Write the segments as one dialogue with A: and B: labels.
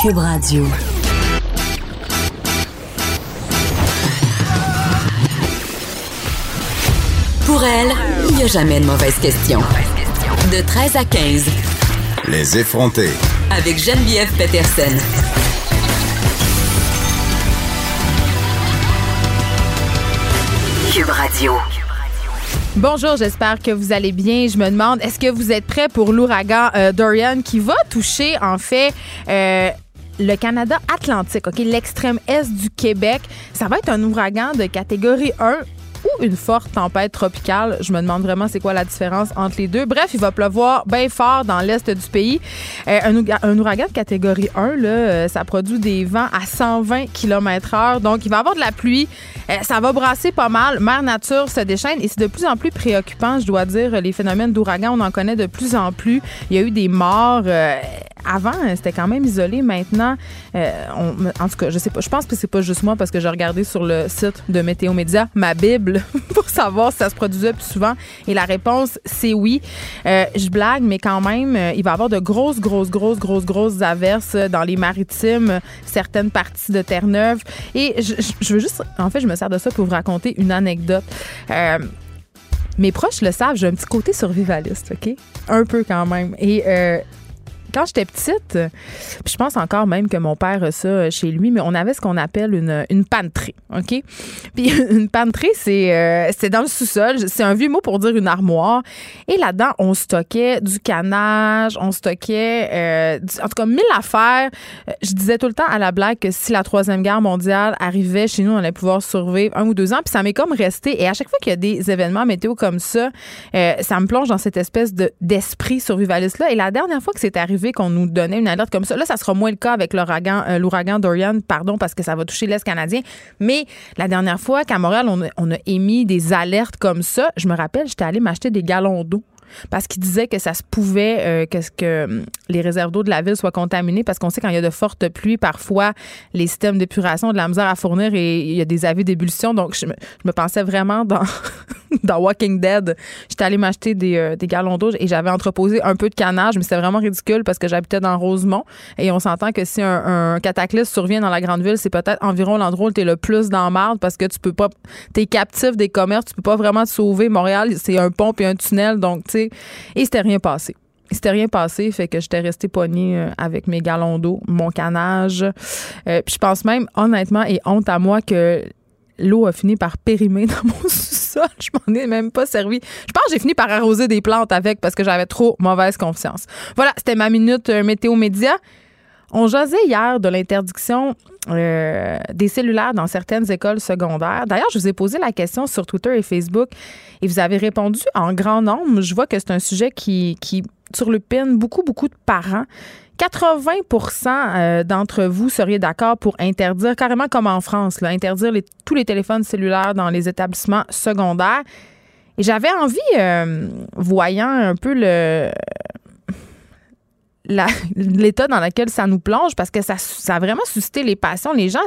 A: Cube Radio. Pour elle, il n'y a jamais de mauvaise question. De 13 à 15.
B: Les effrontés.
A: Avec Geneviève Peterson. Cube Radio.
C: Bonjour, j'espère que vous allez bien. Je me demande, est-ce que vous êtes prêts pour l'ouragan euh, Dorian qui va toucher en fait euh, le Canada Atlantique, ok, l'extrême est du Québec. Ça va être un ouragan de catégorie 1 ou une forte tempête tropicale. Je me demande vraiment c'est quoi la différence entre les deux. Bref, il va pleuvoir bien fort dans l'est du pays. Euh, un, ouragan de catégorie 1, là, euh, ça produit des vents à 120 km h Donc, il va y avoir de la pluie. Euh, ça va brasser pas mal. Mère Nature se déchaîne et c'est de plus en plus préoccupant, je dois dire. Les phénomènes d'ouragan, on en connaît de plus en plus. Il y a eu des morts avant, c'était quand même isolé. Maintenant, en tout cas, je sais pas. Je pense que c'est pas juste moi parce que j'ai regardé sur le site de Météo Média ma Bible pour savoir si ça se produisait plus souvent. Et la réponse, c'est oui. Euh, je blague, mais quand même, euh, il va y avoir de grosses, grosses, grosses, grosses, grosses averses dans les maritimes, certaines parties de Terre-Neuve. Et je, veux juste, en fait, je me sers de ça pour vous raconter une anecdote. Euh, mes proches le savent, j'ai un petit côté survivaliste, OK? Un peu quand même. Et quand j'étais petite, puis je pense encore même que mon père a ça chez lui, mais on avait ce qu'on appelle une, une panterie? Puis une panterie, c'est euh, c'est dans le sous-sol. C'est un vieux mot pour dire une armoire. Et là-dedans, on stockait du canage, on stockait, euh, en tout cas, mille affaires. Je disais tout le temps à la blague que si la Troisième Guerre mondiale arrivait chez nous, on allait pouvoir survivre un ou deux ans. Puis ça m'est comme resté. Et à chaque fois qu'il y a des événements météo comme ça, euh, ça me plonge dans cette espèce de d'esprit survivaliste-là. Et la dernière fois que c'est arrivé, qu'on nous donnait une alerte comme ça. Là, ça sera moins le cas avec l'ouragan, euh, l'ouragan Dorian, pardon, parce que ça va toucher l'Est canadien. Mais la dernière fois qu'à Montréal, on a émis des alertes comme ça, je me rappelle, j'étais allée m'acheter des galons d'eau parce qu'il disait que ça se pouvait euh, que, hum, les réserves d'eau de la ville soient contaminées parce qu'on sait quand il y a de fortes pluies, parfois les systèmes d'épuration de la misère à fournir et il y a des avis d'ébullition. Donc, je me, pensais vraiment dans, dans Walking Dead. J'étais allée m'acheter des, euh, des galons d'eau et j'avais entreposé un peu de canage, mais c'était vraiment ridicule parce que j'habitais dans Rosemont et on s'entend que si un, cataclysme survient dans la grande ville, c'est peut-être environ l'endroit où tu es le plus dans marde parce que tu peux pas, tu es captif des commerces, tu peux pas vraiment te sauver. Montréal, c'est un pont et un tunnel, donc tu sais, et c'était rien passé. C'était rien passé, fait que j'étais restée poignée euh, avec mes galons d'eau, mon canage. Euh, puis je pense même, honnêtement, et honte à moi, que l'eau a fini par périmer dans mon sous-sol. Je m'en ai même pas servi. Je pense que j'ai fini par arroser des plantes avec parce que j'avais trop mauvaise confiance. Voilà, c'était ma minute euh, météo média. On jasait hier de l'interdiction euh, des cellulaires dans certaines écoles secondaires. D'ailleurs, je vous ai posé la question sur Twitter et Facebook et vous avez répondu en grand nombre. Je vois que c'est un sujet qui, qui beaucoup, beaucoup de parents. 80% euh, d'entre vous seriez d'accord pour interdire, carrément comme en France, interdire tous les téléphones cellulaires dans les établissements secondaires. Et j'avais envie, euh, voyant un peu le, l'état dans lequel ça nous plonge parce que ça, a vraiment suscité les passions. Les gens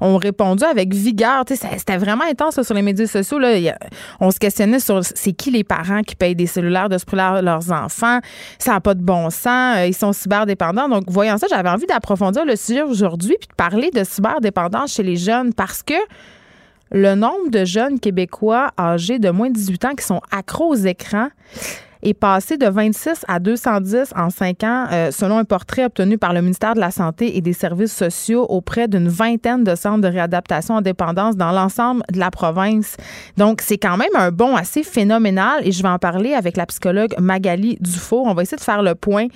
C: ont répondu avec vigueur. C'était vraiment intense sur les médias sociaux. Là. On se questionnait sur c'est qui les parents qui payent des cellulaires de ce leurs enfants? Ça n'a pas de bon sens. Euh, ils sont cyberdépendants. Donc, voyant ça, j'avais envie d'approfondir le sujet aujourd'hui puis de parler de cyberdépendance chez les jeunes parce que le nombre de jeunes Québécois âgés de moins de 18 ans qui sont accros aux écrans est passé de 26 à 210 en cinq ans, euh, selon un portrait obtenu par le ministère de la Santé et des Services sociaux auprès d'une vingtaine de centres de réadaptation en dépendance dans l'ensemble de la province. Donc, c'est quand même un bond assez phénoménal et je vais en parler avec la psychologue Magali Dufault. On va essayer de faire le point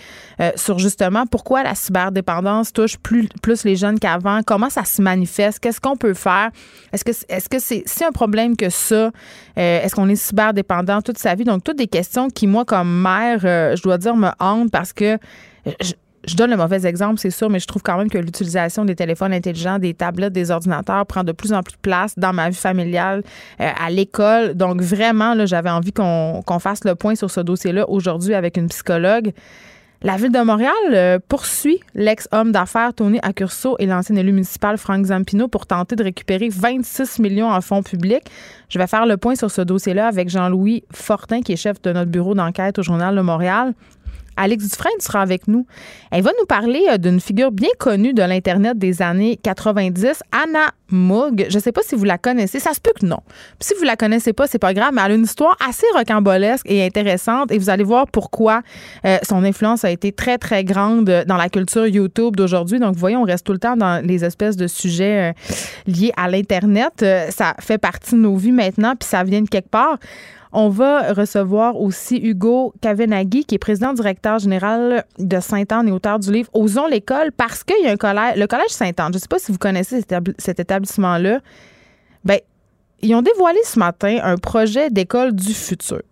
C: euh, sur justement pourquoi la cyberdépendance touche plus, plus les jeunes qu'avant, comment ça se manifeste, qu'est-ce qu'on peut faire, est-ce que est-ce que c'est si un problème que ça, euh, est-ce qu'on est cyberdépendant toute sa vie? Donc, toutes des questions qui, moi, comme mère, euh, je dois dire, me hante parce que je donne le mauvais exemple, c'est sûr, mais je trouve quand même que l'utilisation des téléphones intelligents, des tablettes, des ordinateurs prend de plus en plus de place dans ma vie familiale, euh, à l'école. Donc vraiment, j'avais envie qu'on fasse le point sur ce dossier-là aujourd'hui avec une psychologue. La ville de Montréal euh, poursuit l'ex-homme d'affaires Tony Accurso et l'ancien élu municipal Frank Zampino pour tenter de récupérer 26 millions en fonds publics. Je vais faire le point sur ce dossier-là avec Jean-Louis Fortin, qui est chef de notre bureau d'enquête au Journal de Montréal. Alex Dufresne sera avec nous. Elle va nous parler euh, d'une figure bien connue de l'Internet des années 90, Anna Moog. Je ne sais pas si vous la connaissez. Ça se peut que non. si vous la connaissez pas, c'est pas grave, mais elle a une histoire assez rocambolesque et intéressante et vous allez voir pourquoi euh, son influence a été très, très grande dans la culture YouTube d'aujourd'hui. Donc, vous voyez, on reste tout le temps dans les espèces de sujets euh, liés à l'Internet. ça fait partie de nos vies maintenant, puis ça vient de quelque part. On va recevoir aussi Hugo Kavenaghi, qui est président directeur général de Sainte-Anne et auteur du livre Osons l'école, parce qu'il y a un collège, le collège Sainte-Anne. Je ne sais pas si vous connaissez cet établissement-là. Ben, ils ont dévoilé ce matin un projet d'école du futur.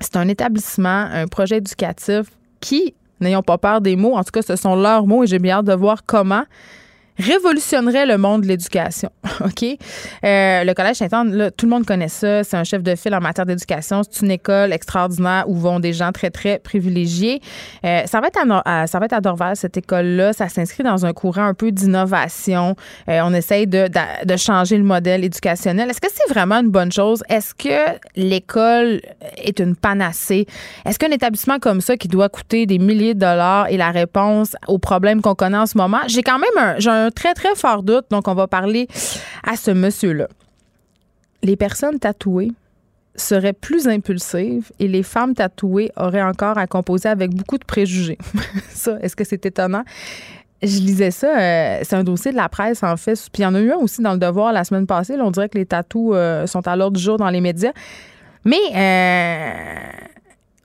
C: C'est un établissement, un projet éducatif qui, n'ayons pas peur des mots, en tout cas, ce sont leurs mots et j'ai bien hâte de voir comment révolutionnerait le monde de l'éducation. OK? Euh, le Collège Saint-Anne, tout le monde connaît ça. C'est un chef de file en matière d'éducation. C'est une école extraordinaire où vont des gens très, très privilégiés. Euh, ça, va être à, ça va être à cette école-là. Ça s'inscrit dans un courant un peu d'innovation. Euh, on essaye de, de, changer le modèle éducationnel. Est-ce que c'est vraiment une bonne chose? Est-ce que l'école est une panacée? Est-ce qu'un établissement comme ça qui doit coûter des milliers de dollars est la réponse aux problèmes qu'on connaît en ce moment? J'ai quand même un, j'ai très, très fort doute. Donc, on va parler à ce monsieur-là. Les personnes tatouées seraient plus impulsives et les femmes tatouées auraient encore à composer avec beaucoup de préjugés. ça, est-ce que c'est étonnant? Je lisais ça, euh, c'est un dossier de la presse en fait, puis il y en a eu un aussi dans le Devoir la semaine passée. on dirait que les tatous euh, sont à l'ordre du jour dans les médias. Mais euh,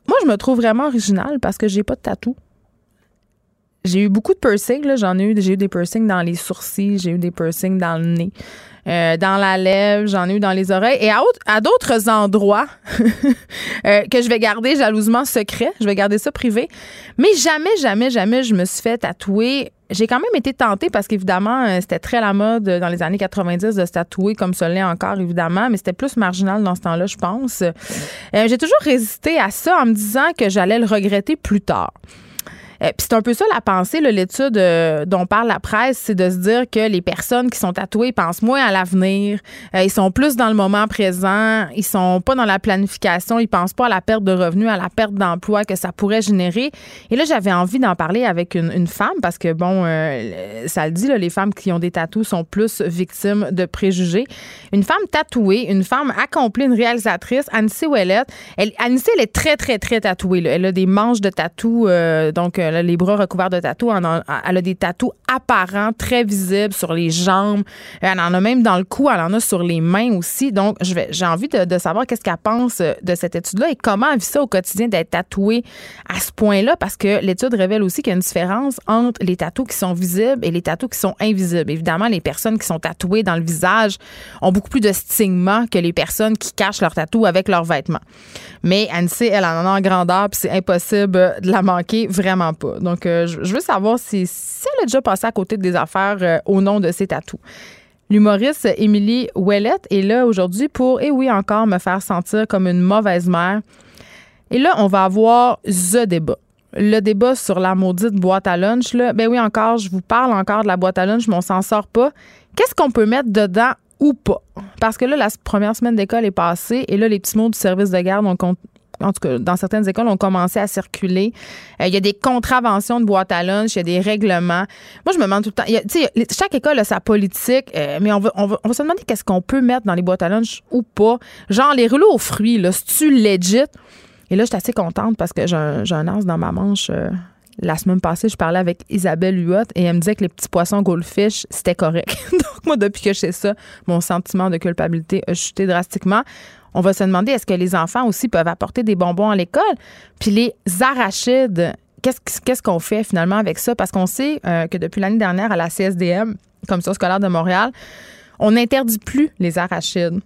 C: moi, je me trouve vraiment originale parce que j'ai pas de tatou. J'ai eu beaucoup de piercings. J'en ai eu, j'ai eu des piercings dans les sourcils, j'ai eu des piercings dans le nez, euh, dans la lèvre, j'en ai eu dans les oreilles et à, à d'autres endroits euh, que je vais garder jalousement secret. Je vais garder ça privé. Mais jamais, jamais, jamais je me suis fait tatouer. J'ai quand même été tentée parce qu'évidemment, euh, c'était très la mode dans les années 90 de se tatouer comme ça l'est encore, évidemment, mais c'était plus marginal dans ce temps-là, je pense. j'ai toujours résisté à ça en me disant que j'allais le regretter plus tard. Euh, puis c'est un peu ça la pensée, l'étude euh, dont parle la presse, c'est de se dire que les personnes qui sont tatouées pensent moins à l'avenir, euh, ils sont plus dans le moment présent, ils sont pas dans la planification, ils pensent pas à la perte de revenus, à la perte d'emploi que ça pourrait générer. Et là, j'avais envie d'en parler avec une, femme parce que bon, ça le dit, les femmes qui ont des tatous sont plus victimes de préjugés. Une femme tatouée, une femme accomplie, une réalisatrice, Anissé Ouellette. Elle, Anissé, elle est très, très, très tatouée. Elle a des manches de tatou, donc les bras recouverts de tatous. Elle a, des tatous apparents, très visibles sur les jambes. Elle en a même dans le cou, elle en a sur les mains aussi. Donc, j'ai envie de, savoir qu'est-ce qu'elle pense de cette étude-là et comment elle vit ça au quotidien d'être tatouée à ce point-là, parce que l'étude révèle aussi qu'il y a une différence entre les tatous qui sont visibles et les tatous qui sont invisibles. Évidemment, les personnes qui sont tatouées dans le visage ont beaucoup plus de stigma que les personnes qui cachent leurs tatous avec leurs vêtements. Mais Annecy, elle en a en grandeur, puis c'est impossible de la manquer, vraiment Donc, euh, je veux savoir si, elle a déjà passé à côté des affaires euh, au nom de ses tatous. L'humoriste Émilie Ouellette est là aujourd'hui pour, et oui, encore me faire sentir comme une mauvaise mère. Et là, on va avoir The débat. Le débat sur la maudite boîte à lunch, là, ben oui, encore, je vous parle encore de la boîte à lunch, mais on s'en sort pas. Qu'est-ce qu'on peut mettre dedans ou pas? Parce que là, la première semaine d'école est passée et là, les petits mots du service de garde ont, en tout cas, dans certaines écoles, ont commencé à circuler. Euh, il y a des contraventions de boîte à lunch, il y a des règlements. Moi, je me demande tout le temps. chaque école a sa politique, euh, mais on va, on, va, se demander qu'est-ce qu'on peut mettre dans les boîtes à lunch ou pas. Genre, les rouleaux aux fruits, là, c'est-tu legit? Et là, je suis assez contente parce que j'ai un, un dans ma manche. Euh, la semaine passée, je parlais avec Isabelle Huot et elle me disait que les petits poissons goldfish, c'était correct. Donc, moi, depuis que je sais ça, mon sentiment de culpabilité a chuté drastiquement on va se demander est-ce que les enfants aussi peuvent apporter des bonbons à l'école? Puis les arachides, qu'est-ce qu'on fait finalement avec ça? Parce qu'on sait euh, que depuis l'année dernière, à la CSDM, Commission scolaire de Montréal, on n'interdit plus les arachides.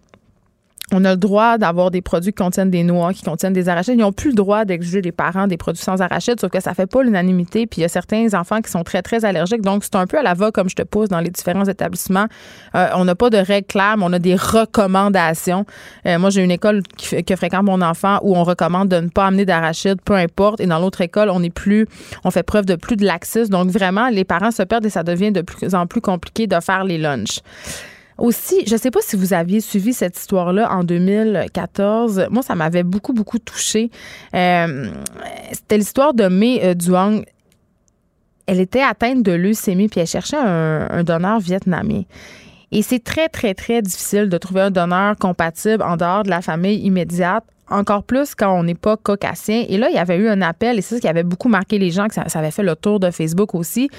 C: On a le droit d'avoir des produits qui contiennent des noix, qui contiennent des arachides. Ils n'ont plus le droit d'exiger des parents des produits sans arachides, sauf que ça fait pas l'unanimité. Puis il y a certains enfants qui sont très, très allergiques. Donc, c'est un peu à la va comme je te pose dans les différents établissements. Euh, on n'a pas de règles claires, mais on a des recommandations. Euh, moi, j'ai une école que fréquente mon enfant où on recommande de ne pas amener d'arachides, peu importe. Et dans l'autre école, on est plus, on fait preuve de plus de laxisme. Donc, vraiment, les parents se perdent et ça devient de plus en plus compliqué de faire les lunchs. Aussi, je ne sais pas si vous aviez suivi cette histoire-là en 2014. Moi, ça m'avait beaucoup, beaucoup touché. Euh, c'était l'histoire de Mei euh, Duong. Elle était atteinte de leucémie puis elle cherchait un, donneur vietnamien. Et c'est très, très, très difficile de trouver un donneur compatible en dehors de la famille immédiate encore plus quand on n'est pas caucasien. Et là, il y avait eu un appel, et c'est ça qui avait beaucoup marqué les gens, que ça, avait fait le tour de Facebook aussi.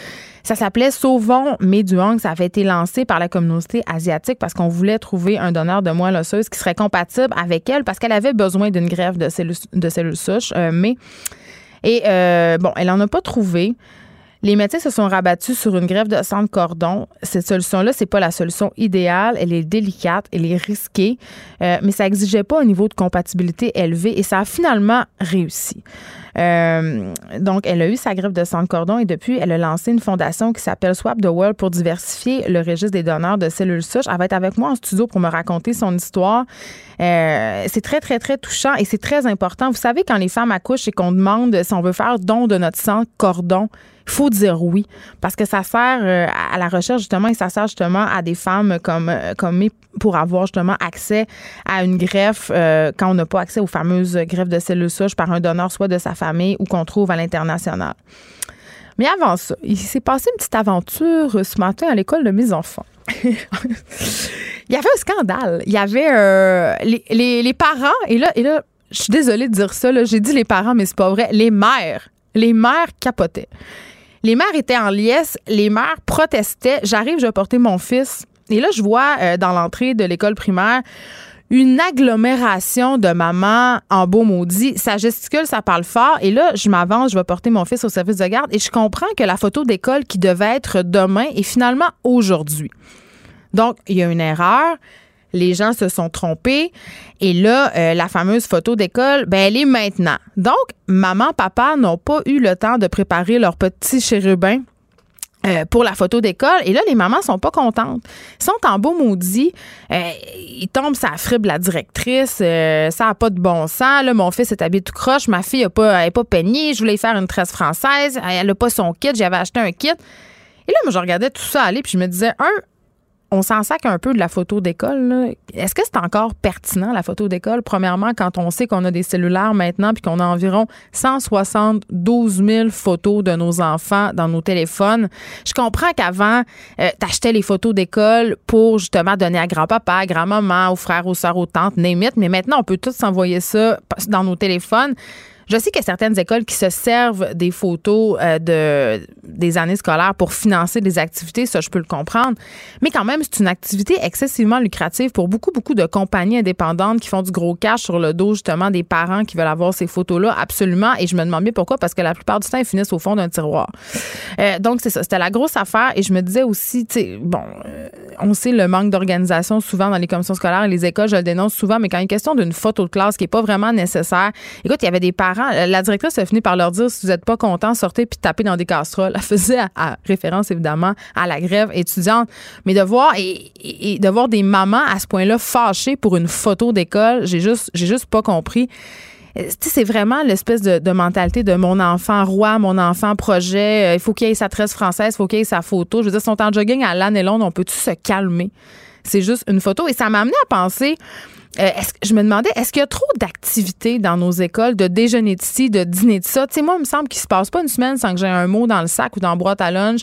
C: Ça s'appelait Sauvons Méduang. Ça avait été lancé par la communauté asiatique parce qu'on voulait trouver un donneur de moelle osseuse qui serait compatible avec elle parce qu'elle avait besoin d'une greffe de cellules, de cellules souches. Euh, mais, et euh, bon, elle n'en a pas trouvé. Les médecins se sont rabattus sur une greffe de sang de cordon. Cette solution-là, c'est pas la solution idéale. Elle est délicate, elle est risquée, euh, mais ça exigeait pas un niveau de compatibilité élevé et ça a finalement réussi. Euh, donc, elle a eu sa greffe de sang de cordon et depuis, elle a lancé une fondation qui s'appelle Swap the World pour diversifier le registre des donneurs de cellules souches. Elle va être avec moi en studio pour me raconter son histoire. Euh, c'est très, très, très touchant et c'est très important. Vous savez, quand les femmes accouchent et qu'on demande si on veut faire don de notre sang cordon, faut dire oui parce que ça sert euh, à la recherche justement et ça sert justement à des femmes comme euh, comme pour avoir justement accès à une greffe euh, quand on n'a pas accès aux fameuses greffes de cellules souches par un donneur soit de sa famille ou qu'on trouve à l'international. Mais avant ça, il s'est passé une petite aventure ce matin à l'école de mes enfants. il y avait un scandale. Il y avait les, les, parents, et là, et là, je suis désolée de dire ça, j'ai dit les parents, mais c'est pas vrai. Les mères. Les mères capotaient. Les mères étaient en liesse, les mères protestaient. J'arrive, je vais porter mon fils. Et là, je vois euh, dans l'entrée de l'école primaire une agglomération de mamans en beau maudit. Ça gesticule, ça parle fort. Et là, je m'avance, je vais porter mon fils au service de garde et je comprends que la photo d'école qui devait être demain est finalement aujourd'hui. Donc, il y a une erreur les gens se sont trompés. Et là, euh, la fameuse photo d'école, ben, elle est maintenant. Donc, maman, papa n'ont pas eu le temps de préparer leur petit chérubin. Euh, pour la photo d'école. Et là, les mamans sont pas contentes. Ils sont en beau maudit. Euh, ils tombent ça frible la directrice. ça a pas de bon sens. Mon fils est habillé tout croche. Ma fille a pas, elle peignée. Je voulais faire une tresse française. Elle a pas son kit. J'avais acheté un kit. Et là, moi, je regardais tout ça aller, puis je me disais, un, on s'en sac un peu de la photo d'école. Est-ce que c'est encore pertinent, la photo d'école? Premièrement, quand on sait qu'on a des cellulaires maintenant puis qu'on a environ 172 000 photos de nos enfants dans nos téléphones. Je comprends qu'avant, euh, t'achetais les photos d'école pour justement donner à grand-papa, à grand-maman, aux frères, aux soeurs, aux tantes, name Mais maintenant, on peut tous s'envoyer ça dans nos téléphones. Je sais qu'il y a certaines écoles qui se servent des photos euh, de, des années scolaires pour financer des activités, ça je peux le comprendre. Mais quand même, c'est une activité excessivement lucrative pour beaucoup, beaucoup de compagnies indépendantes qui font du gros cash sur le dos justement des parents qui veulent avoir ces photos-là, absolument. Et je me demande bien pourquoi, parce que la plupart du temps, elles finissent au fond d'un tiroir. Euh, donc c'est ça, c'était la grosse affaire. Et je me disais aussi, tu sais, bon, euh, on sait le manque d'organisation souvent dans les commissions scolaires et les écoles, je le dénonce souvent, mais quand il une question d'une photo de classe qui est pas vraiment nécessaire, écoute, il y avait des parents la directrice a fini par leur dire si vous n'êtes pas content, sortez puis tapez dans des casseroles. Elle faisait référence évidemment à la grève étudiante, mais de voir et, de voir des mamans à ce point-là fâchées pour une photo d'école, j'ai juste j'ai juste pas compris. Euh, c'est vraiment l'espèce de, mentalité de mon enfant roi, mon enfant projet. Euh, il faut qu'il ait sa tresse française, il faut qu'il ait sa photo. Je veux dire, son en jogging à l'année longue, on peut-tu se calmer? C'est juste une photo. Et ça m'a amené à penser euh, je me demandais, est-ce qu'il y a trop d'activités dans nos écoles, de déjeuner de ci, de dîner de ça? Tu sais, moi, il me semble qu'il se passe pas une semaine sans que j'ai un mot dans le sac ou dans la boîte à lunch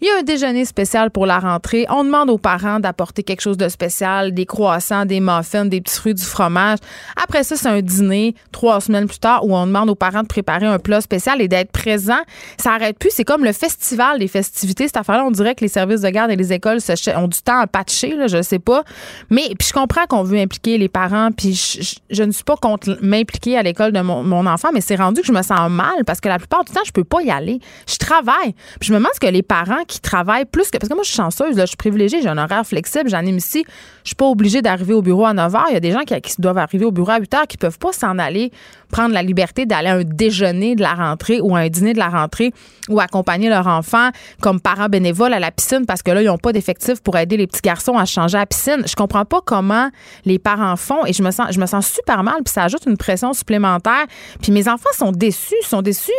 C: il y a un déjeuner spécial pour la rentrée. On demande aux parents d'apporter quelque chose de spécial, des croissants, des muffins, des petits fruits, du fromage. Après ça, c'est un dîner trois semaines plus tard où on demande aux parents de préparer un plat spécial et d'être présents. Ça arrête plus. C'est comme le festival des festivités. Cette affaire-là, on dirait que les services de garde et les écoles ont du temps à patcher, là, je sais pas. Mais puis je comprends qu'on veut impliquer les parents. Puis je, ne suis pas contre m'impliquer à l'école de mon, enfant, mais c'est rendu que je me sens mal parce que la plupart du temps, je peux pas y aller. Je travaille. Puis je me demande ce que les parents qui travaillent plus que. Parce que moi, je suis chanceuse, là, je suis privilégiée, j'ai un horaire flexible, ai ici. Je suis pas obligée d'arriver au bureau à 9 h. Il y a des gens qui, doivent arriver au bureau à 8 h qui peuvent pas s'en aller prendre la liberté d'aller à un déjeuner de la rentrée ou à un dîner de la rentrée ou accompagner leur enfant comme parents bénévoles à la piscine parce que là, ils n'ont pas d'effectifs pour aider les petits garçons à changer à la piscine. Je comprends pas comment les parents font et je me sens, je me sens super mal puis ça ajoute une pression supplémentaire. Puis mes enfants sont déçus, sont déçus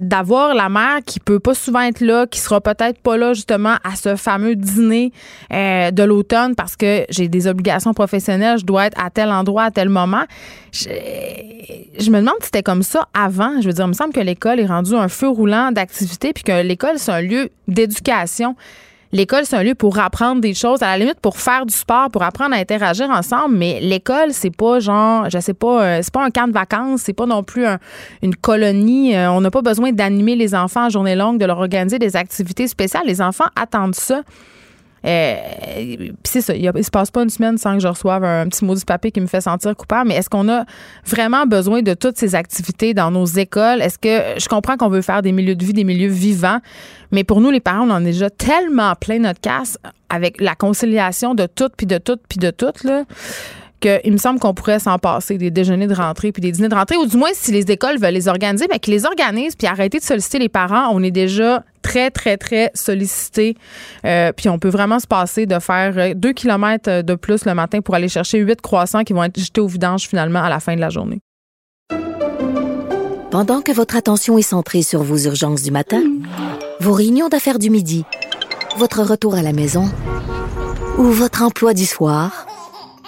C: d'avoir la mère qui peut pas souvent être là, qui sera peut-être pas là justement à ce fameux dîner euh, de l'automne parce que j'ai des obligations professionnelles, je dois être à tel endroit à tel moment. Je, me demande si c'était comme ça avant. Je veux dire, il me semble que l'école est rendue un feu roulant d'activité puis que l'école c'est un lieu d'éducation. L'école, c'est un lieu pour apprendre des choses, à la limite pour faire du sport, pour apprendre à interagir ensemble. Mais l'école, c'est pas genre, je sais pas, euh, c'est pas un camp de vacances, c'est pas non plus une colonie. Euh, on n'a pas besoin d'animer les enfants en journée longue, de leur organiser des activités spéciales. Les enfants attendent ça. Euh, c'est ça, il, ne se passe pas une semaine sans que je reçoive un, petit mot du papier qui me fait sentir coupable. Mais est-ce qu'on a vraiment besoin de toutes ces activités dans nos écoles? Est-ce que je comprends qu'on veut faire des milieux de vie, des milieux vivants, mais pour nous, les parents, on en est déjà tellement plein notre casse avec la conciliation de tout, puis de tout, puis de tout, là il me semble qu'on pourrait s'en passer des déjeuners de rentrée puis des dîners de rentrée, ou du moins si les écoles veulent les organiser, mais qu'ils les organisent puis arrêter de solliciter les parents. On est déjà très, très, très sollicités. Euh, puis on peut vraiment se passer de faire euh, deux kilomètres de plus le matin pour aller chercher huit croissants qui vont être jetés au vidange finalement à la fin de la journée.
D: Pendant que votre attention est centrée sur vos urgences du matin, vos réunions d'affaires du midi, votre retour à la maison ou votre emploi du soir,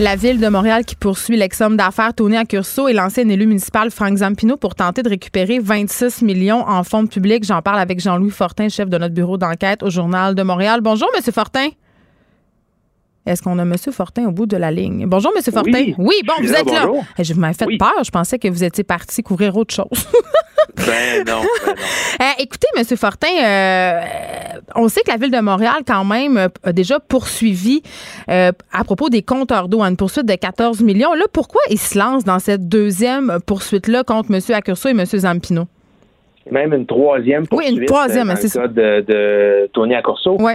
C: La ville de Montréal qui poursuit l'ex-homme d'affaires Tony Accurso et l'ancien élu municipal Frank Zampino pour tenter de récupérer 26 millions en fonds publics. J'en parle avec Jean-Louis Fortin, chef de notre bureau d'enquête au Journal de Montréal. Bonjour, Monsieur Fortin. Est-ce qu'on a M. Fortin au bout de la ligne? Bonjour, M. Fortin. Oui, bon, vous êtes là. Eh, je m'avais fait peur. Je pensais que vous étiez parti couvrir autre chose.
E: ben non. Ben
C: eh, écoutez, M. Fortin, euh, on sait que la Ville de Montréal, quand même, a déjà poursuivi euh, à propos des compteurs d'eau, une poursuite de 14 millions. Là, pourquoi il se lance dans cette deuxième poursuite-là contre M. Accurso et M. Zampino?
E: Même une troisième poursuite.
C: Oui, une troisième,
E: euh, c'est ça. De, de Tony Accurso.
C: Oui.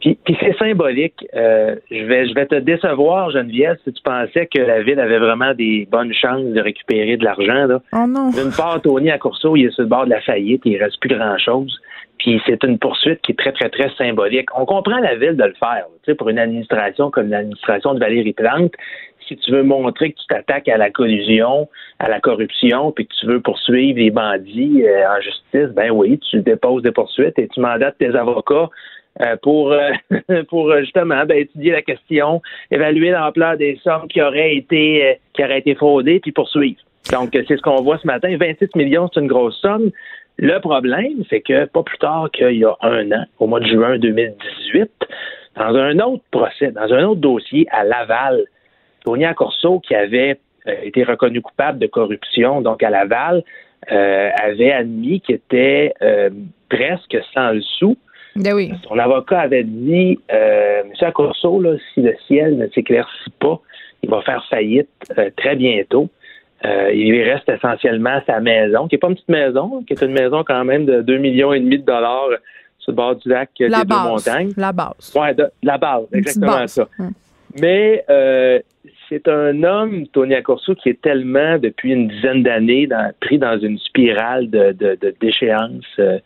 E: Puis, c'est symbolique. Euh, je vais je vais te décevoir, Geneviève, si tu pensais que la ville avait vraiment des bonnes chances de récupérer de l'argent. Là.
C: Oh non.
E: D'une part, Tony Accourceau, il est sur le bord de la faillite, il reste plus grand-chose. Puis c'est une poursuite qui est très, très, très symbolique. On comprend la ville de le faire. Tu sais, pour une administration comme l'administration de Valérie Plante, si tu veux montrer que tu t'attaques à la collusion, à la corruption, puis que tu veux poursuivre les bandits euh, en justice, ben oui, tu déposes des poursuites et tu mandates tes avocats pour, euh, pour euh, justement ben, étudier la question, évaluer l'ampleur des sommes qui auraient été qui auraient été fraudées, puis poursuivre. Donc, c'est ce qu'on voit ce matin. 26 millions, c'est une grosse somme. Le problème, c'est que pas plus tard qu'il y a un an, au mois de juin 2018, dans un autre procès, dans un autre dossier à Laval, Tonia Corso, qui avait été reconnu coupable de corruption, donc à Laval, avait admis qu'il était presque sans le sou
C: ben oui.
E: Son avocat avait dit euh, M. Accorso, là, si le ciel ne s'éclaircit pas, il va faire faillite euh, très bientôt. Euh, il lui reste essentiellement sa maison, qui n'est pas une petite maison, qui est une maison quand même de 2,5 millions et demi de dollars sur le bord du lac des deux montagnes.
C: La base.
E: Oui, la base, exactement ça. Mais euh, c'est un homme, Tony Accorso, qui est tellement, depuis une dizaine d'années, pris dans une spirale de, de, de déchéance euh,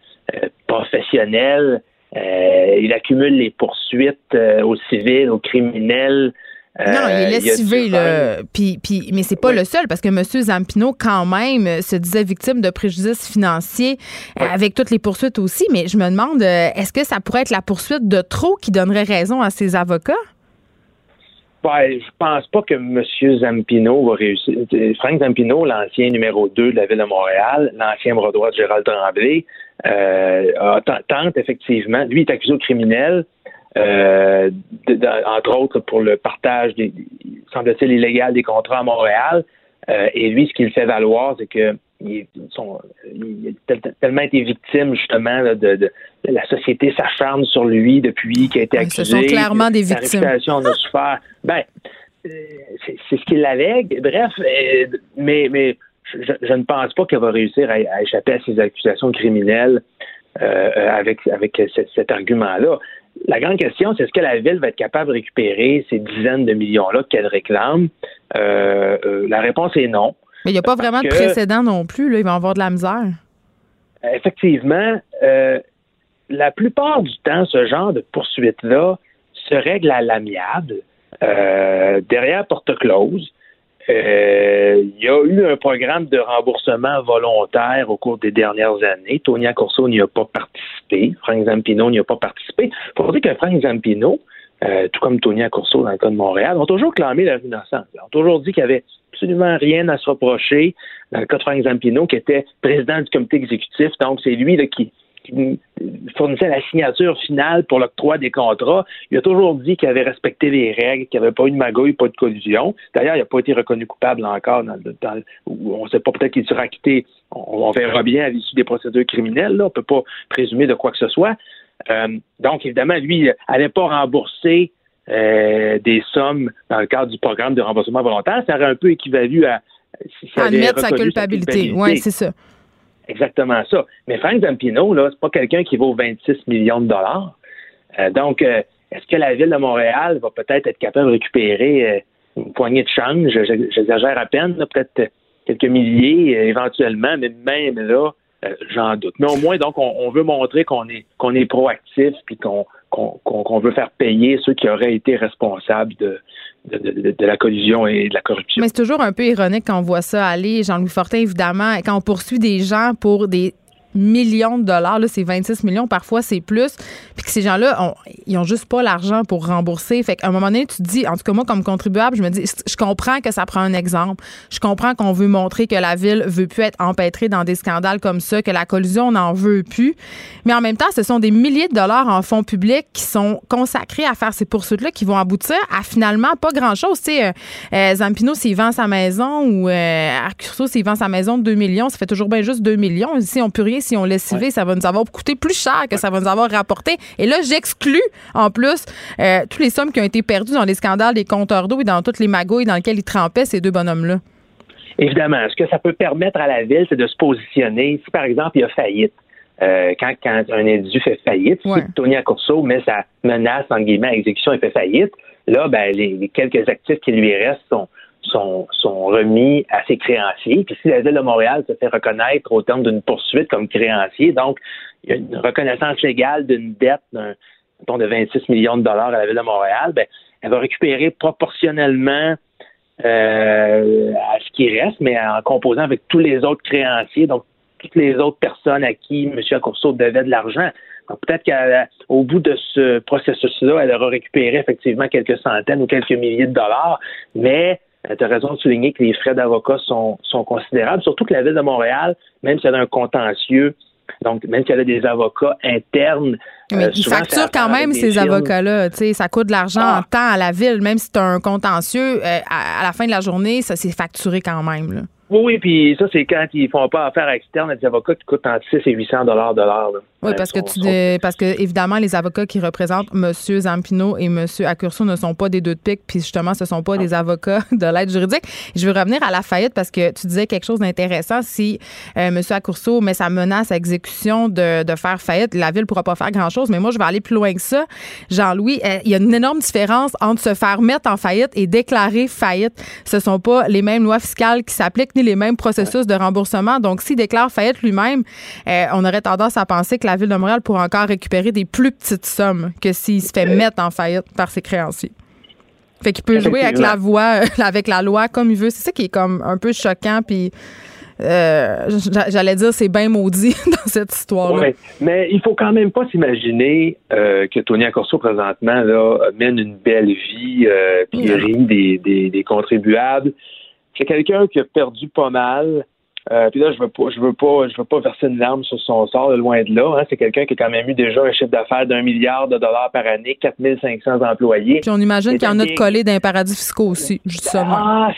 E: professionnelle, euh, il accumule les poursuites euh, aux civils, aux criminels.
C: non, il est euh, lessivé, là. Puis, puis, mais c'est pas le seul, parce que M. Zampino, quand même, se disait victime de préjudices financiers avec toutes les poursuites aussi. Mais je me demande, est-ce que ça pourrait être la poursuite de trop qui donnerait raison à ses avocats?
E: Ouais, je pense pas que M. Zampino va réussir. Frank Zampino, l'ancien numéro 2 de la Ville de Montréal, l'ancien bras droit de Gérald Tremblay, tente effectivement, lui est accusé au criminel, entre autres pour le partage, des, semble-t-il, illégal des contrats à Montréal. et lui, ce qu'il fait valoir, c'est que il, a tellement été victime justement de, la société s'acharne sur lui depuis qu'il a été accusé.
C: Ce sont clairement des victimes. Sa
E: réputation a souffert. Ben, euh, c'est ce qu'il allègue. Bref, euh, mais, mais je, ne pense pas qu'il va réussir à, échapper à ces accusations criminelles euh, avec, avec cet, argument-là. La grande question, c'est est-ce que la ville va être capable de récupérer ces dizaines de millions-là qu'elle réclame? la réponse est non.
C: Mais il n'y a pas vraiment de précédent non plus. Là. Il va avoir de la misère.
E: Effectivement. la plupart du temps, ce genre de poursuite-là se règle à l'amiable. Euh, derrière porte close. Euh, il y a eu un programme de remboursement volontaire au cours des dernières années. Tony Corso n'y a pas participé. Frank Zampino n'y a pas participé. Il faut dire que Frank Zampino, euh, tout comme Tony Corso dans le cas de Montréal, ont toujours clamé leur innocence. Ils ont toujours dit qu'il n'y avait absolument rien à se reprocher dans le cas de Frank Zampino, qui était président du comité exécutif. Donc, c'est lui là, qui, qui fournissait la signature finale pour l'octroi des contrats, il a toujours dit qu'il avait respecté les règles, qu'il n'y avait pas eu de magouille, pas de collusion. D'ailleurs, il n'a pas été reconnu coupable encore. Dans, dans, on ne sait pas, peut-être qu'il sera acquitté. On, verra bien à l'issue des procédures criminelles. Là. On ne peut pas présumer de quoi que ce soit. Euh, donc, évidemment, lui, il n'allait pas rembourser euh, des sommes dans le cadre du programme de remboursement volontaire. Ça aurait un peu équivalu à...
C: Si Admettre sa culpabilité. Oui, c'est ça
E: exactement ça. Mais Frank Zampino, là, c'est pas quelqu'un qui vaut 26 millions de dollars. Euh, donc, euh, est-ce que la ville de Montréal va peut-être être capable de récupérer euh, une poignée de change? J'exagère à peine, peut-être quelques milliers éventuellement, mais même là, j'en doute. Mais au moins, donc, on, veut montrer qu'on est est proactif puis qu'on veut faire payer ceux qui auraient été responsables de, de, la collusion et de la corruption.
C: Mais c'est toujours un peu ironique quand on voit ça aller. Jean-Louis Fortin, évidemment, quand on poursuit des gens pour des millions de dollars, là, c'est 26 millions, parfois c'est plus, puis que ces gens-là, ils ont juste pas l'argent pour rembourser. Fait qu'à un moment donné, tu te dis, en tout cas moi comme contribuable, je me dis, je comprends que ça prend un exemple, je comprends qu'on veut montrer que la ville veut plus être empêtrée dans des scandales comme ça, que la collusion n'en veut plus, mais en même temps, ce sont des milliers de dollars en fonds publics qui sont consacrés à faire ces poursuites-là, qui vont aboutir à finalement pas grand-chose. Tu sais, euh, euh, Zampino, s'il vend sa maison ou euh, Arcurso, s'il vend sa maison de 2 millions, ça fait toujours bien juste 2 millions. Ici, on peut rien si on laisse ouais. ça va nous avoir coûté plus cher que ça va nous avoir rapporté. Et là, j'exclus en plus euh, toutes les sommes qui ont été perdues dans les scandales des compteurs d'eau et dans toutes les magouilles dans lesquelles ils trempaient ces deux bonhommes-là.
E: Évidemment, ce que ça peut permettre à la ville, c'est de se positionner. Si, par exemple, il y a faillite, euh, quand, quand, un individu fait faillite, si Tony Accourceau met sa menace, en guillemets, à exécution et fait faillite, là, ben, les quelques actifs qui lui restent sont, sont, sont remis à ses créanciers. Puis si la Ville de Montréal se fait reconnaître au terme d'une poursuite comme créancier, donc il y a une reconnaissance légale d'une dette d'un de 26 millions de dollars à la Ville de Montréal, ben, elle va récupérer proportionnellement euh, à ce qui reste, mais en composant avec tous les autres créanciers, donc toutes les autres personnes à qui M. Accourceau devait de l'argent. Donc peut-être qu'au bout de ce processus-là, elle aura récupéré effectivement quelques centaines ou quelques milliers de dollars, mais tu as raison de souligner que les frais d'avocat sont, sont considérables, surtout que la Ville de Montréal, même si elle a un contentieux, donc même si elle a des avocats internes.
C: Mais euh, ils facturent quand même ces avocats-là. Ça coûte de l'argent ah. en temps à la Ville, même si tu as un contentieux, euh, à, la fin de la journée, ça s'est facturé quand même. Là.
E: Oui, oui, puis ça, c'est quand ils font pas affaire externe à des avocats qui coûtent entre 6 et 800 dollars de l'heure.
C: Oui, parce que tu parce que évidemment les avocats qui représentent M. Zampino et M. Accurso ne sont pas des deux de pique, puis justement ce sont pas des avocats de l'aide juridique. Je veux revenir à la faillite parce que tu disais quelque chose d'intéressant. Si euh, M. Accurso met sa menace à exécution de, de, faire faillite, la ville pourra pas faire grand chose. Mais moi, je vais aller plus loin que ça. Jean-Louis, euh, il y a une énorme différence entre se faire mettre en faillite et déclarer faillite. Ce sont pas les mêmes lois fiscales qui s'appliquent les mêmes processus de remboursement. Donc, s'il déclare faillite lui-même, euh, on aurait tendance à penser que la Ville de Montréal pourrait encore récupérer des plus petites sommes que s'il se fait mettre en faillite par ses créanciers. Fait qu'il peut jouer avec la voix, euh, avec la loi comme il veut. C'est ça qui est comme un peu choquant. Puis euh, j'allais dire c'est bien maudit dans cette histoire-là.
E: mais il faut quand même pas s'imaginer que Tony Accorso présentement là, mène une belle vie, puis rit des, des, des, contribuables. C'est quelqu'un qui a perdu pas mal. Euh, puis là, je veux pas, je veux pas, je veux pas verser une larme sur son sort, de loin de là. Hein. C'est quelqu'un qui a quand même eu déjà un chiffre d'affaires d'un milliard de dollars par année, 4500 employés.
C: Puis on imagine qu'il y en a de collés d'un paradis fiscaux aussi, justement.
E: Ah,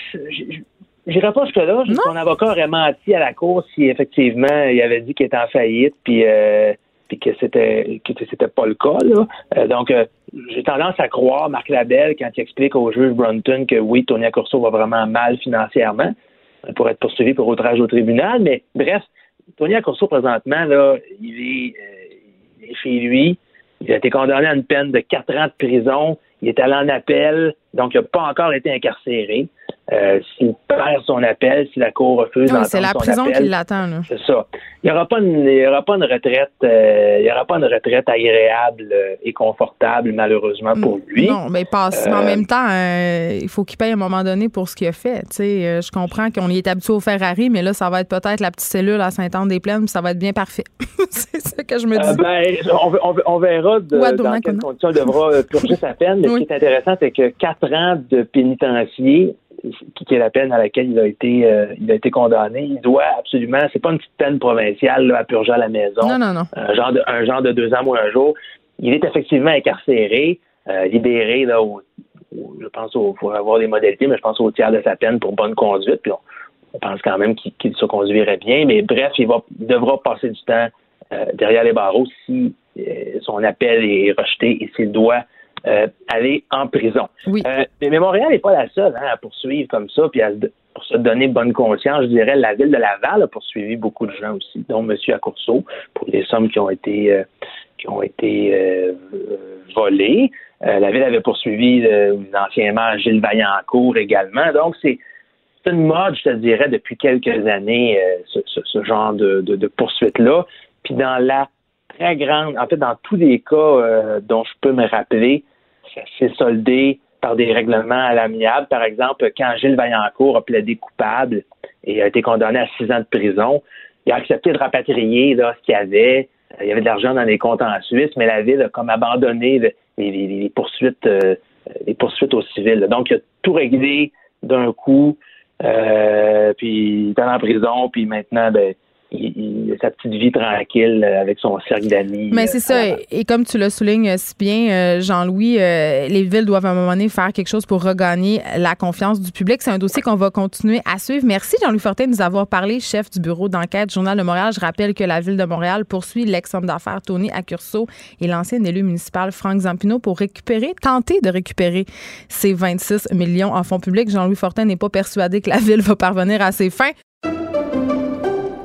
E: j'irai pas jusque-là. Son avocat aurait menti à la cour si effectivement il avait dit qu'il était en faillite, puis euh, puis que c'était que c'était pas le cas. Là. Euh, donc, euh, j'ai tendance à croire Marc Labelle quand il explique au juge Brunton que oui, Tony Accurso va vraiment mal financièrement euh, pour être poursuivi pour outrage au tribunal. Mais bref, Tony Accurso, présentement, là, il est, chez lui. Il a été condamné à une peine de quatre ans de prison. Il est allé en appel, donc il n'a pas encore été incarcéré. Euh, s'il perd son appel, si la Cour refuse
C: oui, c'est la prison qui l'attend.
E: C'est ça. Il n'y aura pas une, il y aura pas une retraite, euh, il y aura pas une retraite agréable euh, et confortable malheureusement pour lui.
C: Non, mais passe. en même temps, il faut qu'il paye à un moment donné pour ce qu'il a fait. Je comprends qu'on y est habitué au Ferrari, mais là, ça va être peut-être la petite cellule à Saint-Anne-des-Plaines, puis ça va être bien parfait. c'est ça que je me dis.
E: Ben, on, verra de, dans quelles conditions il devra purger sa peine. Mais ce qui est intéressant, c'est que quatre ans de pénitencier qui est la peine à laquelle il a été euh, il a été condamné. Il doit absolument, c'est pas une petite peine provinciale à purger à la maison.
C: Non, non, non.
E: Un genre de, un genre de deux ans ou un jour. Il est effectivement incarcéré, euh, libéré là, je pense au, faut avoir des modalités, mais je pense au tiers de sa peine pour bonne conduite. Puis on, pense quand même qu'il se conduirait bien. Mais bref, il va devra passer du temps euh, derrière les barreaux si son appel est rejeté et s'il doit euh, aller en prison.
C: Oui.
E: Euh, mais, Montréal n'est pas la seule hein, à poursuivre comme ça, puis pour se donner bonne conscience, je dirais, la ville de Laval a poursuivi beaucoup de gens aussi, dont M. Accourceau, pour des sommes qui ont été euh, qui ont été volées. la ville avait poursuivi anciennement Gilles Vaillancourt également. Donc, c'est une mode, je te dirais, depuis quelques années, ce, genre de, de, de poursuite-là. Puis dans la très grande, en fait, dans tous les cas dont je peux me rappeler, ça s'est soldé par des règlements à l'amiable. Par exemple, quand Gilles Vaillancourt a plaidé coupable et a été condamné à six ans de prison, il a accepté de rapatrier là, ce qu'il y avait. Il y avait de l'argent dans les comptes en Suisse, mais la ville a comme abandonné les, poursuites euh, les poursuites aux civils. Donc, il a tout réglé d'un coup, euh, puis il est en prison, puis maintenant, ben, il, a sa petite vie tranquille euh, avec son cercle d'amis.
C: Mais c'est ça. Et comme tu le soulignes si bien, euh, Jean-Louis, euh, les villes doivent à un moment donné faire quelque chose pour regagner la confiance du public. C'est un dossier qu'on va continuer à suivre. Merci, Jean-Louis Fortin, de nous avoir parlé, chef du bureau d'enquête Journal de Montréal. Je rappelle que la ville de Montréal poursuit l'ex-homme d'affaires Tony Accurso et l'ancien élu municipal Franck Zampino pour récupérer, tenter de récupérer ses 26 millions en fonds publics. Jean-Louis Fortin n'est pas persuadé que la ville va parvenir à ses fins.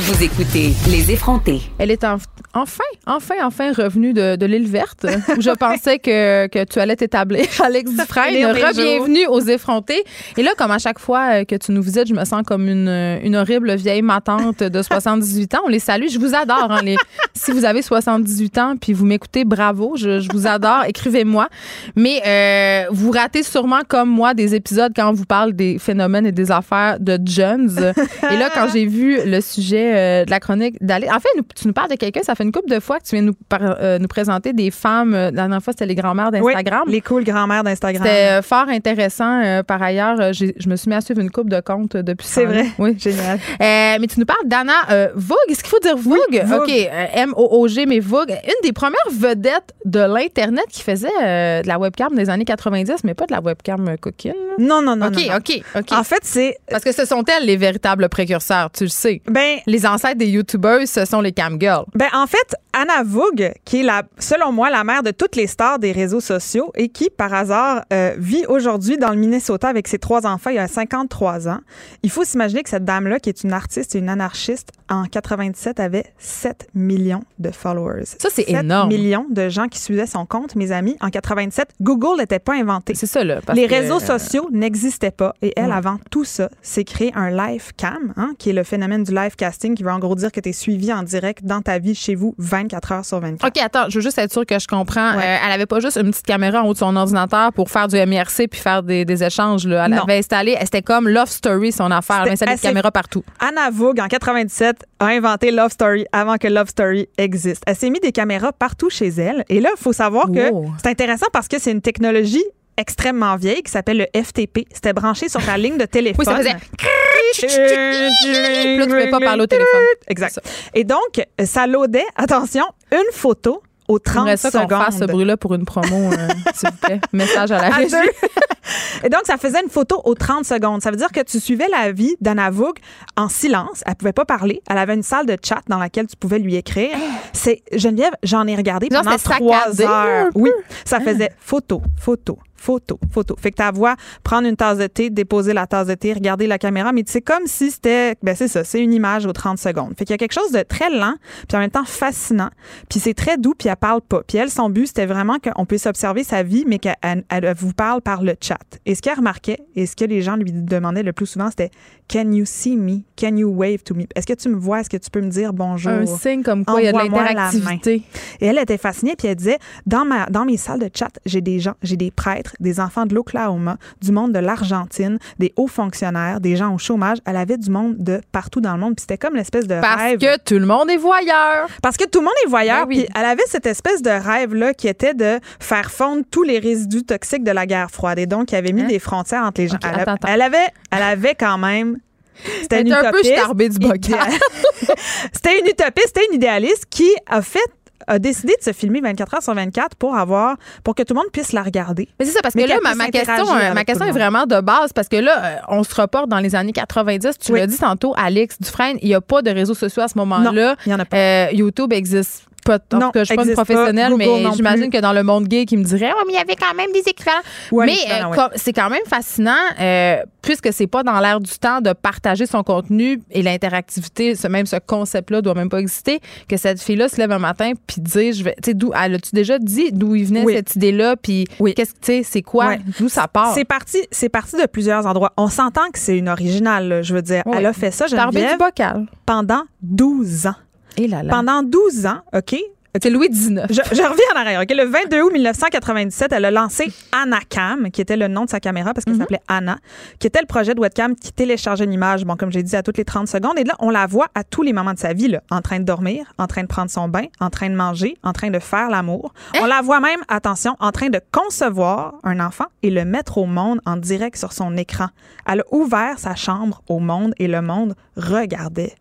A: vous écoutez Les effrontés.
C: Elle est en enfin, enfin, enfin revenu de, de l'île verte où je pensais que, que tu allais t'établir. Alex Dufresne, re-bienvenue aux effrontés. Et là, comme à chaque fois euh, que tu nous visites, je me sens comme une, une horrible vieille matante de 78 ans. On les salue. Je vous adore. Hein, les, si vous avez 78 ans puis vous m'écoutez, bravo. Je, je, vous adore. Écrivez-moi. Mais euh, vous ratez sûrement, comme moi, des épisodes quand on vous parle des phénomènes et des affaires de Jones. et là, quand j'ai vu le sujet euh, de la chronique d'aller... En fait, tu nous parles de quelqu'un, ça fait une couple de fois que tu viens nous, euh, nous présenter des femmes. Euh, la dernière fois, c'était les grand-mères d'Instagram.
F: les cool grand-mères d'Instagram.
C: C'était fort intéressant. par ailleurs, je me suis mis à suivre une coupe de comptes depuis
F: C'est vrai.
C: Oui.
F: Génial.
C: mais tu nous parles d'Anna Vogue. Est-ce qu'il faut dire Vogue? OK. M-O-O-G, mais Vogue. Une des premières vedettes de l'Internet qui faisait de la webcam des années 90, mais pas de la webcam coquine.
F: Non, non, non.
C: OK,
F: non, non.
C: OK, OK.
F: En fait, c'est.
C: Parce que ce sont elles les véritables précurseurs, tu le sais.
F: Ben,
C: Les ancêtres des YouTubers, ce sont les cam girls.
F: Ben, en fait, Anna Vogue, qui est, la, selon moi, la mère de toutes les stars des réseaux sociaux et qui, par hasard, euh, vit aujourd'hui dans le Minnesota avec ses trois enfants il y a 53 ans. Il faut s'imaginer que cette dame-là, qui est une artiste et une anarchiste, en 97 avait 7 millions de followers.
C: Ça, c'est
F: 7
C: énorme.
F: millions de gens qui suivaient son compte, mes amis. En 87, Google n'était pas inventé.
C: C'est ça, là. parce
F: Les
C: que-
F: réseaux sociaux n'existaient pas. Et elle,
C: Ouais.
F: avant tout ça, s'est créé un live cam, hein, qui est le phénomène du live casting, qui veut en gros dire que tu es suivi en direct dans ta vie chez vous 24 heures sur 24.
C: OK, attends, je veux juste être sûre que je comprends.
F: Ouais.
C: Euh, elle avait pas juste une petite caméra en haut de son ordinateur pour faire du MIRC puis faire des, des échanges. Là. Elle
F: Non.
C: avait installé, c'était comme Love Story, son affaire. Elle avait installé des caméras partout.
F: Anna Vogue, en 97, a inventé Love Story avant que Love Story existe. Elle s'est mis des caméras partout chez elle. Et là, il faut savoir que c'est intéressant parce que c'est une technologie extrêmement vieille qui s'appelle le FTP. C'était branché sur ta ligne de téléphone.
C: Oui, ça faisait. Là, tu pouvais pas parler au téléphone.
F: Exact. Et donc, ça loadait, attention, une photo aux 30
C: J'aimerais ça qu'on
F: secondes.
C: fasse ce bruit-là pour une promo, euh, s'il vous plaît. Message à la régie.
F: Et donc, ça faisait une photo aux 30 secondes. Ça veut dire que tu suivais la vie d'Anna Vogue en silence. Elle pouvait pas parler. Elle avait une salle de chat dans laquelle tu pouvais lui écrire. C'est Geneviève, j'en ai regardé
C: Genre,
F: pendant trois heures. Oui, ça faisait photo, photo, photo, photo. Fait que ta voix, prendre une tasse de thé, déposer la tasse de thé, regarder la caméra, mais c'est comme si c'était, ben c'est ça, c'est une image aux 30 secondes. Fait qu'il y a quelque chose de très lent, puis en même temps fascinant, puis c'est très doux, puis elle parle pas. Puis elle, son but, c'était vraiment qu'on puisse observer sa vie, mais qu'elle elle- vous parle par le chat. Et ce qu'elle remarquait, et ce que les gens lui demandaient le plus souvent, c'était Can you see me? Can you wave to me? Est-ce que tu me vois? Est-ce que tu peux me dire bonjour?
C: Un signe comme quoi il y a de l'interactivité.
F: Et elle était fascinée, puis elle disait dans, ma, dans mes salles de chat, j'ai des gens, j'ai des prêtres, des enfants de l'Oklahoma, du monde de l'Argentine, des hauts fonctionnaires, des gens au chômage. Elle avait du monde de partout dans le monde, puis c'était comme l'espèce de
C: Parce
F: rêve.
C: que tout le monde est voyeur.
F: Parce que tout le monde est voyeur,
C: Ben oui.
F: puis elle avait cette espèce de rêve-là qui était de faire fondre tous les résidus toxiques de la guerre froide. Et donc, il avait mis
C: Hein?
F: des frontières entre les gens. Elle, a-
C: attends, attends.
F: elle avait, elle avait quand même. C'était
C: Elle
F: une
C: est un peu
F: utopiste.
C: du
F: C'était une utopiste, c'était une idéaliste qui a fait a décidé de se filmer 24 heures sur 24 pour avoir pour que tout le monde puisse la regarder.
C: Mais c'est ça, parce
F: Mais
C: que là, ma, ma question, euh, ma question est vraiment de base parce que là, euh, on se reporte dans les années 90. Tu
F: Oui.
C: l'as dit tantôt, Alex Dufresne, il n'y a pas de réseaux sociaux à ce moment-là.
F: Il y en a pas.
C: Euh, YouTube existe pas. En
F: Non,
C: tout cas, je suis pas une
F: pas.
C: professionnelle, mais j'imagine que dans le monde gay, qui me dirait, oh, mais il y avait quand même des équivalents.
F: Ouais,
C: mais euh,
F: ouais.
C: c'est quand même fascinant, euh, puisque c'est pas dans l'air du temps de partager son contenu et l'interactivité, ce, même ce concept-là doit même pas exister, que cette fille-là se lève un matin puis dit, je vais, tu sais, d'où, elle a-tu déjà dit d'où il venait
F: Oui.
C: cette idée-là, puis
F: Oui.
C: qu'est-ce que, tu sais, c'est quoi,
F: Ouais.
C: d'où ça part?
F: C'est parti, c'est parti de plusieurs endroits. On s'entend que c'est une originale, là, je veux dire.
C: Oui.
F: Elle a fait ça,
C: du bocal.
F: pendant 12 ans.
C: Et là là.
F: Pendant 12 ans, OK?
C: C'est Louis XIX.
F: Je, je reviens en arrière. OK? Le 22 août 1997, elle a lancé Anacam, qui était le nom de sa caméra parce qu'elle s'appelait Anna, qui était le projet de webcam qui téléchargeait une image, bon, comme j'ai dit, à toutes les 30 secondes. Et là, on la voit à tous les moments de sa vie, là, en train de dormir, en train de prendre son bain, en train de manger, en train de faire l'amour. On la voit même, attention, en train de concevoir un enfant et le mettre au monde en direct sur son écran. Elle a ouvert sa chambre au monde et le monde regardait.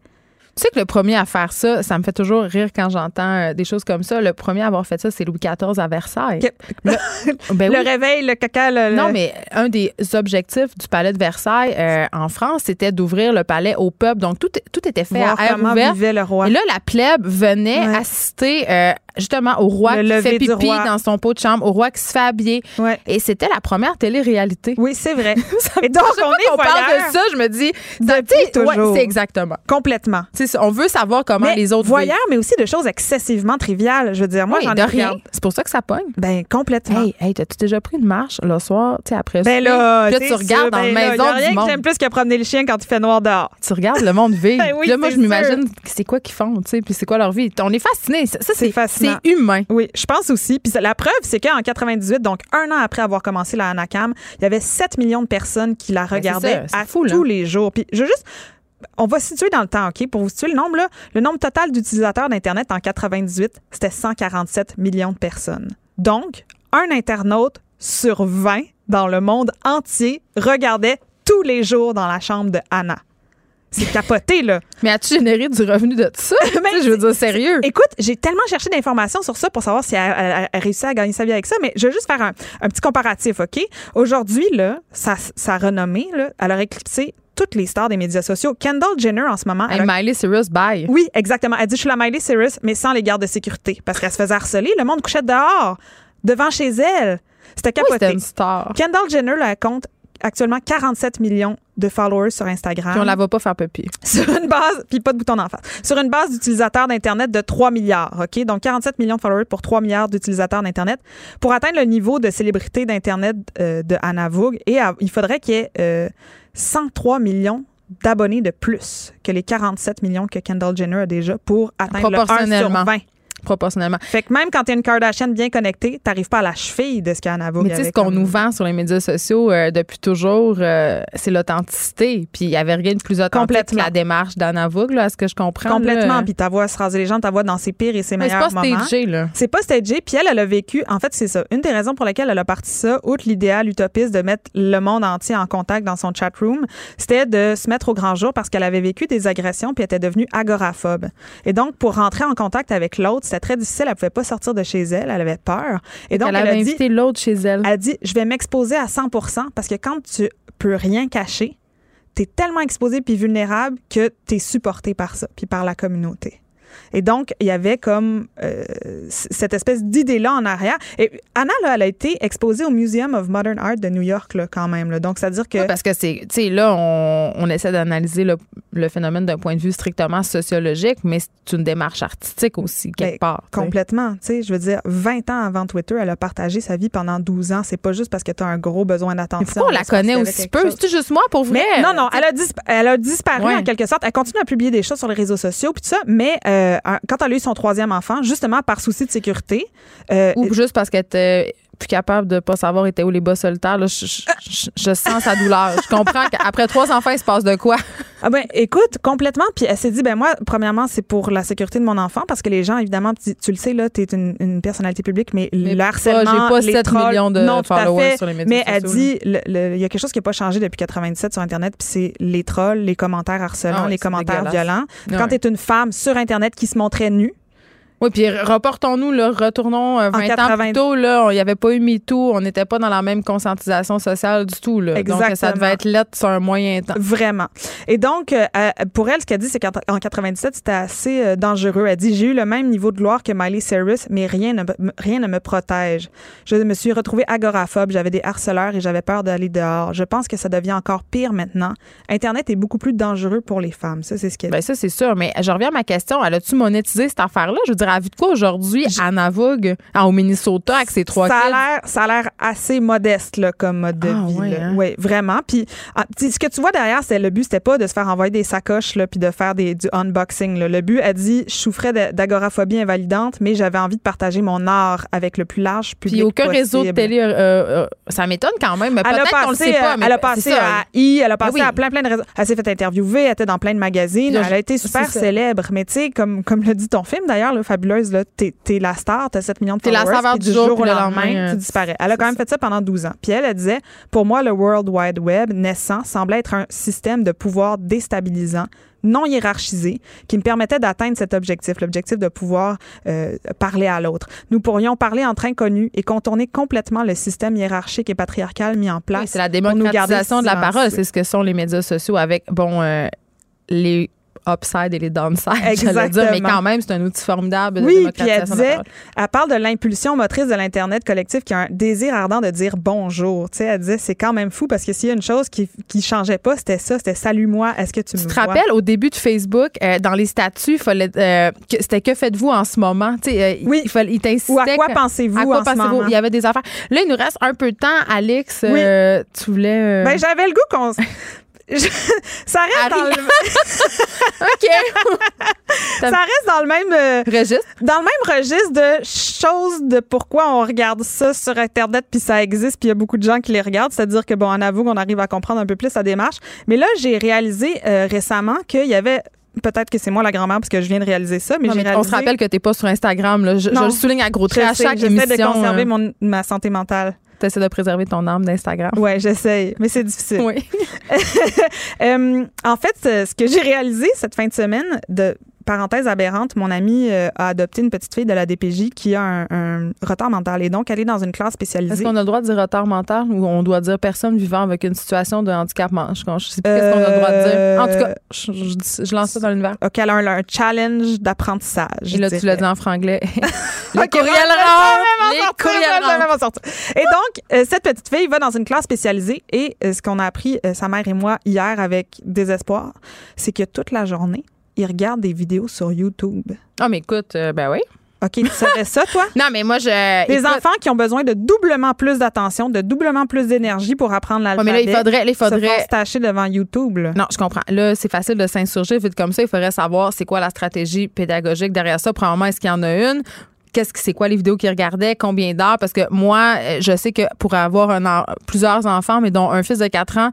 C: Tu sais que le premier à faire ça, ça me fait toujours rire quand j'entends euh, des choses comme ça. Le premier à avoir fait ça, c'est Louis XIV à Versailles.
F: Que-
C: Ben
F: le
C: oui.
F: réveil, le caca, le,
C: Non, mais un des objectifs du palais de Versailles euh, en France, c'était d'ouvrir le palais au peuple. Donc, tout, tout était fait
F: voir
C: à air ouvert.
F: vivait le roi.
C: Et là, la plèbe venait
F: Ouais.
C: assister euh, justement au roi
F: Le
C: qui fait pipi dans son pot de chambre, au roi qui se fait habiller.
F: Ouais.
C: Et c'était la première télé-réalité.
F: Oui, c'est vrai. Et donc, on est
C: parle de ça, je me dis, ouais, c'est exactement.
F: complètement.
C: On veut savoir comment
F: Mais
C: les autres
F: voyeurs, mais aussi de choses excessivement triviales. Je veux dire, moi,
C: Oui,
F: j'en ai
C: rien. C'est pour ça que ça pogne.
F: Ben, complètement.
C: Hey, hey, t'as-tu déjà pris une marche le soir, tu sais, après
F: ben là,
C: là, tu regardes dans
F: ben
C: la
F: là,
C: maison
F: y a rien
C: du
F: que
C: monde.
F: j'aime plus que promener le chien quand il fait noir dehors.
C: Tu regardes le monde vivre.
F: Ben oui,
C: là, moi, je m'imagine c'est quoi qu'ils font, tu sais, puis c'est quoi leur vie. On est fascinés. Ça, ça,
F: C'est
C: c'est
F: fascinant.
C: C'est humain.
F: Oui, je pense aussi. Puis la preuve, c'est qu'en 98, donc un an après avoir commencé la Anacam, il y avait 7 millions de personnes qui la
C: Ben,
F: regardaient
C: ça,
F: à
C: fou, là.
F: tous les jours. Puis je veux juste on va situer dans le temps, OK? Pour vous situer le nombre, là, le nombre total d'utilisateurs d'Internet en 98, c'était 147 millions de personnes. Donc, un internaute sur 20 dans le monde entier regardait tous les jours dans la chambre de Anna. C'est capoté, là.
C: Mais as-tu généré du revenu de ça? Je veux dire, sérieux.
F: Écoute, j'ai tellement cherché d'informations sur ça pour savoir si elle, elle- elle réussit à gagner sa vie avec ça, mais je vais juste faire un, un petit comparatif, OK? Aujourd'hui, là, sa, sa renommée, là, elle aurait éclipsé toutes les stars des médias sociaux. Kendall Jenner, en ce moment,
C: Hey,
F: a-
C: Miley Cyrus, bye.
F: oui, exactement. Elle dit, je suis la Miley Cyrus, mais sans les gardes de sécurité, parce qu'elle se faisait harceler. Le monde couchait dehors, devant chez elle. C'était
C: Oui,
F: capoté.
C: c'était une star.
F: Kendall Jenner, là, elle compte actuellement 47 millions de followers sur Instagram.
C: Puis on la va pas faire papier.
F: sur une base, puis pas de bouton d'en face, sur une base d'utilisateurs d'Internet de 3 milliards, OK? Donc 47 millions de followers pour 3 milliards d'utilisateurs d'Internet. Pour atteindre le niveau de célébrité d'Internet euh, de Anna Vogue, et à- il faudrait qu'il y ait euh, 103 millions d'abonnés de plus que les 47 millions que Kendall Jenner a déjà pour atteindre le 1 sur
C: Proportionnellement.
F: 20.
C: Proportionnellement.
F: Fait que même quand t'es une Kardashian bien connectée, t'arrives pas à la cheville de ce qu'Anna Vogue
C: Mais tu sais, ce qu'on nous vend sur les médias sociaux euh, depuis toujours, euh, c'est l'authenticité. Puis il y avait rien de plus authentique que la démarche d'Anna Vogue, là, à ce que je comprends.
F: Complètement.
C: là.
F: Puis ta voix se raser les jambes, ta voix dans ses pires et ses
C: Mais c'est
F: meilleurs
C: pas
F: moments.
C: stagé, là.
F: C'est pas stagé. Puis elle, elle a vécu. En fait, c'est ça. Une des raisons pour lesquelles elle a parti ça, outre l'idéal utopiste de mettre le monde entier en contact dans son chat room, c'était de se mettre au grand jour parce qu'elle avait vécu des agressions puis était devenue agoraphobe. Et donc, pour rentrer en contact avec l'autre, c'était très difficile. Elle pouvait pas sortir de chez elle. Elle avait peur. Et donc,
C: elle
F: elle,
C: avait
F: a
C: invité l'autre chez elle.
F: elle a dit, je vais m'exposer à 100% parce que quand tu peux rien cacher, t'es tellement exposé puis vulnérable que t'es supporté par ça puis par la communauté. Et donc, il y avait comme euh, cette espèce d'idée-là en arrière. Et Anna, là, elle a été exposée au Museum of Modern Art de New York, là, quand même. là. Donc, c'est-à-dire que...
C: Oui, parce que c'est, tu sais, là, on, on essaie d'analyser le, le phénomène d'un point de vue strictement sociologique, mais c'est une démarche artistique aussi, quelque
F: Ben,
C: part. tu sais.
F: Complètement. Tu sais, je veux dire, 20 ans avant Twitter, elle a partagé sa vie pendant 12 ans. C'est pas juste parce que tu as un gros besoin d'attention.
C: Mais pourquoi on la connaît aussi peu? C'est juste moi, pour vrai?
F: Mais non, non, elle a, elle a disparu
C: Ouais.
F: en quelque sorte. Elle continue à publier des choses sur les réseaux sociaux puis tout ça, mais euh, un- quand elle a eu son troisième enfant, justement par souci de sécurité, euh,
C: Ou juste parce qu'elle était plus capable de pas savoir était où les bas solitaires. Là, je sens sa douleur. Je comprends qu'après trois enfants, il se passe de quoi?
F: Ah ben écoute complètement. Puis elle s'est dit ben moi premièrement c'est pour la sécurité de mon enfant parce que les gens évidemment tu, tu le sais là t'es une, une personnalité publique mais,
C: Mais
F: le harcèlement
C: j'ai pas
F: les
C: 7
F: trolls,
C: millions de
F: non,
C: followers sur les médias
F: mais elle
C: sociaux,
F: dit le- le- il y a quelque chose qui n'a pas changé depuis 97 sur internet puis c'est les trolls les commentaires harcelants
C: Ah
F: les commentaires violents
C: Ouais.
F: quand tu es une femme sur internet qui se montrait nue
C: Oui, puis reportons-nous, là, retournons euh, 20 ans
F: 80.
C: plus tôt, là, il n'y avait pas eu MeToo, on n'était pas dans la même conscientisation sociale du tout, là. Donc, ça
F: Exactement.
C: devait être lettre sur un moyen temps.
F: Vraiment. Et donc, euh, euh, pour elle, ce qu'elle dit, c'est qu'en en 97, c'était assez euh, dangereux. Elle dit J'ai eu le même niveau de gloire que Miley Cyrus, mais rien ne, me- rien ne me protège. Je me suis retrouvée agoraphobe, j'avais des harceleurs et j'avais peur d'aller dehors. Je pense que ça devient encore pire maintenant. Internet est beaucoup plus dangereux pour les femmes. Ça, c'est ce qu'elle
C: Ben ça, c'est sûr. Mais je reviens à ma question. Elle a-tu monétisé cette affaire-là? Je veux dire, a vu de quoi aujourd'hui, Vogue, ah, au Minnesota, avec ses trois
F: ça a l'air ça a l'air assez modeste là, comme mode de
C: Ah,
F: vie là.
C: hein?
F: Vraiment puis ah, ce que tu vois derrière c'est le but c'était pas de se faire envoyer des sacoches là puis de faire des du unboxing là. le but a dit je souffrais d'agoraphobie invalidante mais j'avais envie de partager mon art avec le plus large public
C: Puis aucun
F: possible.
C: réseau de télé, euh, euh, ça m'étonne quand même. Mais
F: elle a
C: peut-être qu'on le
F: passé,
C: sait pas. mais
F: elle a passé
C: ça.
F: à I, elle a passé
C: oui.
F: à plein plein de réseaux. Elle s'est fait interviewer, elle était dans plein de magazines,
C: là,
F: elle a été super célèbre. Mais tu sais, comme comme le dit ton film d'ailleurs, là, fabuleuse, là, t'es, t'es la star, t'as 7 millions de
C: T'es la
F: followers,
C: saveur du jour, puis le lendemain, euh,
F: tu disparais. Elle a quand même fait ça pendant 12 ans. Puis elle, elle disait, pour moi, le World Wide Web naissant semblait être un système de pouvoir déstabilisant non hiérarchisé qui me permettait d'atteindre cet objectif, l'objectif de pouvoir euh, parler à l'autre. Nous pourrions parler entre inconnus et contourner complètement le système hiérarchique et patriarcal mis en place.
C: Oui, c'est la
F: pour nous garder
C: démocratisation de la parole. C'est ce que sont les médias sociaux avec, bon, euh, les upside et les downside, j'allais dire. Mais
F: Exactement.
C: quand même, c'est un outil formidable de
F: Oui, puis elle disait, elle parle de l'impulsion motrice de l'Internet collectif qui a un désir ardent de dire bonjour. Tu sais, elle disait, c'est quand même fou parce que s'il y a une chose qui, qui changeait pas, c'était ça, c'était salut-moi, est-ce que tu,
C: Tu
F: me
C: te
F: vois?
C: rappelles, au début de Facebook, euh, dans les statuts, fallait, euh, que- c'était que faites-vous en ce moment? Tu sais, euh,
F: Oui.
C: Il, fallait, il t'incitait
F: Ou à quoi pensez-vous
C: à quoi
F: en ce
C: pensez-vous?
F: moment?
C: Il y avait des affaires. Là, il nous reste un peu de temps. Alex, euh, tu voulais...
F: Ben, j'avais le goût qu'on... Je- ça, reste dans le,
C: OK.
F: ça reste dans le même euh,
C: Registre.
F: dans le même registre de choses de pourquoi on regarde ça sur internet puis ça existe puis il y a beaucoup de gens qui les regardent c'est-à-dire que bon on avoue qu'on arrive à comprendre un peu plus la démarche mais là j'ai réalisé euh, récemment qu'il y avait peut-être que c'est moi la grand-mère parce que je viens de réaliser ça mais
C: Non,
F: j'ai
C: mais
F: réalisé
C: on se rappelle que t'es pas sur Instagram. Là. Je, le souligne à gros traits à chaque
F: j'essaie
C: émission.
F: de conserver
C: euh,
F: mon, ma santé mentale
C: essaies de préserver ton âme d'Instagram.
F: Ouais, j'essaye, mais c'est difficile.
C: Oui.
F: Euh, en fait, ce que j'ai réalisé cette fin de semaine, de parenthèse aberrante, mon ami euh, a adopté une petite fille de la DPJ qui a un, un retard mental et donc elle est dans une classe
C: Est-ce
F: spécialisée.
C: qu'on a le droit de dire retard mental ou on doit dire personne vivant avec une situation de handicap? Je, je sais plus qu'est-ce qu'on a le droit de dire. En tout cas, je, je- je lance ça dans l'univers.
F: OK, elle a un, un challenge d'apprentissage.
C: Et là, tu l'as dit en franglais. les
F: Ok,
C: courriels
F: ouais, je vais
C: rentrent!
F: jamais m'en
C: Les
F: sortir,
C: courriels
F: je vais jamais
C: rentrent!
F: m'en sortir. Et donc, euh, cette petite fille va dans une classe spécialisée et euh, ce qu'on a appris, euh, sa mère et moi, hier avec désespoir, c'est que toute la journée, ils regardent des vidéos sur YouTube.
C: Ah, mais écoute, euh, ben oui.
F: OK, tu savais ça, toi?
C: Non, mais moi, je.
F: Des
C: écoute,
F: enfants qui ont besoin de doublement plus d'attention, de doublement plus d'énergie pour apprendre
C: ouais,
F: l'alphabet.
C: mais là, il faudrait. là, il faudrait
F: se tâcher devant YouTube. là.
C: Non, je comprends. Là, c'est facile de s'insurger vite comme ça. Il faudrait savoir c'est quoi la stratégie pédagogique derrière ça. Premièrement, est-ce qu'il y en a une? Qu'est-ce que c'est quoi les vidéos qu'ils regardaient? Combien d'heures? Parce que moi, euh, je sais que pour avoir un plusieurs enfants, mais dont un fils de 4 ans,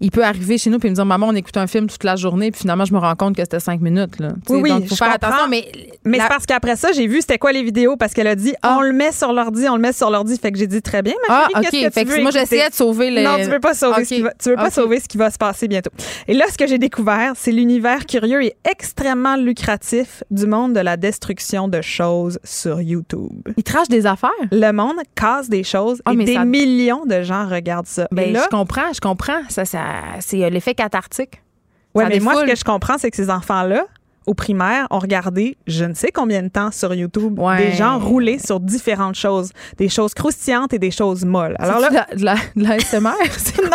C: il peut arriver chez nous puis me dire Maman, on écoute un film toute la journée, puis finalement, je me rends compte que c'était cinq minutes. Là.
F: Oui, oui,
C: donc, faut
F: je
C: faire
F: comprends.
C: attention. Mais,
F: Mais
C: la-
F: c'est parce qu'après ça, j'ai vu c'était quoi les vidéos parce qu'elle a dit
C: Ah.
F: on le met sur l'ordi, on le met sur l'ordi. Fait que j'ai dit très bien, ma
C: Ah,
F: chérie,
C: OK.
F: qu'est-ce que
C: Fait que moi, j'essayais de sauver les.
F: Non, tu veux pas sauver ce qui va, tu veux pas sauver ce qui va se passer bientôt. Et là, ce que j'ai découvert, c'est l'univers curieux et extrêmement lucratif du monde de la destruction de choses sur YouTube.
C: Ils trachent des affaires.
F: Le monde casse des choses
C: Ah,
F: et
C: mais
F: des
C: ça-
F: millions de gens regardent ça.
C: Ben,
F: et là,
C: je comprends, je comprends. Ça, ça, c'est euh, l'effet cathartique. ça
F: mais moi, ce que je comprends, c'est que ces enfants-là, au primaire, ont regardé je ne sais combien de temps sur YouTube
C: Ouais.
F: des gens rouler sur différentes choses, des choses croustillantes et des choses molles. Alors là,
C: de la, de la, de la SMR? C'est
F: non,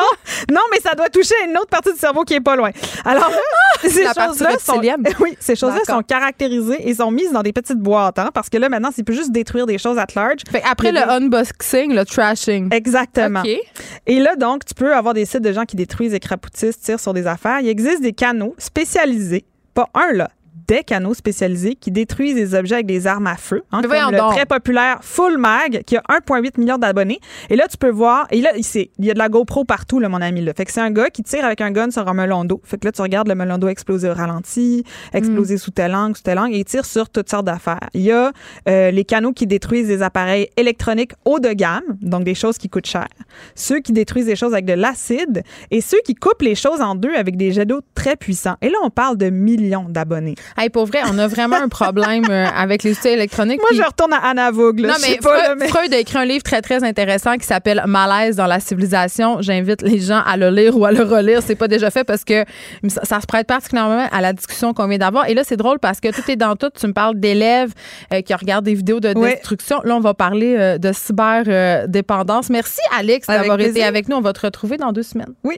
F: non, mais ça doit toucher une autre partie du cerveau qui est pas loin. Alors là, ces choses-là sont, oui, ces choses-là
C: D'accord.
F: sont caractérisées et sont mises dans des petites boîtes, hein, parce que là maintenant, c'est plus juste détruire des choses at large.
C: Fait après le unboxing, le trashing.
F: Exactement. Et là, donc, tu peux avoir des sites de gens qui détruisent, écrapoutissent, tirent sur des affaires. Il existe des canaux spécialisés, pas un là, des canaux spécialisés qui détruisent des objets avec des armes à feu, hein, comme le
C: donc.
F: très populaire Full Mag qui a 1,8 million d'abonnés. Et là, tu peux voir, et là, il y a de la GoPro partout, là, mon ami. Là. Fait que c'est un gars qui tire avec un gun sur un melon d'eau. Fait que là, tu regardes le melon d'eau exploser au ralenti,
C: Hmm.
F: exploser sous telle angle, sous telle angle, et il tire sur toutes sortes d'affaires. Il y a euh, les canaux qui détruisent des appareils électroniques haut de gamme, donc des choses qui coûtent cher. Ceux qui détruisent des choses avec de l'acide et ceux qui coupent les choses en deux avec des jets d'eau très puissants. Et là, on parle de millions d'abonnés.
C: Hey, pour vrai, on a vraiment un problème euh, avec les outils électroniques.
F: Moi, je retourne à Anna Vogue. là.
C: non, mais,
F: pas,
C: Freud,
F: là, mais-
C: Freud a écrit un livre très, très intéressant qui s'appelle Malaise dans la civilisation. J'invite les gens à le lire ou à le relire. C'est pas déjà fait parce que ça, ça se prête particulièrement à la discussion qu'on vient d'avoir. Et là, c'est drôle parce que tout est dans tout. Tu me parles d'élèves euh, qui regardent des vidéos de
F: Oui.
C: destruction. Là, on va parler euh, de cyberdépendance. Merci, Alex, d'avoir été avec nous. On va te retrouver dans deux semaines.
F: Oui.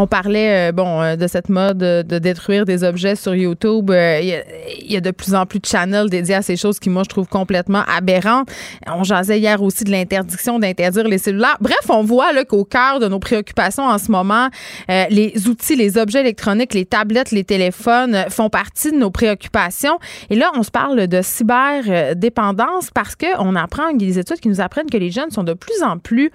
C: On parlait euh, bon euh, de cette mode de détruire des objets sur YouTube. Euh, Il y, a- de plus en plus de channels dédiés à ces choses qui moi je trouve complètement aberrantes. On jasait hier aussi de l'interdiction d'interdire les cellulaires. Bref, on voit qu'au cœur de nos préoccupations en ce moment, les outils, les objets électroniques, les tablettes, les téléphones font partie de nos préoccupations. Et là, on se parle de cyberdépendance parce que on apprend il y a des études qui nous apprennent que les jeunes sont de plus en plus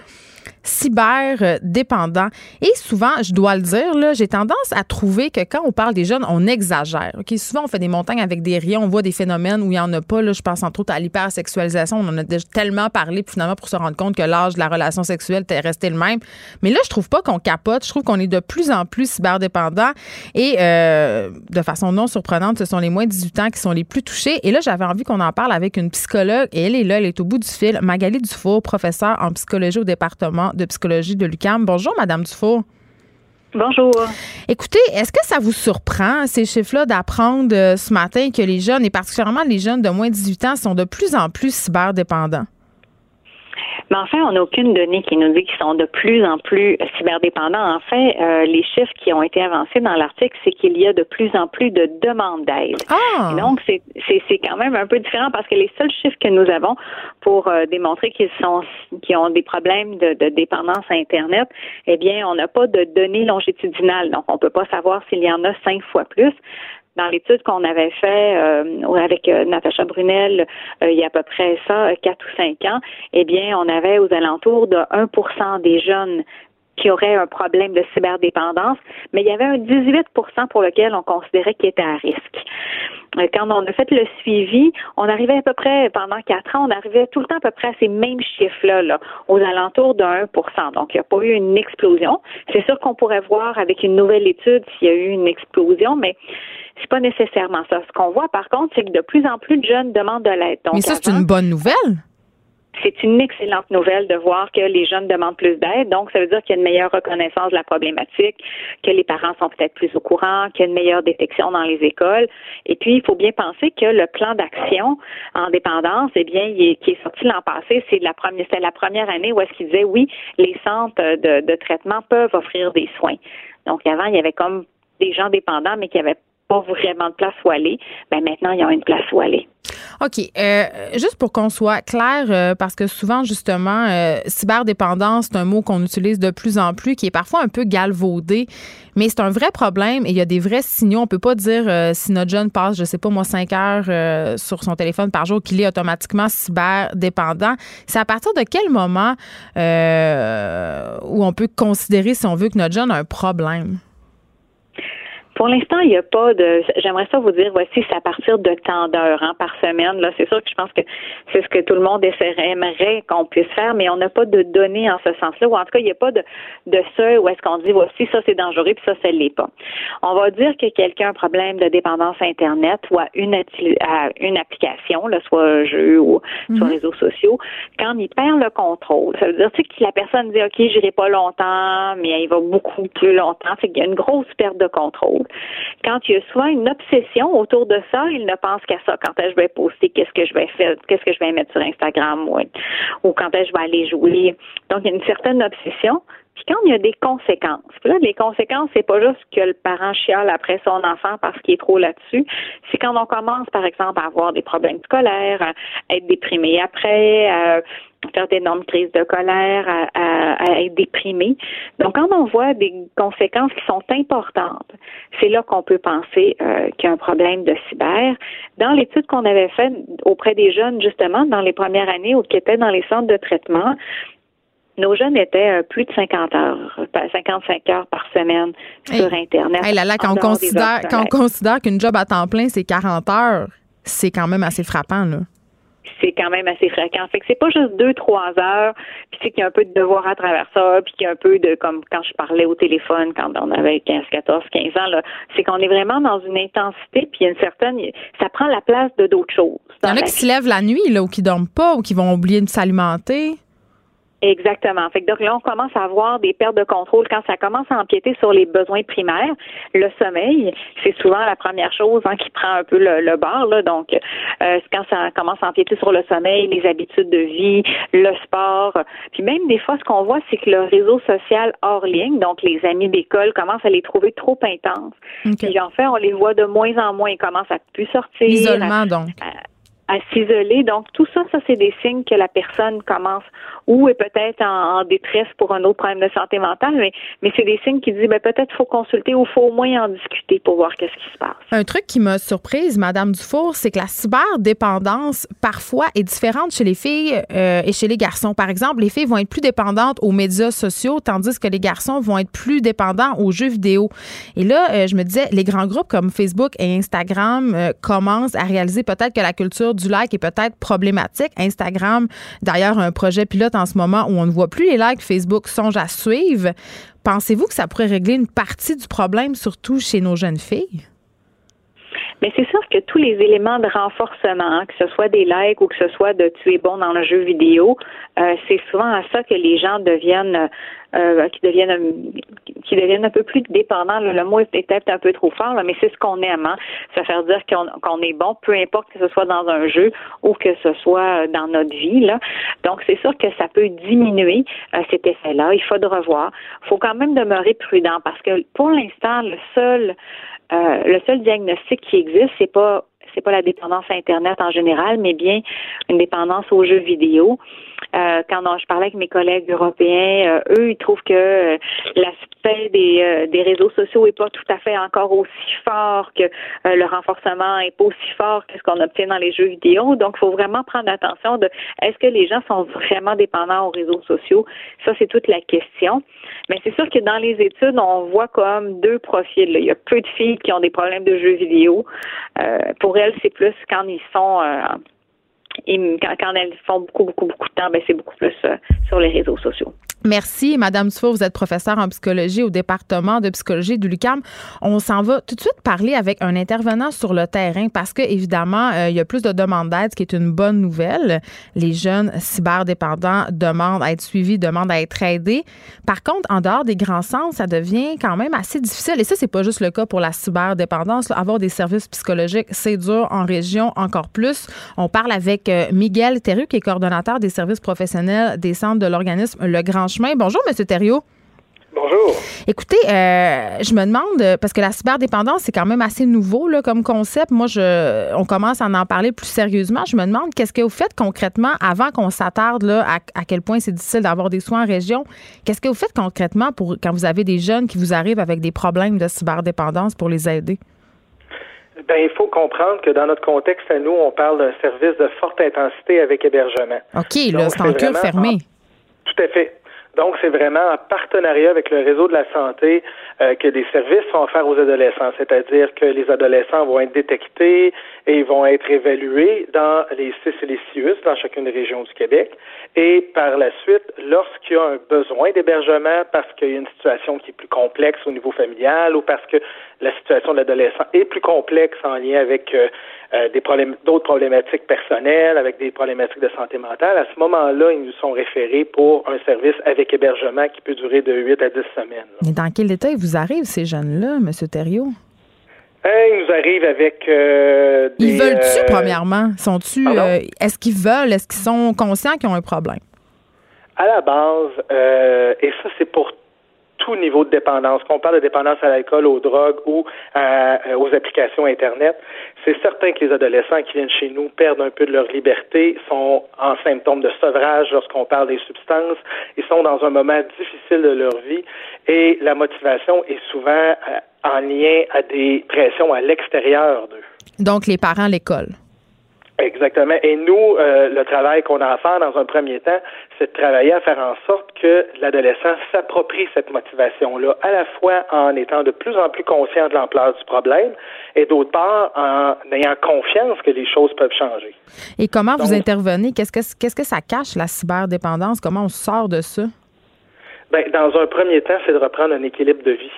C: cyber euh, dépendants. Et souvent, je dois le dire, j'ai tendance à trouver que quand on parle des jeunes, on exagère. Ok, Souvent, on fait des montagnes avec des riens, on voit des phénomènes où il n'y en a pas. Là, je pense entre autres à l'hypersexualisation. On en a déjà tellement parlé, finalement, pour se rendre compte que l'âge de la relation sexuelle était resté le même. Mais là, je trouve pas qu'on capote. Je trouve qu'on est de plus en plus cyberdépendants. Et euh, de façon non surprenante, ce sont les moins de 18 ans qui sont les plus touchés. Et là, j'avais envie qu'on en parle avec une psychologue. Et elle est là, elle est au bout du fil. Magali Dufour, professeure en psychologie au département de psychologie de l'UCAM. Bonjour, Madame Dufour.
G: Bonjour.
C: Écoutez, est-ce que ça vous surprend, ces chiffres-là, d'apprendre euh, ce matin que les jeunes, et particulièrement les jeunes de moins de 18 ans, sont de plus en plus cyberdépendants?
G: Mais enfin, on n'a aucune donnée qui nous dit qu'ils sont de plus en plus cyberdépendants. En fait, euh, les chiffres qui ont été avancés dans l'article, c'est qu'il y a de plus en plus de demandes d'aide.
C: Ah!
G: Donc, c'est c'est- c'est quand même un peu différent parce que les seuls chiffres que nous avons pour euh, démontrer qu'ils sont qu'ils ont des problèmes de, de dépendance à Internet, eh bien, on n'a pas de données longitudinales. Donc, on peut pas savoir s'il y en a cinq fois plus. Dans l'étude qu'on avait fait euh, avec euh, Natacha Brunel euh, il y a à peu près ça, euh, quatre ou cinq ans, eh bien, on avait aux alentours de 1% des jeunes qui auraient un problème de cyberdépendance, mais il y avait un 18% pour lequel on considérait qu'il était à risque. Euh, quand on a fait le suivi, on arrivait à peu près, pendant quatre ans, on arrivait tout le temps à peu près à ces mêmes chiffres-là, là, aux alentours de 1% Donc, il n'y a pas eu une explosion. C'est sûr qu'on pourrait voir avec une nouvelle étude s'il y a eu une explosion, mais c'est pas nécessairement ça. Ce qu'on voit, par contre, c'est que de plus en plus de jeunes demandent de l'aide.
C: Mais ça, c'est une bonne nouvelle
G: c'est une excellente nouvelle de voir que les jeunes demandent plus d'aide. Donc, ça veut dire qu'il y a une meilleure reconnaissance de la problématique, que les parents sont peut-être plus au courant, qu'il y a une meilleure détection dans les écoles. Et puis, il faut bien penser que le plan d'action en dépendance, eh bien, il qui est sorti l'an passé, c'est la première, la première année où est-ce qu'il disait oui, les centres de, de traitement peuvent offrir des soins. Donc, avant, il y avait comme des gens dépendants, mais qui n'avaient pas vraiment de place où aller. Ben maintenant, il y a une place où aller.
C: OK. Euh, juste pour qu'on soit clair, euh, parce que souvent, justement, euh, cyberdépendance, c'est un mot qu'on utilise de plus en plus, qui est parfois un peu galvaudé, mais c'est un vrai problème et il y a des vrais signaux. On peut pas dire si notre jeune passe, je sais pas moi, cinq heures sur son téléphone par jour qu'il est automatiquement cyberdépendant. C'est à partir de quel moment où on peut considérer, si on veut, que notre jeune a un problème?
G: Pour l'instant, il n'y a pas de. J'aimerais ça vous dire, voici, c'est à partir de tant d'heures hein, par semaine. Là, c'est sûr que je pense que c'est ce que tout le monde essaierait, aimerait qu'on puisse faire, mais on n'a pas de données en ce sens-là. Ou en tout cas, il n'y a pas de, de seuil où est-ce qu'on dit, voici, ça c'est dangereux, puis ça, ça l'est pas. On va dire que quelqu'un a un problème de dépendance Internet ou à une, à une application, là, soit un jeu ou sur les mhm. réseaux sociaux, quand il perd le contrôle, ça veut dire que la personne dit, OK, j'irai pas longtemps, mais il va beaucoup plus longtemps. Fait qu'il y a une grosse perte de contrôle. Quand il y a souvent une obsession autour de ça, il ne pense qu'à ça. Quand est-ce que je vais poster, qu'est-ce que je vais faire, qu'est-ce que je vais mettre sur Instagram, ou, ou quand est-ce que je vais aller jouer. Donc, il y a une certaine obsession. Puis quand il y a des conséquences, puis là, les conséquences, c'est pas juste que le parent chiale après son enfant parce qu'il est trop là-dessus. C'est quand on commence, par exemple, à avoir des problèmes scolaires, à être déprimé après, faire d'énormes crises de colère, à, être déprimé. Donc, quand on voit des conséquences qui sont importantes, c'est là qu'on peut penser euh, qu'il y a un problème de cyber. Dans l'étude qu'on avait faite auprès des jeunes, justement, dans les premières années ou qui étaient dans les centres de traitement, nos jeunes étaient euh, plus de 50 heures, 55 heures par semaine sur Internet.
C: là, là, quand, on considère, quand on considère qu'une job à temps plein, c'est 40 heures, c'est quand même assez frappant, là
G: c'est quand même assez fréquent. Fait que c'est pas juste deux, trois heures, puis c'est qu'il y a un peu de devoir à travers ça, puis qu'il y a un peu de, comme quand je parlais au téléphone quand on avait 15, 14, 15 ans, là, c'est qu'on est vraiment dans une intensité, puis il y a une certaine, ça prend la place de d'autres choses.
C: Il y en a qui se lèvent la nuit, là, ou qui dorment pas, ou qui vont oublier de s'alimenter.
G: Exactement. Fait que donc là, on commence à avoir des pertes de contrôle quand ça commence à empiéter sur les besoins primaires. Le sommeil, c'est souvent la première chose hein, qui prend un peu le, le bord. Là. Donc, euh, quand ça commence à empiéter sur le sommeil, les habitudes de vie, le sport, puis même des fois, ce qu'on voit, c'est que le réseau social hors ligne, donc les amis d'école, commencent à les trouver trop intenses. Puis en fait, on les voit de moins en moins. Ils commencent à plus sortir.
C: Isolement, donc
G: à s'isoler. Donc, tout ça, ça, c'est des signes que la personne commence ou est peut-être en, détresse pour un autre problème de santé mentale, mais, mais c'est des signes qui disent, ben, peut-être faut consulter ou faut au moins en discuter pour voir qu'est-ce qui se passe.
C: Un truc qui m'a surprise, Madame Dufour, c'est que la cyberdépendance, parfois, est différente chez les filles euh, et chez les garçons. Par exemple, les filles vont être plus dépendantes aux médias sociaux, tandis que les garçons vont être plus dépendants aux jeux vidéo. Et là, euh, je me disais, les grands groupes comme Facebook et Instagram euh, commencent à réaliser peut-être que la culture du like est peut-être problématique. Instagram, d'ailleurs, un projet pilote en ce moment où on ne voit plus les likes. Facebook songe à suivre. Pensez-vous que ça pourrait régler une partie du problème, surtout chez nos jeunes filles?
G: Mais c'est sûr que tous les éléments de renforcement, que ce soit des likes ou que ce soit de tu es bon dans le jeu vidéo, euh, c'est souvent à ça que les gens deviennent euh, qui deviennent qui deviennent un peu plus dépendants. Le, mot est peut-être un peu trop fort, mais c'est ce qu'on aime. Hein? Ça fait dire qu'on est bon, peu importe que ce soit dans un jeu ou que ce soit dans notre vie. Là. Donc c'est sûr que ça peut diminuer euh, cet effet-là. Il faut de revoir. Il faut quand même demeurer prudent parce que pour l'instant, le seul euh, le seul diagnostic qui existe, c'est pas c'est pas la dépendance à Internet en général, mais bien une dépendance aux jeux vidéo. Euh, quand je parlais avec mes collègues européens, euh, eux, ils trouvent que la l'aspect des, euh, des réseaux sociaux est pas tout à fait encore aussi fort que euh, le renforcement est pas aussi fort que ce qu'on obtient dans les jeux vidéo. Donc, il faut vraiment prendre attention de est-ce que les gens sont vraiment dépendants aux réseaux sociaux? Ça, c'est toute la question. Mais c'est sûr que dans les études, on voit comme deux profils. Il y a peu de filles qui ont des problèmes de jeux vidéo. Euh, pour elles, c'est plus quand ils sont et quand, elles font beaucoup, beaucoup, beaucoup de temps, ben, c'est beaucoup plus sur les réseaux sociaux.
C: Merci, Madame Dufour. Vous êtes professeure en psychologie au département de psychologie du LUCAM. On s'en va tout de suite parler avec un intervenant sur le terrain parce que, évidemment, euh, il y a plus de demandes d'aide, ce qui est une bonne nouvelle. Les jeunes cyberdépendants demandent à être suivis, demandent à être aidés. Par contre, en dehors des grands centres, ça devient quand même assez difficile. Et ça, c'est pas juste le cas pour la cyberdépendance. Avoir des services psychologiques, c'est dur en région encore plus. On parle avec euh, Miguel Terru, qui est coordonnateur des services professionnels des centres de l'organisme Le Grand Bonjour, M. Thériault.
H: Bonjour.
C: Écoutez, euh, je me demande, parce que la cyberdépendance, c'est quand même assez nouveau là, comme concept. Moi, je, on commence à en parler plus sérieusement. Je me demande, qu'est-ce que vous faites concrètement avant qu'on s'attarde à, à quel point c'est difficile d'avoir des soins en région? Qu'est-ce que vous faites concrètement pour quand vous avez des jeunes qui vous arrivent avec des problèmes de cyberdépendance pour les aider?
H: Ben, il faut comprendre que dans notre contexte à nous, on parle d'un service de forte intensité avec hébergement.
C: OK, là, c'est en cure fermé.
H: tout à fait. Donc, c'est vraiment en partenariat avec le réseau de la santé euh, que des services sont offerts aux adolescents, c'est-à-dire que les adolescents vont être détectés et vont être évalués dans les CIS et les CIUS dans chacune des régions du Québec. Et par la suite, lorsqu'il y a un besoin d'hébergement parce qu'il y a une situation qui est plus complexe au niveau familial ou parce que la situation de l'adolescent est plus complexe en lien avec euh, euh, des problèmes, d'autres problématiques personnelles, avec des problématiques de santé mentale, à ce moment-là, ils nous sont référés pour un service avec hébergement qui peut durer de 8 à 10 semaines.
C: Mais dans quel état ils vous arrivent, ces jeunes-là, M. Thériault?
H: Hein, ils nous arrivent avec euh, des,
C: Ils veulent-tu, euh, premièrement? Sont-tu, est-ce qu'ils veulent? Est-ce qu'ils sont conscients qu'ils ont un problème?
H: À la base, et ça, c'est pour tout niveau de dépendance, qu'on parle de dépendance à l'alcool, aux drogues ou euh, aux applications Internet, c'est certain que les adolescents qui viennent chez nous perdent un peu de leur liberté, sont en symptômes de sevrage lorsqu'on parle des substances, ils sont dans un moment difficile de leur vie et la motivation est souvent euh, en lien à des pressions à l'extérieur d'eux.
C: Donc les parents, l'école.
H: Exactement. Et nous, euh, le travail qu'on a à faire dans un premier temps, c'est de travailler à faire en sorte que l'adolescent s'approprie cette motivation-là, à la fois en étant de plus en plus conscient de l'ampleur du problème et d'autre part en ayant confiance que les choses peuvent changer.
C: Et comment vous intervenez? Qu'est-ce que, qu'est-ce que ça cache, la cyberdépendance? Comment on sort de ça?
H: Ben, dans un premier temps, c'est de reprendre un équilibre de vie.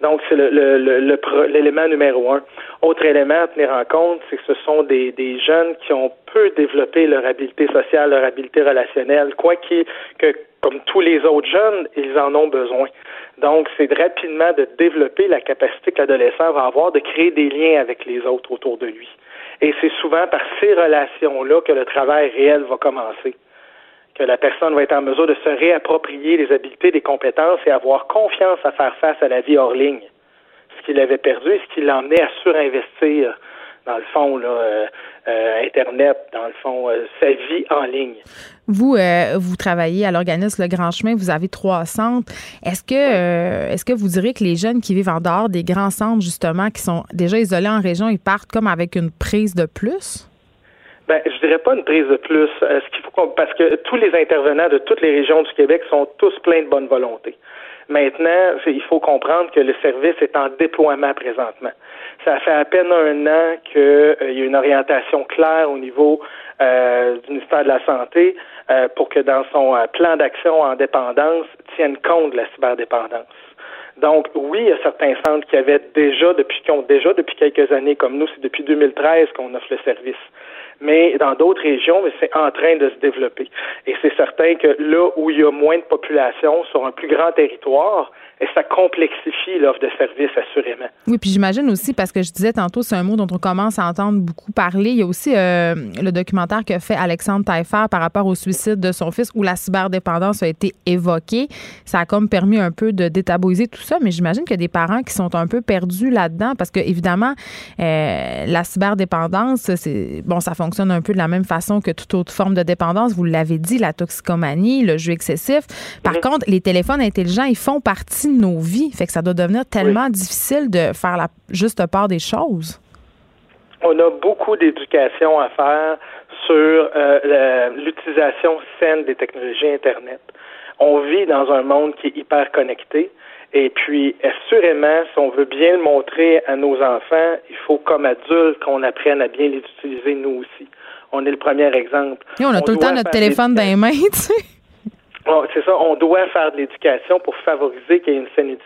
H: Donc, c'est l'élément numéro un. Autre élément à tenir en compte, c'est que ce sont des, des jeunes qui ont peu développé leur habileté sociale, leur habileté relationnelle, quoi qu'il, que comme tous les autres jeunes, ils en ont besoin. Donc, c'est rapidement de développer la capacité que l'adolescent va avoir de créer des liens avec les autres autour de lui. Et c'est souvent par ces relations-là que le travail réel va commencer que la personne va être en mesure de se réapproprier les habiletés, des compétences et avoir confiance à faire face à la vie hors ligne. Ce qu'il avait perdu et ce qui l'emmenait à surinvestir dans le fond, là, euh, euh, Internet, dans le fond, euh, sa vie en ligne.
C: Vous, vous travaillez à l'organisme Le Grand Chemin, vous avez trois centres. Est-ce que, est-ce que vous direz que les jeunes qui vivent en dehors des grands centres, justement, qui sont déjà isolés en région, ils partent comme avec une prise de plus?
H: Ben, je dirais pas une prise de plus. Euh, ce qu'il faut parce que tous les intervenants de toutes les régions du Québec sont tous pleins de bonne volonté. Maintenant, il faut comprendre que le service est en déploiement présentement. Ça fait à peine un an qu'il euh, y a une orientation claire au niveau euh, du ministère de la Santé euh, pour que dans son plan d'action en dépendance tienne compte de la cyberdépendance. Donc, oui, il y a certains centres qui avaient déjà depuis qui ont déjà depuis quelques années, comme nous, c'est depuis 2013 qu'on offre le service mais dans d'autres régions, c'est en train de se développer. Et c'est certain que là où il y a moins de population sur un plus grand territoire, et ça complexifie l'offre de services, assurément.
C: Oui, puis j'imagine aussi, parce que je disais tantôt, c'est un mot dont on commence à entendre beaucoup parler. Il y a aussi euh, le documentaire que fait Alexandre Taillefer par rapport au suicide de son fils, où la cyberdépendance a été évoquée. Ça a comme permis un peu de détabouiser tout ça, mais j'imagine qu'il y a des parents qui sont un peu perdus là-dedans, parce que évidemment, euh, la cyberdépendance, c'est bon, ça fonctionne un peu de la même façon que toute autre forme de dépendance. Vous l'avez dit, la toxicomanie, le jeu excessif. Par contre, les téléphones intelligents, ils font partie de nos vies. Fait que ça doit devenir tellement difficile de faire la juste part des choses.
H: On a beaucoup d'éducation à faire sur euh, l'utilisation saine des technologies Internet. On vit dans un monde qui est hyper connecté. Et puis, assurément, si on veut bien le montrer à nos enfants, il faut, comme adultes, qu'on apprenne à bien les utiliser nous aussi. On est le premier exemple.
C: Et on a tout le temps notre téléphone dans les mains, tu sais
H: c'est ça, on doit faire de l'éducation pour favoriser qu'il y ait une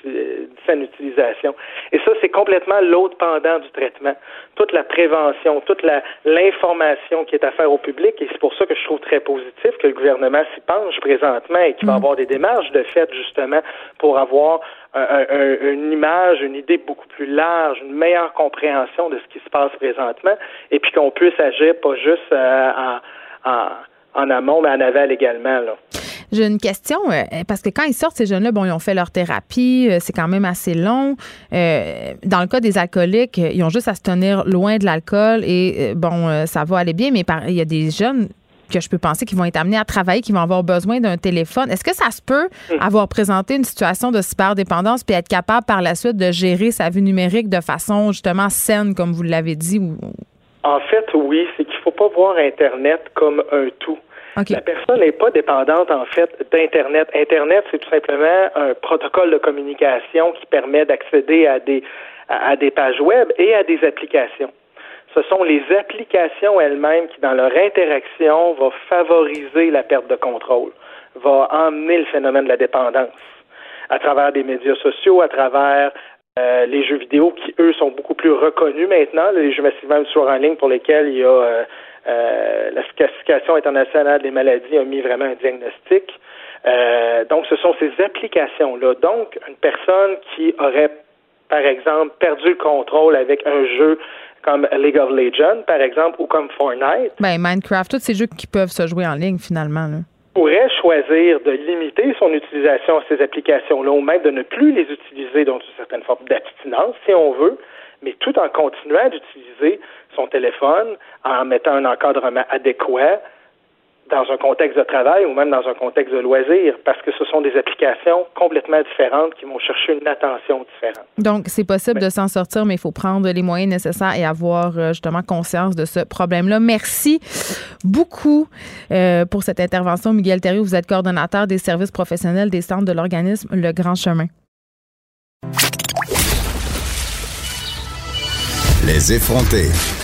H: saine, utilisation. Et ça, c'est complètement l'autre pendant du traitement. Toute la prévention, toute l'information qui est à faire au public, et c'est pour ça que je trouve très positif que le gouvernement s'y penche présentement et qu'il va mm. avoir des démarches de fait, justement, pour avoir une image, une idée beaucoup plus large, une meilleure compréhension de ce qui se passe présentement, et puis qu'on puisse agir pas juste euh, en, en amont, mais en aval également. Là.
C: J'ai une question, euh, parce que quand ils sortent, ces jeunes-là, bon, ils ont fait leur thérapie, euh, c'est quand même assez long. Euh, dans le cas des alcooliques, ils ont juste à se tenir loin de l'alcool et, bon, ça va aller bien, mais il y a des jeunes que je peux penser qui vont être amenés à travailler, qui vont avoir besoin d'un téléphone. Est-ce que ça se peut hmm. avoir présenté une situation de cyberdépendance puis être capable par la suite de gérer sa vie numérique de façon justement saine, comme vous l'avez dit?
H: En fait, oui, c'est qu'il ne faut pas voir Internet comme un tout. La personne n'est pas dépendante, en fait, d'Internet. Internet, c'est tout simplement un protocole de communication qui permet d'accéder à des, à des pages web et à des applications. Ce sont les applications elles-mêmes qui, dans leur interaction, vont favoriser la perte de contrôle, va emmener le phénomène de la dépendance à travers des médias sociaux, à travers euh, les jeux vidéo qui, eux, sont beaucoup plus reconnus maintenant, les jeux massivement soir en ligne pour lesquels il y a euh, euh, la classification internationale des maladies a mis vraiment un diagnostic. Euh, donc, ce sont ces applications-là. Donc, une personne qui aurait, par exemple, perdu le contrôle avec un jeu comme League of Legends, par exemple, ou comme Fortnite.
C: Ben, Minecraft, tous ces jeux qui peuvent se jouer en ligne, finalement. Là
H: pourrait choisir de limiter son utilisation à ces applications-là ou même de ne plus les utiliser, donc une certaine forme d'abstinence, si on veut, mais tout en continuant d'utiliser son téléphone, en mettant un encadrement adéquat dans un contexte de travail ou même dans un contexte de loisir, parce que ce sont des applications complètement différentes qui vont chercher une attention différente.
C: Donc, c'est possible de s'en sortir, mais il faut prendre les moyens nécessaires et avoir euh, justement conscience de ce problème-là. Merci beaucoup euh, pour cette intervention, Miguel Thériault. Vous êtes coordonnateur des services professionnels des centres de l'organisme Le Grand Chemin.
B: Les effronter.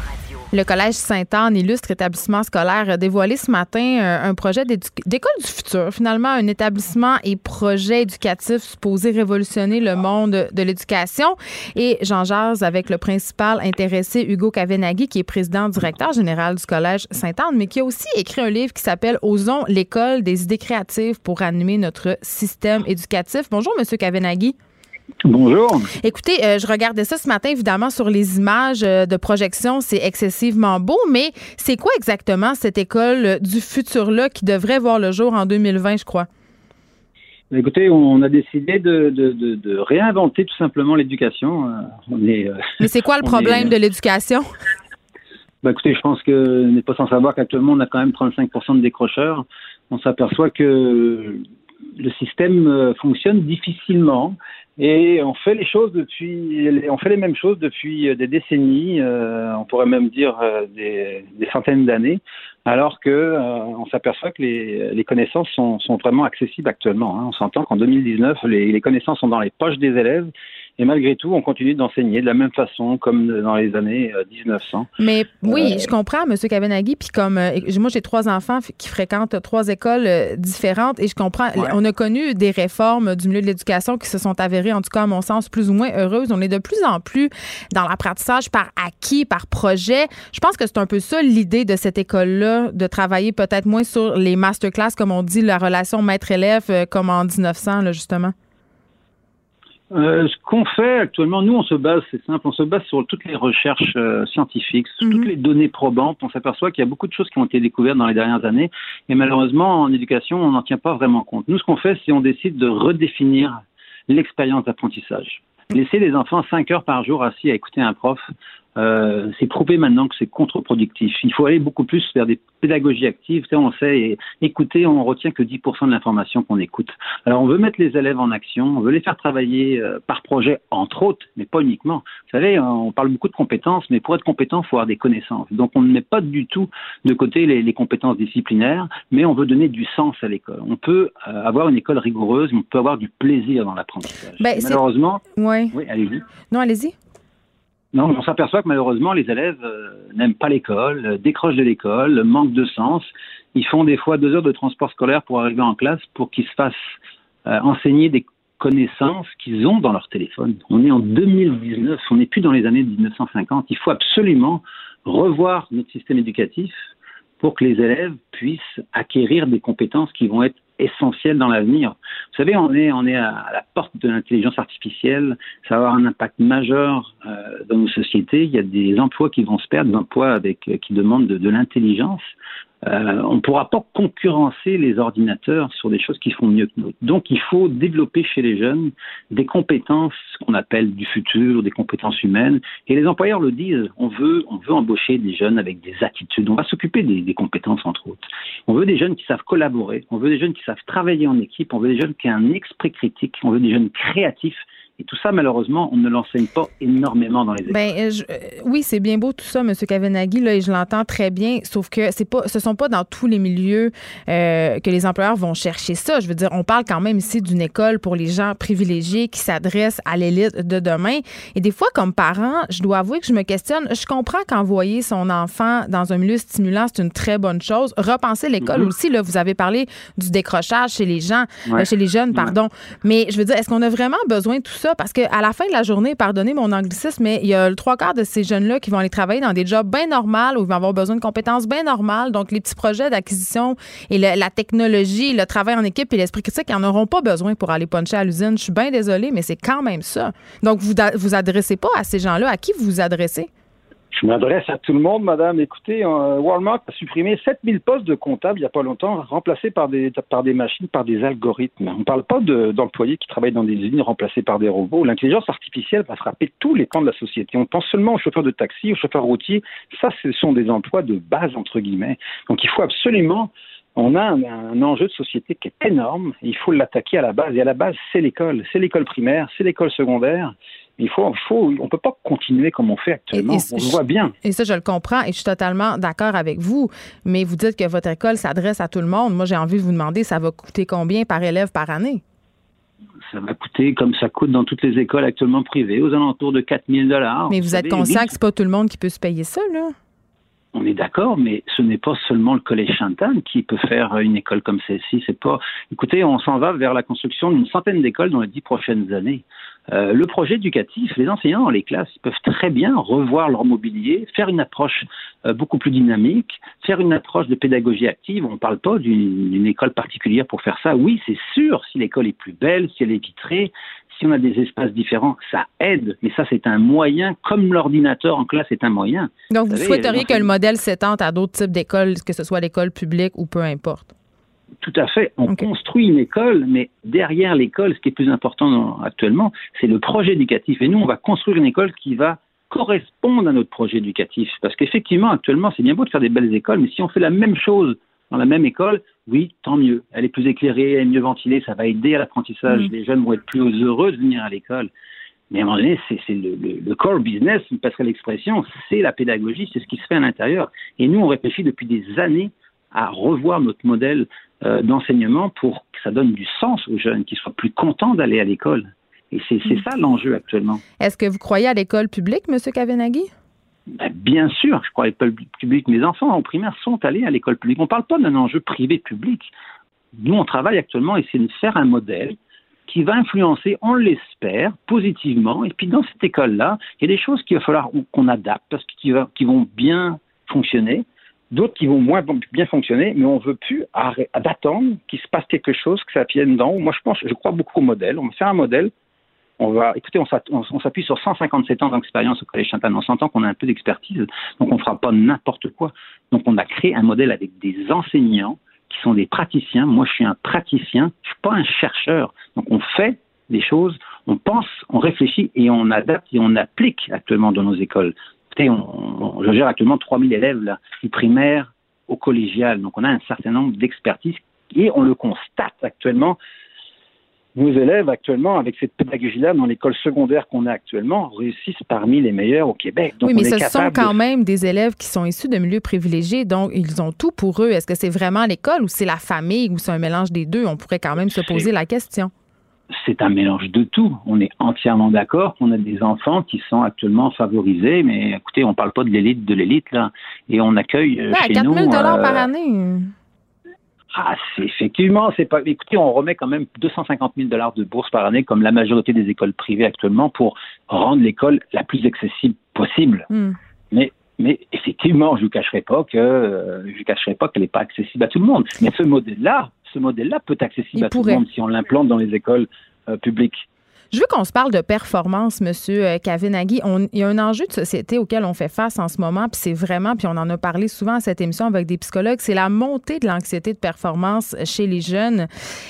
C: Le Collège Sainte-Anne, illustre établissement scolaire, a dévoilé ce matin euh, un projet d'école du futur. Finalement, un établissement et projet éducatif supposé révolutionner le monde de l'éducation. Et j'en jase avec le principal intéressé, Hugo Kavenaghi, qui est président directeur général du Collège Sainte-Anne, mais qui a aussi écrit un livre qui s'appelle Osons l'école des idées créatives pour animer notre système éducatif. Bonjour, Monsieur Kavenaghi.
I: Bonjour.
C: Écoutez, euh, je regardais ça ce matin, évidemment, sur les images euh, de projection. C'est excessivement beau, mais c'est quoi exactement cette école euh, du futur-là qui devrait voir le jour en 2020, je crois?
I: Écoutez, on a décidé de, réinventer tout simplement l'éducation.
C: mais c'est quoi le problème de l'éducation?
I: Bah, écoutez, je pense que n'est pas sans savoir qu'actuellement, on a quand même 35 de décrocheurs. On s'aperçoit que le système fonctionne difficilement et on fait les choses depuis, on fait les mêmes choses depuis euh, des décennies, euh, on pourrait même dire euh, des, des, centaines d'années, alors que on s'aperçoit que les, les connaissances sont, sont, vraiment accessibles actuellement. Hein. On s'entend qu'en 2019, les, les connaissances sont dans les poches des élèves et malgré tout, on continue d'enseigner de la même façon comme dans les années 1900. Euh,
C: Mais oui, euh, je comprends, M. Kabenagui. Puis comme euh, moi, j'ai trois enfants qui fréquentent trois écoles différentes et je comprends. On a connu des réformes du milieu de l'éducation qui se sont avérées, en tout cas à mon sens, plus ou moins heureuses. On est de plus en plus dans l'apprentissage par acquis, par projet. Je pense que c'est un peu ça l'idée de cette école-là, de travailler peut-être moins sur les masterclass, comme on dit, la relation maître-élève, comme en 1900, là, justement.
I: Euh, ce qu'on fait actuellement, nous, on se base, c'est simple, on se base sur toutes les recherches euh, scientifiques, sur toutes mhm. les données probantes. On s'aperçoit qu'il y a beaucoup de choses qui ont été découvertes dans les dernières années, et malheureusement, en éducation, on n'en tient pas vraiment compte. Nous, ce qu'on fait, c'est on décide de redéfinir l'expérience d'apprentissage. Laisser les enfants cinq heures par jour assis à écouter un prof, euh, c'est prouvé maintenant que c'est contre-productif. Il faut aller beaucoup plus vers des pédagogies actives. On sait écouter, on retient que 10% de l'information qu'on écoute. Alors on veut mettre les élèves en action, on veut les faire travailler euh, par projet, entre autres, mais pas uniquement. Vous savez, on parle beaucoup de compétences, mais pour être compétent, il faut avoir des connaissances. Donc on ne met pas du tout de côté les, les compétences disciplinaires, mais on veut donner du sens à l'école. On peut euh, avoir une école rigoureuse, mais on peut avoir du plaisir dans l'apprentissage.
C: Ben,
I: Malheureusement,
C: ouais.
I: oui, allez-y.
C: Non, allez-y.
I: Non, on s'aperçoit que malheureusement, les élèves euh, n'aiment pas l'école, euh, décrochent de l'école, manquent de sens. Ils font des fois deux heures de transport scolaire pour arriver en classe pour qu'ils se fassent euh, enseigner des connaissances qu'ils ont dans leur téléphone. On est en 2019, on n'est plus dans les années 1950. Il faut absolument revoir notre système éducatif pour que les élèves puissent acquérir des compétences qui vont être essentielles dans l'avenir. Vous savez, on est, on est à la porte de l'intelligence artificielle. Ça va avoir un impact majeur euh, dans nos sociétés. Il y a des emplois qui vont se perdre, des emplois avec, euh, qui demandent de, de l'intelligence. Euh, on ne pourra pas concurrencer les ordinateurs sur des choses qui font mieux que nous. Donc, il faut développer chez les jeunes des compétences qu'on appelle du futur, des compétences humaines. Et les employeurs le disent. On veut, on veut embaucher des jeunes avec des attitudes. On va s'occuper des, des compétences entre autres. On veut des jeunes qui savent collaborer. On veut des jeunes qui savent travailler en équipe. On veut des jeunes qui ont un esprit critique. On veut des jeunes créatifs. Et tout ça, malheureusement, on ne l'enseigne pas énormément dans les écoles.
C: Ben, euh, je- euh, oui, c'est bien beau tout ça, M. Kavenaghi, là, et je l'entends très bien, sauf que c'est pas, ce sont pas dans tous les milieux euh, que les employeurs vont chercher ça. Je veux dire, on parle quand même ici d'une école pour les gens privilégiés qui s'adressent à l'élite de demain. Et des fois, comme parent, je dois avouer que je me questionne. Je comprends qu'envoyer son enfant dans un milieu stimulant, c'est une très bonne chose. Repenser l'école
I: Mhm.
C: aussi, là, vous avez parlé du décrochage chez les gens,
I: Ouais.
C: euh, chez les jeunes, pardon. Mais je veux dire, est-ce qu'on a vraiment besoin de tout ça? Parce qu'à la fin de la journée, pardonnez mon anglicisme, mais il y a trois quarts de ces jeunes-là qui vont aller travailler dans des jobs bien normaux où ils vont avoir besoin de compétences bien normales. Donc, les petits projets d'acquisition et la technologie, le travail en équipe et l'esprit critique, ils n'en auront pas besoin pour aller puncher à l'usine. Je suis bien désolée, mais c'est quand même ça. Donc, vous vous adressez pas à ces gens-là. À qui vous vous adressez?
J: Je m'adresse à tout le monde, madame. Écoutez, euh, Walmart a supprimé 7000 postes de comptables il n'y a pas longtemps, remplacés par des, par des machines, par des algorithmes. On ne parle pas de- d'employés qui travaillent dans des usines remplacés par des robots. L'intelligence artificielle va frapper tous les pans de la société. On pense seulement aux chauffeurs de taxi, aux chauffeurs routiers. Ça, ce sont des emplois de base, entre guillemets. Donc, il faut absolument on a un, un enjeu de société qui est énorme. Il faut l'attaquer à la base. Et à la base, c'est l'école. C'est l'école primaire, c'est l'école secondaire. Il faut, il faut, on peut pas continuer comme on fait actuellement.
C: Et- et-
J: on le voit bien.
C: Et ça, je le comprends et je suis totalement d'accord avec vous. Mais vous dites que votre école s'adresse à tout le monde. Moi, j'ai envie de vous demander, ça va coûter combien par élève par année?
I: Ça va coûter, comme ça coûte dans toutes les écoles actuellement privées, aux alentours de 4 000 dollars.
C: Mais vous êtes conscient que c'est pas tout le monde qui peut se payer ça, là?
I: On est d'accord, mais ce n'est pas seulement le collège Chantal qui peut faire une école comme celle-ci. C'est pas. Écoutez, on s'en va vers la construction d'une centaine d'écoles dans les dix prochaines années. Euh, le projet éducatif, les enseignants dans les classes ils peuvent très bien revoir leur mobilier, faire une approche euh, beaucoup plus dynamique, faire une approche de pédagogie active. On ne parle pas d'une école particulière pour faire ça. Oui, c'est sûr, si l'école est plus belle, si elle est vitrée, si on a des espaces différents, ça aide. Mais ça, c'est un moyen, comme l'ordinateur en classe est un moyen.
C: Donc, vous
I: savez,
C: souhaiteriez
I: les
C: que le modèle s'étende à d'autres types d'écoles, que ce soit l'école publique ou peu importe?
I: Tout à fait. On construit une école, mais derrière l'école, ce qui est plus important dans- actuellement, c'est le projet éducatif. Et nous, on va construire une école qui va correspondre à notre projet éducatif. Parce qu'effectivement, actuellement, c'est bien beau de faire des belles écoles, mais si on fait la même chose dans la même école, oui, tant mieux. Elle est plus éclairée, elle est mieux ventilée, ça va aider à l'apprentissage. Les jeunes vont être plus heureux de venir à l'école. Mais à un moment donné, c'est le, le- le core business, vous me passerez l'expression, c'est la pédagogie, c'est ce qui se fait à l'intérieur. Et nous, on réfléchit depuis des années à revoir notre modèle euh, d'enseignement pour que ça donne du sens aux jeunes, qu'ils soient plus contents d'aller à l'école. Et c'est c'est ça l'enjeu actuellement.
C: Est-ce que vous croyez à l'école publique, M. Kavenaghi?
I: Ben, bien sûr, je crois à l'école publique. Mes enfants en primaire sont allés à l'école publique. On ne parle pas d'un enjeu privé-public. Nous, on travaille actuellement et c'est de faire un modèle qui va influencer, on l'espère, positivement. Et puis dans cette école-là, il y a des choses qu'il va falloir qu'on adapte parce qu'ils vont bien fonctionner, d'autres qui vont moins bien fonctionner, mais on ne veut plus d'attendre qu'il se passe quelque chose, que ça vienne d'en. Moi, je pense, je crois beaucoup au modèle. On va faire un modèle on va, écoutez, on s'appuie sur 157 ans d'expérience au Collège Chantal. On s'entend qu'on a un peu d'expertise, donc on ne fera pas n'importe quoi. Donc on a créé un modèle avec des enseignants qui sont des praticiens. Moi, je suis un praticien, je suis pas un chercheur. Donc on fait des choses, on pense, on réfléchit et on adapte et on applique actuellement dans nos écoles. Écoutez, on, je gère actuellement 3000 élèves là, du primaire au collégial. Donc on a un certain nombre d'expertises et on le constate actuellement nos élèves actuellement, avec cette pédagogie-là, dans l'école secondaire qu'on a actuellement, réussissent parmi les meilleurs au Québec.
C: oui, mais ce sont quand même des élèves qui sont issus de milieux privilégiés, donc ils ont tout pour eux. Est-ce que c'est vraiment l'école ou c'est la famille ou c'est un mélange des deux? On pourrait quand même se poser la question.
I: C'est un mélange de tout. On est entièrement d'accord qu'on a des enfants qui sont actuellement favorisés, mais écoutez, on ne parle pas de l'élite de l'élite, là. Et on accueille euh, chez 4
C: 000 nous... par euh, année
I: ah, c'est effectivement, c'est pas. Écoutez, on remet quand même 250 000 dollars de bourse par année, comme la majorité des écoles privées actuellement, pour rendre l'école la plus accessible possible. Hmm. Mais, mais effectivement, je ne cacherai pas que euh, je cacherai pas qu'elle n'est pas accessible à tout le monde. Mais ce modèle-là, ce modèle-là peut être accessible à tout le monde si on l'implante dans les écoles euh, publiques.
C: Je veux qu'on se parle de performance, Monsieur euh, Kavinaghi. il y a un enjeu de société auquel on fait face en ce moment, puis c'est vraiment, puis on en a parlé souvent à cette émission avec des psychologues, c'est la montée de l'anxiété de performance chez les jeunes.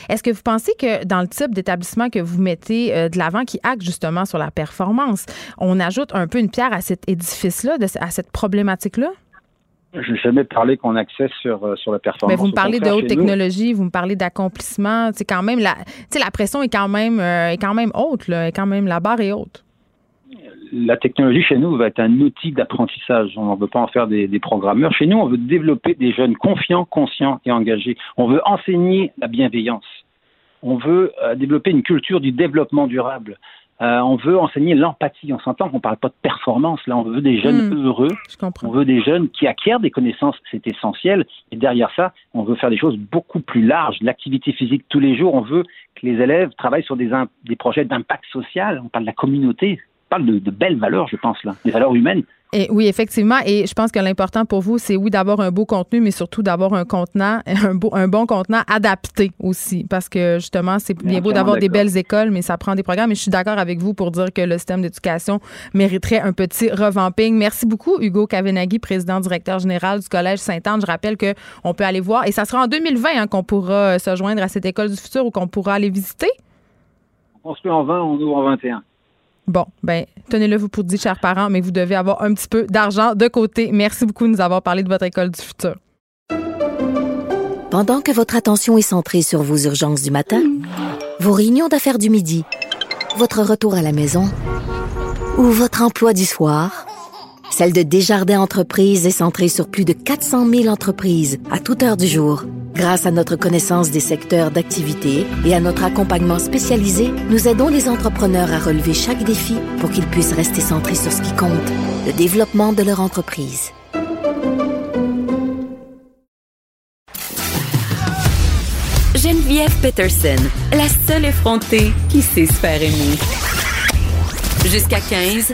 C: Est-ce que vous pensez que dans le type d'établissement que vous mettez euh, de l'avant, qui acte justement sur la performance, on ajoute un peu une pierre à cet édifice-là, à cette problématique-là?
I: Je n'ai jamais parlé qu'on accède sur, euh, sur la performance.
C: Mais vous me parlez de haute technologie, vous me parlez d'accomplissement. C'est quand même la, la pression est quand même euh, est quand même haute, là, est quand même la barre est haute.
I: La technologie chez nous va être un outil d'apprentissage. On ne veut pas en faire des, des, programmeurs. Chez nous, on veut développer des jeunes confiants, conscients et engagés. On veut enseigner la bienveillance. On veut euh, développer une culture du développement durable. Euh, on veut enseigner l'empathie. On s'entend qu'on ne parle pas de performance. Là, on veut des jeunes hmm. heureux. On veut des jeunes qui acquièrent des connaissances. C'est essentiel. Et derrière ça, on veut faire des choses beaucoup plus larges. L'activité physique tous les jours. On veut que les élèves travaillent sur des, des projets d'impact social. On parle de la communauté. On parle de, de belles valeurs, je pense, là. Des valeurs humaines.
C: Et oui, effectivement. Et je pense que l'important pour vous, c'est oui d'avoir un beau contenu, mais surtout d'avoir un contenant, un, beau, un bon contenant adapté aussi. Parce que justement, c'est bien beau d'avoir des belles écoles, mais ça prend des programmes. Et je suis d'accord avec vous pour dire que le système d'éducation mériterait un petit revamping. Merci beaucoup, Hugo Kavenaghi, président directeur général du Collège Sainte-Anne. Je rappelle qu'on peut aller voir. Et ça sera en 2020 hein, qu'on pourra se joindre à cette école du futur ou qu'on pourra aller visiter.
I: On se met en 20, on ouvre en 21.
C: Bon, ben, tenez-le vous pour dire, chers parents, mais vous devez avoir un petit peu d'argent de côté. Merci beaucoup de nous avoir parlé de votre école du futur.
D: Pendant que votre attention est centrée sur vos urgences du matin, vos réunions d'affaires du midi, votre retour à la maison ou votre emploi du soir, celle de Desjardins Entreprises est centrée sur plus de 400 000 entreprises à toute heure du jour. Grâce à notre connaissance des secteurs d'activité et à notre accompagnement spécialisé, nous aidons les entrepreneurs à relever chaque défi pour qu'ils puissent rester centrés sur ce qui compte, le développement de leur entreprise.
A: Geneviève Peterson, la seule effrontée qui sait se faire aimer. Jusqu'à 15,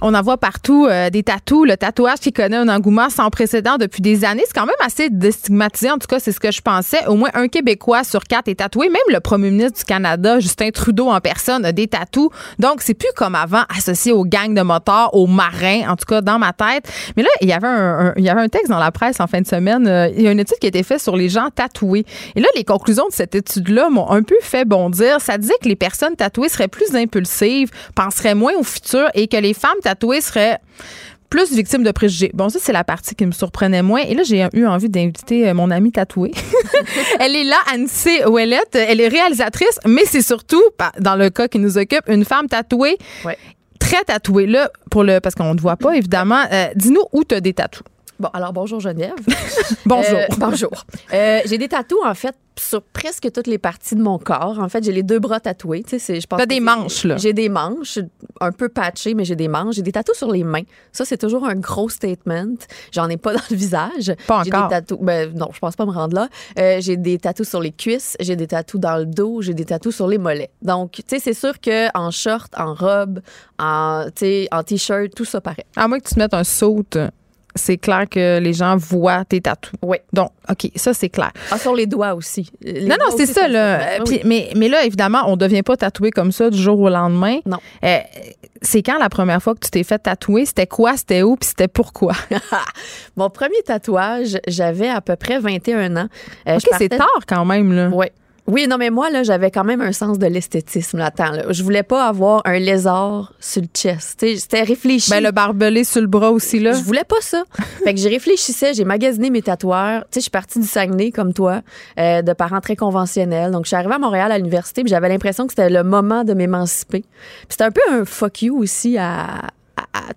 C: On en voit partout euh, des tatous, le tatouage qui connaît un engouement sans précédent depuis des années. C'est quand même assez déstigmatisé. En tout cas, c'est ce que je pensais. Au moins un Québécois sur quatre est tatoué. Même le premier ministre du Canada, Justin Trudeau en personne, a des tatous. Donc, c'est plus comme avant associé aux gangs de motards, aux marins, en tout cas dans ma tête. Mais là, il y avait un, il y avait un texte dans la presse en fin de semaine. Euh, il y a une étude qui a été faite sur les gens tatoués. Et là, les conclusions de cette étude-là m'ont un peu fait bondir. Ça disait que les personnes tatouées seraient plus impulsives, penseraient moins au futur et que les femmes tatouée serait plus victime de préjugés. Bon, ça, c'est la partie qui me surprenait moins. Et là, j'ai eu envie d'inviter euh, mon amie tatouée. elle est là, Annecy Ouellette. Elle est réalisatrice, mais c'est surtout, dans le cas qui nous occupe, une femme tatouée. Très tatouée. Là, pour le, parce qu'on ne te voit pas, évidemment. Euh, dis-nous où tu as des tatous.
K: Bon, alors bonjour Geneviève.
C: bonjour. Euh,
K: bonjour. j'ai des tatous, en fait, sur presque toutes les parties de mon corps. En fait, j'ai les deux bras tatoués. Tu sais, je
C: pense. T'as des manches là.
K: J'ai des manches, un peu patchées, mais j'ai des manches. J'ai des tatous sur les mains. Ça, c'est toujours un gros statement. J'en ai pas dans le visage.
C: Pas encore.
K: Des tatous. Ben, non, je pense pas me rendre là. Euh, j'ai des tatous sur les cuisses. J'ai des tatous dans le dos. J'ai des tatous sur les mollets. Donc, tu sais, c'est sûr que en short, en robe, en, en t-shirt, tout ça paraît.
C: À moins que tu te mettes un saut c'est clair que les gens voient tes tatous.
K: Oui.
C: Donc, OK, ça, c'est clair.
K: Ah, sur les doigts aussi.
C: non, non, c'est ça, là. mais, mais là, évidemment, on ne devient pas tatoué comme ça du jour au lendemain.
K: Non.
C: Euh, c'est quand la première fois que tu t'es fait tatouer? C'était quoi? C'était où? Puis c'était pourquoi?
K: Mon premier tatouage, j'avais à peu près 21 ans.
C: Euh, OK, c'est tard quand même, là.
K: Oui. Oui, non, mais moi, là, j'avais quand même un sens de l'esthétisme là-dedans. Là. Je voulais pas avoir un lézard sur le chest. C'était réfléchi.
C: Ben, le barbelé sur le bras aussi, là.
K: Je voulais pas ça. fait que j'ai réfléchissais, j'ai magasiné mes tatoueurs. Tu sais, je suis partie du Saguenay, comme toi, euh, de parents très conventionnels. Donc, je suis arrivée à Montréal à l'université, puis j'avais l'impression que c'était le moment de m'émanciper. C'était un peu un fuck you aussi à...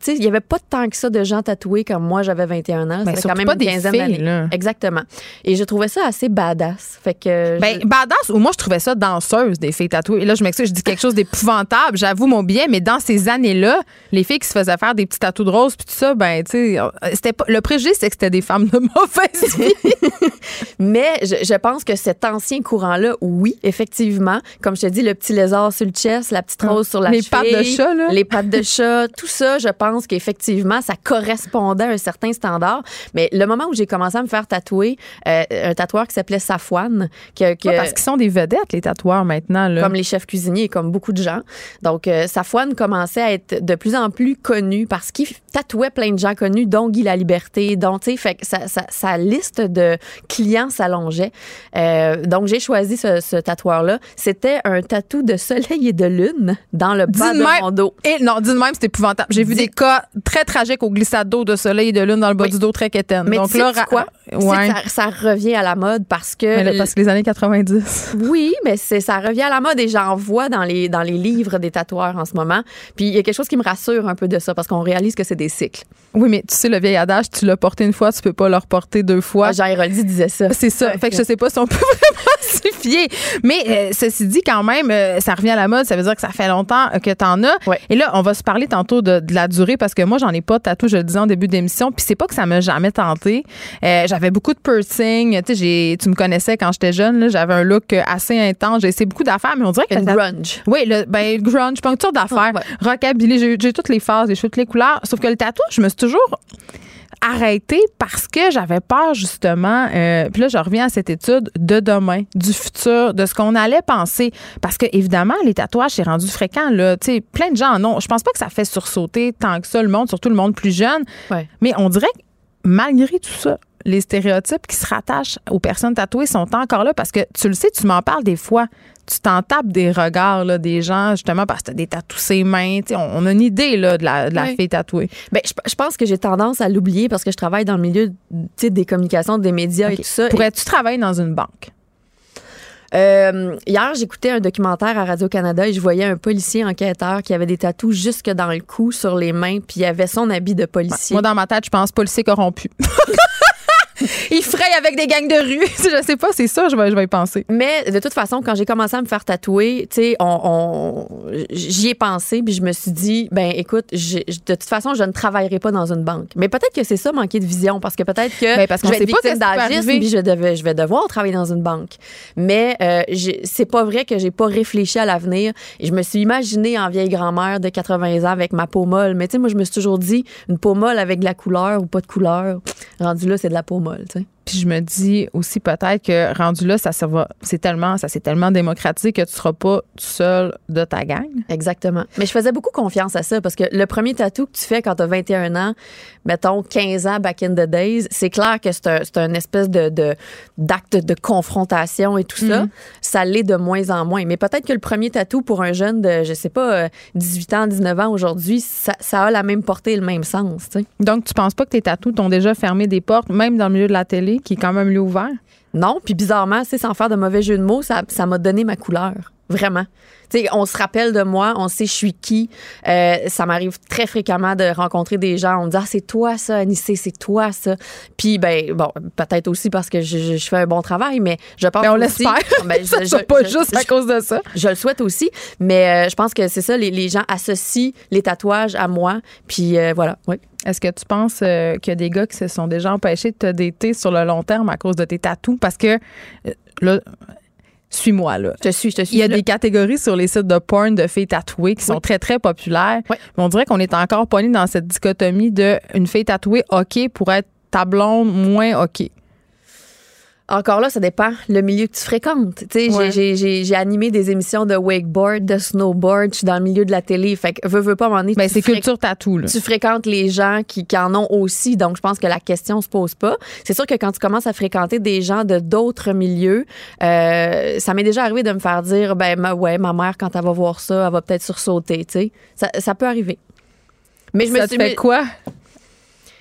K: il y avait pas tant que ça de gens tatoués comme moi, j'avais 21 ans.
C: Ben,
K: C'était quand
C: surtout
K: même
C: pas
K: une quinzaine d'années. Exactement. Et je trouvais ça assez badass. Fait que...
C: Ben,
K: je-
C: badass, ou moi, je trouvais ça danseuse, des filles tatouées. Et là, je m'excuse, je dis quelque chose d'épouvantable, j'avoue mon bien, mais dans ces années-là, les filles qui se faisaient faire des petits tatous de rose, puis tout ça, ben, tu sais. Le préjugé, c'est que c'était des femmes de mauvaise vie.
K: Mais je, je pense que cet ancien courant-là, oui, effectivement, comme je te dis, le petit lézard sur le chest, la petite rose sur la
C: Les
K: cheville,
C: pattes de chat, là.
K: les pattes de chat, tout ça, je pense qu'effectivement, ça correspondait à un certain standard. Mais le moment où j'ai commencé à me faire tatouer, euh, un tatoueur qui s'appelait Safwan, que, que-
C: Ouais, parce qu'ils sont des vedettes, les tatoueurs, maintenant, là.
K: comme les chefs cuisiniers, comme beaucoup de gens. Donc, euh, Safwan commençait à être de plus en plus connu parce qu'il tatouait plein de gens connus, dont Guy La Liberté, dont, tu sais, fait que sa, sa- sa liste de clients s'allongeait. Euh, donc, j'ai choisi ce, ce tatoueur-là. C'était un tatou de soleil et de lune dans le bas de mon dos.
C: Et non, dis même, c'est épouvantable. J'ai vu des cas très tragiques au glissade d'eau, de soleil et de lune dans le bas
K: Oui.
C: du dos, très quétaine.
K: Mais
C: Donc
K: tu
C: là,
K: quoi? Tu
C: Ouais.
K: que ça, ça revient à la mode parce que...
C: Mais là, parce que les années 90.
K: Oui, mais c'est ça revient à la mode et j'en vois dans les dans les livres des tatoueurs en ce moment. Puis il y a quelque chose qui me rassure un peu de ça parce qu'on réalise que c'est des cycles.
C: Oui, mais tu sais, le vieil adage, tu l'as porté une fois, tu peux pas le reporter deux fois.
K: Ah, Jean Héroldi disait ça.
C: C'est ça. Fait que je sais pas si on peut vraiment s'y fier. Mais euh, ceci dit, quand même, euh, ça revient à la mode. Ça veut dire que ça fait longtemps euh, que t'en as.
K: Ouais.
C: Et là, on va se parler tantôt de, de la durée parce que moi, j'en ai pas de tatou, je le disais en début d'émission. Puis c'est pas que ça m'a jamais tenté. Euh, j'avais beaucoup de piercing. Tu sais, tu me connaissais quand j'étais jeune. là. J'avais un look assez intense. J'ai essayé beaucoup d'affaires, mais on dirait que ça-
K: grunge.
C: oui, le, ben, grunge, pas une sorte d'affaires.
K: Ouais.
C: Rockabilly, j'ai toutes les phases, j'ai toutes les couleurs. Sauf que le tatouage, je me suis toujours arrêtée parce que j'avais peur, justement. euh, puis là, je reviens à cette étude de demain, du futur, de ce qu'on allait penser. Parce que, évidemment, les tatouages, c'est rendu fréquent, là. Tu sais, plein de gens en ont. Je pense pas que ça fait sursauter tant que ça le monde, surtout le monde plus jeune.
K: Ouais.
C: Mais on dirait que malgré tout ça, les stéréotypes qui se rattachent aux personnes tatouées sont encore là parce que tu le sais, tu m'en parles des fois. Tu t'en tapes des regards là, des gens, justement, parce que tu as des tatous ses mains. On, on a une idée là, de la, de la fille tatouée.
K: Ben, je, je pense que j'ai tendance à l'oublier parce que je travaille dans le milieu des communications, des médias et tout ça.
C: Pourrais-tu travailler dans une banque?
K: Euh, hier, j'écoutais un documentaire à Radio-Canada et je voyais un policier enquêteur qui avait des tatous jusque dans le cou, sur les mains, puis il avait son habit de policier.
C: Moi, dans ma tête, je pense policier corrompu. Il fraye avec des gangs de rue. je sais pas, c'est ça, je vais, je vais y penser.
K: Mais de toute façon, quand j'ai commencé à me faire tatouer, tu sais, on, on- j'y ai pensé, puis je me suis dit, ben écoute, de toute façon, je ne travaillerai pas dans une banque. Mais peut-être que c'est ça, manquer de vision, parce que peut-être que
C: Ben, parce qu'on
K: je vais être victime d'agisme, puis je, devais, je vais devoir travailler dans une banque. Mais euh, c'est pas vrai que j'ai pas réfléchi à l'avenir. Je me suis imaginée en vieille grand-mère de 80 ans avec ma peau molle. Mais tu sais, moi, je me suis toujours dit, une peau molle avec de la couleur ou pas de couleur, rendu là, c'est de la peau molle, tu sais.
C: Puis je me dis aussi peut-être que rendu là, ça, ça va, c'est tellement, ça s'est tellement démocratisé que tu seras pas tout seul de ta gang.
K: Exactement. Mais je faisais beaucoup confiance à ça parce que le premier tatou que tu fais quand tu as 21 ans, mettons 15 ans back in the days, c'est clair que c'est un, c'est un espèce de, de- d'acte de confrontation et tout ça.
C: Mhm.
K: Ça l'est de moins en moins. Mais peut-être que le premier tatou pour un jeune de, je sais pas, euh, 18 ans, 19 ans aujourd'hui, ça, ça a la même portée et le même sens.
C: Donc, tu penses pas que tes tatous t'ont déjà fermé des portes, même dans le milieu de la télé, qui est quand même ouvert?
K: Non, puis bizarrement, c'est sans faire de mauvais jeu de mots, ça ça m'a donné ma couleur. Vraiment. Tu sais, on se rappelle de moi, on sait je suis qui. Euh, ça m'arrive très fréquemment de rencontrer des gens. On me dit, ah, c'est toi ça, Anissé, c'est toi ça. Puis, ben, bon, peut-être aussi parce que je, je- je fais un bon travail, mais je pense
C: Ben, on l'espère.
K: Ben, je-
C: pas juste à cause de ça.
K: je le souhaite aussi, mais euh, je pense que c'est ça, les, les gens associent les tatouages à moi. Puis euh, voilà, oui.
C: Est-ce que tu penses qu'il y a des gars qui se sont déjà empêchés de te dater sur le long terme à cause de tes tatous? Parce que, là, suis-moi, là.
K: Je te suis, je te suis.
C: Il y a
K: là.
C: des catégories sur les sites de porn de filles tatouées qui sont
K: Oui.
C: très, très populaires.
K: Oui.
C: Mais on dirait qu'on est encore pogné dans cette dichotomie de une fille tatouée OK pour être ta blonde moins OK.
K: Encore là, ça dépend le milieu que tu fréquentes. Tu sais,
C: Ouais.
K: j'ai- animé des émissions de wakeboard, de snowboard. Je suis dans le milieu de la télé. Fait que veux, veux pas, donné,
C: Ben,
K: tu
C: c'est culture tatou, là.
K: tu fréquentes les gens qui, qui en ont aussi. Donc, je pense que la question se pose pas. C'est sûr que quand tu commences à fréquenter des gens de d'autres milieux, euh, ça m'est déjà arrivé de me faire dire, ben, ma, ouais, ma mère, quand elle va voir ça, elle va peut-être sursauter, tu sais. Ça, ça peut arriver. Mais je me
C: ça
K: suis
C: te fait quoi?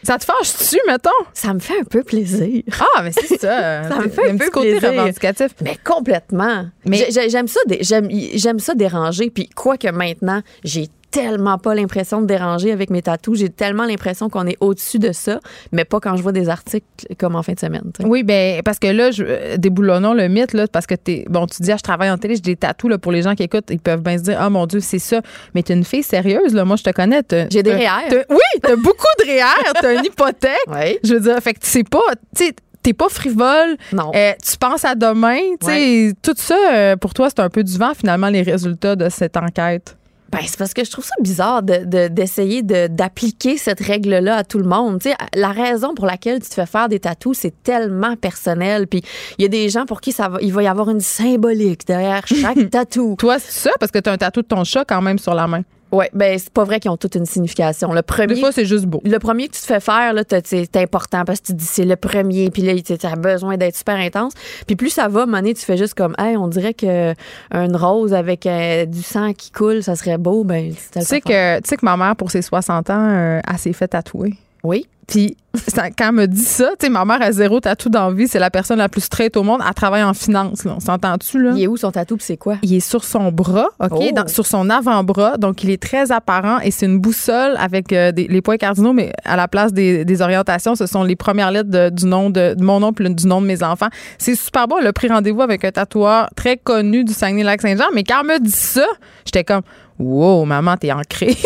C: Ça te fâche-tu, mettons?
K: Ça me fait un peu plaisir.
C: Ah, mais c'est ça.
K: Ça me fait un
C: un
K: peu
C: côté
K: plaisir.
C: revendicatif.
K: Mais complètement.
C: Mais-
K: J'ai- j'ai- j'aime ça, dé- j'aime, ça déranger. Puis quoi que maintenant, j'ai tellement pas l'impression de déranger avec mes tatous. J'ai tellement l'impression qu'on est au-dessus de ça, mais pas quand je vois des articles comme en fin de semaine.
C: Oui, ben parce que là, je, euh, déboulonnons le mythe, là, parce que t'es. Bon, tu dis, ah, je travaille en télé, j'ai des tatous, là, pour les gens qui écoutent, ils peuvent bien se dire, ah, mon Dieu, c'est ça. Mais t'es une fille sérieuse, là. Moi, je te connais.
K: J'ai des REER.
C: Oui, t'as beaucoup de REER, t'as une hypothèque.
K: Oui.
C: Je veux dire, fait que c'est pas. Tu sais, t'es pas frivole.
K: Non.
C: Euh, tu penses à demain. Tu sais, tout ça, euh, pour toi, c'est un peu du vent, finalement, les résultats de cette enquête.
K: Ben, c'est parce que je trouve ça bizarre de- de- d'essayer de, d'appliquer cette règle-là à tout le monde. Tu sais, la raison pour laquelle tu te fais faire des tatous, c'est tellement personnel. Puis il y a des gens pour qui ça va, il va y avoir une symbolique derrière chaque tatou.
C: Toi, c'est ça, parce que t'as un tatou de ton chat quand même sur la main.
K: Ouais, ben c'est pas vrai qu'ils ont toute une signification. Le premier,
C: Des fois, c'est juste beau.
K: le premier que tu te fais faire, là, c'est important parce que tu te dis c'est le premier, puis là, tu as besoin d'être super intense. Puis plus ça va, mané, tu fais juste comme, hey, on dirait que une rose avec euh, du sang qui coule, ça serait beau. Ben, tu
C: sais que, tu sais que ma mère, pour ses 60 ans, euh, elle s'est fait tatouer.
K: Oui.
C: Puis ça- quand elle me dit ça, tu sais, ma mère a zéro tatou dans la vie. C'est la personne la plus straight au monde. Elle travaille en finance. Là. On s'entend-tu, là?
K: Il est où son tatou, c'est quoi?
C: Il est sur son bras, OK?
K: Oh.
C: dans- sur son avant-bras. Donc, il est très apparent et c'est une boussole avec euh, des- les points cardinaux, mais à la place des, des orientations, ce sont les premières lettres de- du nom de, de mon nom puis du nom de mes enfants. C'est super beau. Elle a pris rendez-vous avec un tatoueur très connu du Saguenay-Lac-Saint-Jean. Mais quand elle me dit ça, j'étais comme, wow, maman, t'es en crise.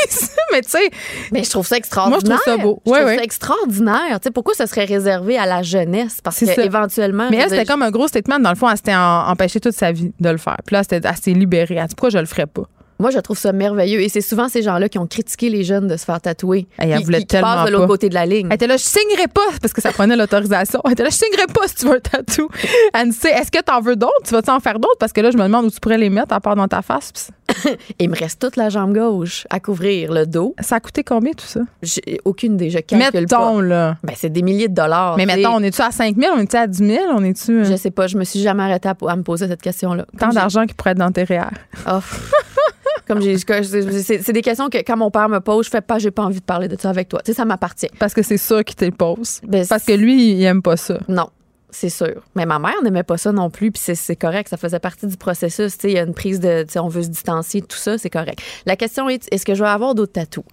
C: mais tu sais,
K: Mais je trouve ça extraordinaire.
C: Moi, je trouve ça beau.
K: Je
C: Ouais,
K: trouve
C: ouais.
K: ça extraordinaire. Tu sais, pourquoi ça serait réservé à la jeunesse? Parce que éventuellement.
C: Mais elle, c'était comme un gros statement. Dans le fond, elle s'était empêchée toute sa vie de le faire. Puis là, c'était assez libérée. Elle dit, pourquoi je le ferais pas?
K: Moi, je trouve ça merveilleux. Et c'est souvent ces gens-là qui ont critiqué les jeunes de se faire tatouer.
C: Elle
K: Qui-
C: voulait
K: qui, qui
C: tellement
K: passent de l'autre côté de la ligne.
C: Elle était là, je signerai pas, parce que ça prenait l'autorisation. Elle était là, je signerai pas si tu veux un tatou. Elle me dit, est-ce que t'en veux d'autres? Tu vas-tu en faire d'autres? Parce que là, je me demande où tu pourrais les mettre à part dans ta face.
K: Il me reste toute la jambe gauche à couvrir, le dos.
C: Ça a coûté combien tout ça?
K: J'ai aucune idée. Je calcule
C: Mettons,
K: pas.
C: là.
K: Ben, c'est des milliers de dollars.
C: Mais mettons, on est-tu à 5 000? On est-tu à 10 000? On est-tu. euh,
K: Je sais pas, je me suis jamais arrêtée à, à me poser cette question-là.
C: tant d'argent qui pourrait être dans tes REER.
K: Oh. Comme j'ai, c'est des questions que quand mon père me pose, je fais pas, j'ai pas envie de parler de ça avec toi. Tu sais, ça m'appartient.
C: Parce que c'est ça qui te pose.
K: Ben,
C: Parce que lui, il aime pas ça.
K: Non, c'est sûr. Mais ma mère n'aimait pas ça non plus, puis c'est, correct. Ça faisait partie du processus. Il y a une prise de, on veut se distancier, tout ça, c'est correct. La question est, est-ce que je vais avoir d'autres tatous?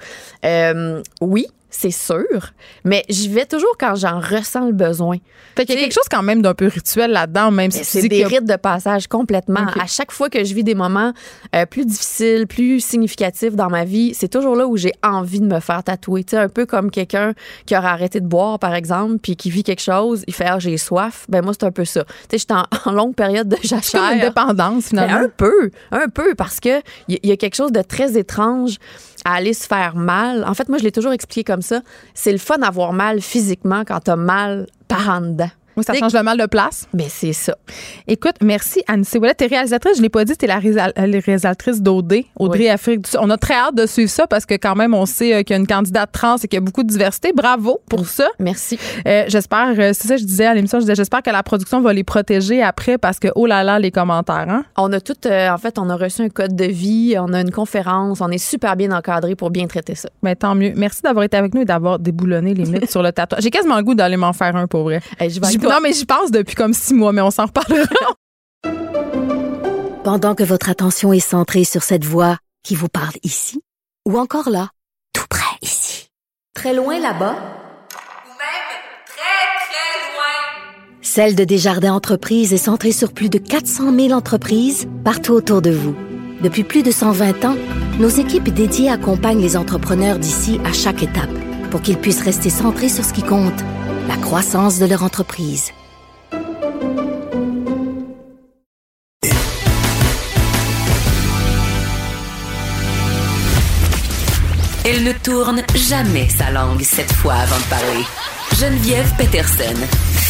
K: Euh, Oui. C'est sûr, mais j'y vais toujours quand j'en ressens le besoin.
C: Fait qu'il y a quelque chose quand même d'un peu rituel là-dedans, même si
K: c'est des
C: a-
K: rites de passage complètement. À chaque fois que je vis des moments euh, plus difficiles, plus significatifs dans ma vie, c'est toujours là où j'ai envie de me faire tatouer. Tu sais, un peu comme quelqu'un qui aurait arrêté de boire, par exemple, puis qui vit quelque chose, il fait ah, j'ai soif. Ben moi c'est un peu ça. Tu sais, j'étais en, en longue période de jachère.
C: une dépendance,
K: Ben,
C: finalement.
K: un peu, un peu, parce que il y, y a quelque chose de très étrange à aller se faire mal. En fait, moi, je l'ai toujours expliqué comme ça. C'est le fun d'avoir mal physiquement quand t'as mal par en dedans.
C: Oui, ça change le mal de place.
K: Mais c'est ça.
C: Écoute, merci Anne Ouellet. T'es réalisatrice, je l'ai pas dit, t'es la euh, réalisatrice d'OD, Audrey
K: Oui.
C: Afrique du Sud. On a très hâte de suivre ça parce que quand même, on sait euh, qu'il y a une candidate trans et qu'il y a beaucoup de diversité. Bravo pour ça.
K: Merci.
C: Euh, j'espère, c'est ça que je disais à l'émission, je disais, j'espère que la production va les protéger après parce que, oh là là, les commentaires, hein?
K: On a tout, euh, en fait, on a reçu un code de vie, on a une conférence, on est super bien encadré pour bien traiter ça.
C: Mais tant mieux. Merci d'avoir été avec nous et d'avoir déboulonné les mythes sur le tatouage. J'ai quasiment le goût d'aller m'en faire un pour vrai.
K: Hey, je vais
C: Non, mais j'y pense depuis comme six mois, mais on s'en reparlera.
D: Pendant que votre attention est centrée sur cette voix qui vous parle ici, ou encore là, tout près ici, très loin là-bas, Celle de Desjardins Entreprises est centrée sur plus de 400 000 entreprises partout autour de vous. Depuis plus de 120 ans, nos équipes dédiées accompagnent les entrepreneurs d'ici à chaque étape pour qu'ils puissent rester centrés sur ce qui compte, la croissance de leur entreprise.
A: Elle ne tourne jamais sa langue cette fois avant de parler. Geneviève Peterson,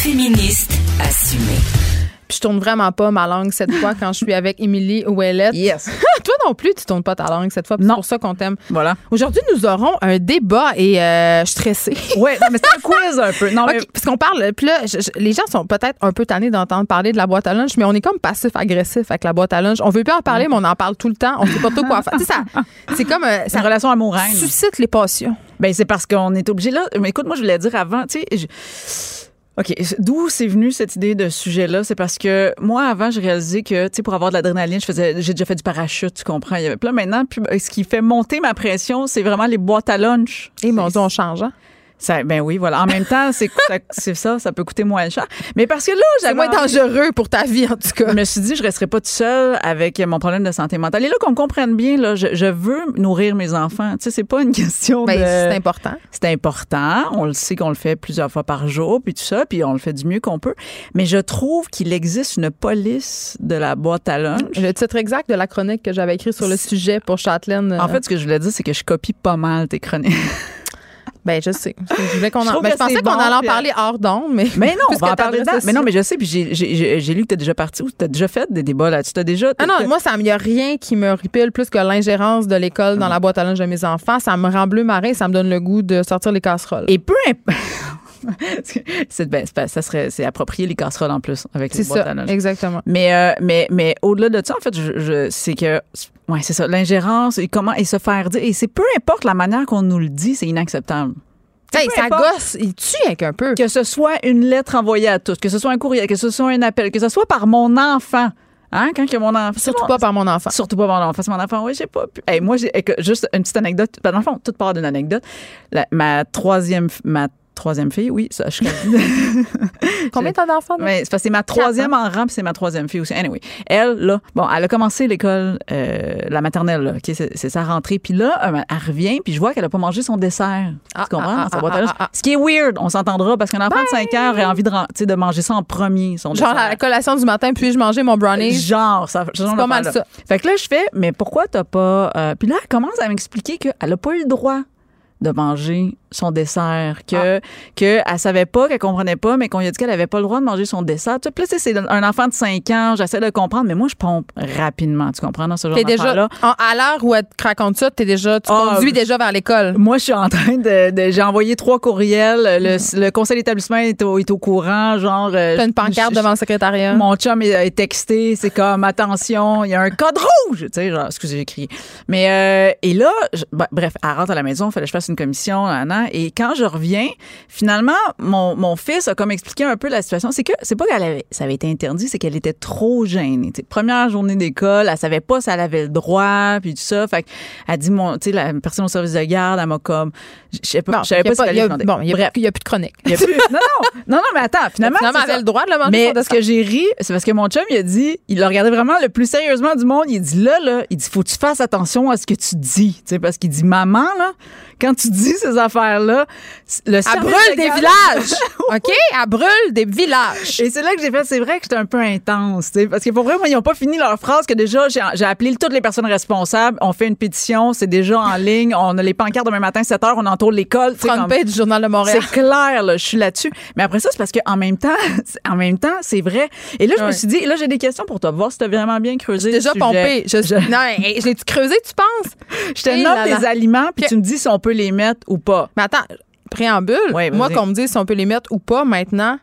A: Féministe assumée.
C: Puis je tourne vraiment pas ma langue cette fois quand je suis avec Émilie Ouellette.
L: Yes.
C: Toi non plus, tu tournes pas ta langue cette fois. C'est pour ça qu'on t'aime.
L: Voilà.
C: Aujourd'hui, nous aurons un débat et euh, je suis stressée.
L: Ouais, non, mais c'est un quiz un peu. Non, mais-
C: parce qu'on parle, puis là, je- je- les gens sont peut-être un peu tannés d'entendre parler de la boîte à lunch, mais on est comme passif-agressif avec la boîte à lunch. On veut plus en parler, mais on en parle tout le temps. On sait pas trop quoi faire. Tu sais, ça, c'est comme. euh,
L: C'est
C: ça
L: une relation amoureuse.
C: suscite les passions.
L: Ben, c'est parce qu'on est obligé là. Mais écoute, moi, je voulais dire avant, tu sais. OK, d'où c'est venu cette idée de sujet-là? C'est parce que moi, avant, j'ai réalisé que, tu sais, pour avoir de l'adrénaline, je faisais, j'ai déjà fait du parachute, tu comprends? Il y avait plein maintenant. Puis, ben, ce qui fait monter ma pression, c'est vraiment les boîtes à lunch.
C: Et mon Dieu, on change, hein?
L: Ça, ben oui, voilà. En même temps, c'est ça, c'est ça, ça peut coûter moins cher. Mais parce que là,
C: C'est
L: j'avais
C: moins
L: envie-
C: dangereux pour ta vie, en tout cas.
L: je me suis dit, je resterai pas toute seule avec mon problème de santé mentale. Et là, qu'on me comprenne bien, là, je, je veux nourrir mes enfants. Tu sais, c'est pas une question
C: Ben,
L: de.
C: c'est important.
L: C'est important. On le sait qu'on le fait plusieurs fois par jour, puis tout ça, puis on le fait du mieux qu'on peut. Mais je trouve qu'il existe une police de la boîte à lunch.
C: Le titre exact de la chronique que j'avais écrit sur le sujet pour Châtelaine.
L: En
C: euh,
L: fait, ce que je voulais dire, c'est que je copie pas mal tes chroniques.
C: Ben, je sais. Je, voulais qu'on en- ben, je pensais qu'on
L: bon,
C: allait en
L: puis-
C: parler hors d'onde, mais.
L: Mais non, on va en parler dedans. Mais non, mais je sais, puis j'ai- j'ai j'ai- j'ai lu que tu déjà parti ou tu as déjà fait des débats là-dessus. Tu déjà.
C: Ah non, moi, ça il n'y a rien qui me ripile plus que l'ingérence de l'école dans la boîte à lunch de mes enfants. Ça me rend bleu marin, ça me donne le goût de sortir les casseroles.
L: Et peu importe. c'est ben, ça serait c'est approprié les casseroles en plus avec les boîtes
C: ça,
L: à
C: exactement.
L: Mais euh, mais mais au-delà de ça en fait je, je- c'est que ouais c'est ça l'ingérence et comment et se faire dire et c'est peu importe la manière qu'on nous le dit c'est inacceptable.
C: Hey, ça gosse, il tue avec un peu.
L: Que ce soit une lettre envoyée à tous, que ce soit un courriel, que ce soit un appel, que ce soit par mon enfant. Hein, quand que mon enfant.
C: Surtout pas par mon enfant.
L: Surtout pas mon enfant. C'est mon enfant. Oui, j'ai pas pu. Hey, moi, j'ai, juste une petite anecdote. Ben, dans le fond, toute part d'une anecdote. La- ma troisième, ma troisième fille, oui, ça, je
C: Combien t'as d'enfants?
L: mais c'est parce que c'est ma troisième en rang, puis c'est ma troisième fille aussi. Anyway, elle, là, bon, elle a commencé l'école, euh, la maternelle, là, OK, c'est, sa rentrée. Puis là, euh, elle revient, puis je vois qu'elle a pas mangé son dessert.
C: Ah,
L: tu comprends?
C: ah,
L: sa
C: ah, ah.
L: Ce qui est weird, on s'entendra, parce qu'un enfant de 5 ans aurait envie de, manger ça en premier, son
C: Genre,
L: dessert.
C: la collation du matin, puis-je manger mon brownie?
L: Genre, ça, c'est
C: pas mal ça.
L: Fait que là, je fais, mais pourquoi t'as pas. euh, Puis là, elle commence à m'expliquer qu'elle a pas eu le droit de manger son dessert, que
C: Ah.
L: que elle savait pas, qu'elle comprenait pas, mais qu'on lui a dit qu'elle avait pas le droit de manger son dessert. Tu sais, là, c'est un enfant de 5 ans, j'essaie de comprendre, mais moi, je pompe rapidement, tu comprends, dans ce genre
C: T'es déjà, en- à l'heure où elle te raconte ça, t'es déjà, tu
L: Ah,
C: conduis déjà vers l'école.
L: Moi, je suis en train de. de- j'ai envoyé trois courriels. Le, le conseil d'établissement est au, est au courant. Genre. euh,
C: T'as une pancarte
L: je-
C: devant le secrétariat.
L: Mon chum est, est texté, c'est comme attention, il y a un code rouge, tu sais, genre, excusez, j'ai crié. Mais euh, et là, je- ben, bref, elle rentre à la maison, il fallait que je fasse une commission, et quand je reviens, finalement, mon, mon fils a comme expliqué un peu la situation. C'est que c'est pas qu'elle avait, ça avait été interdit, c'est qu'elle était trop gênée. tu sais. première journée d'école, elle savait pas si elle avait le droit, puis tout ça. Fait elle dit mon, tu sais, la personne au service de garde, elle m'a comme, je sais pas,
C: Bon,
L: je savais pas, allait demander.
C: Bon, il n'y a,
L: Bref.
C: plus- y a plus de chronique.
L: Y a plus- non, non, non, non, mais attends, finalement.
C: Finalement, elle avait le droit de le manger,
L: Mais
C: son
L: ce que j'ai ri, c'est parce que mon chum, il a dit, il l'a regardé vraiment le plus sérieusement du monde. Il dit là, là, il dit, faut que tu fasses attention à ce que tu dis. Tu sais, parce qu'il dit, maman, là, quand tu dis ces affaires-là, le
C: Elle brûle des villages. OK? Elle brûle des villages.
L: Et c'est là que j'ai fait, c'est vrai que j'étais un peu intense, tu sais, parce que pour vrai, moi, ils n'ont pas fini leur phrase que déjà, j'ai appelé toutes les personnes responsables, on fait une pétition, c'est déjà en ligne, on a les pancartes demain matin, 7 heures, on entoure l'école.
C: Front page du Journal de Montréal.
L: c'est clair, là, je suis là-dessus. Mais après ça, c'est parce qu'en même temps, en même temps, c'est vrai. Et là, je me suis dit, là, j'ai des questions pour toi, voir si t'as vraiment bien creusé.
C: Déjà pompé. Je,
L: Je,
C: Non, je l'ai-tu creusé, tu penses?
L: je te nomme des aliments, puis
C: Que-
L: tu me dis si on peut les mettre ou pas?
C: Mais attends, préambule.
L: Ouais,
C: moi, qu'on me dise si on peut les mettre ou pas maintenant,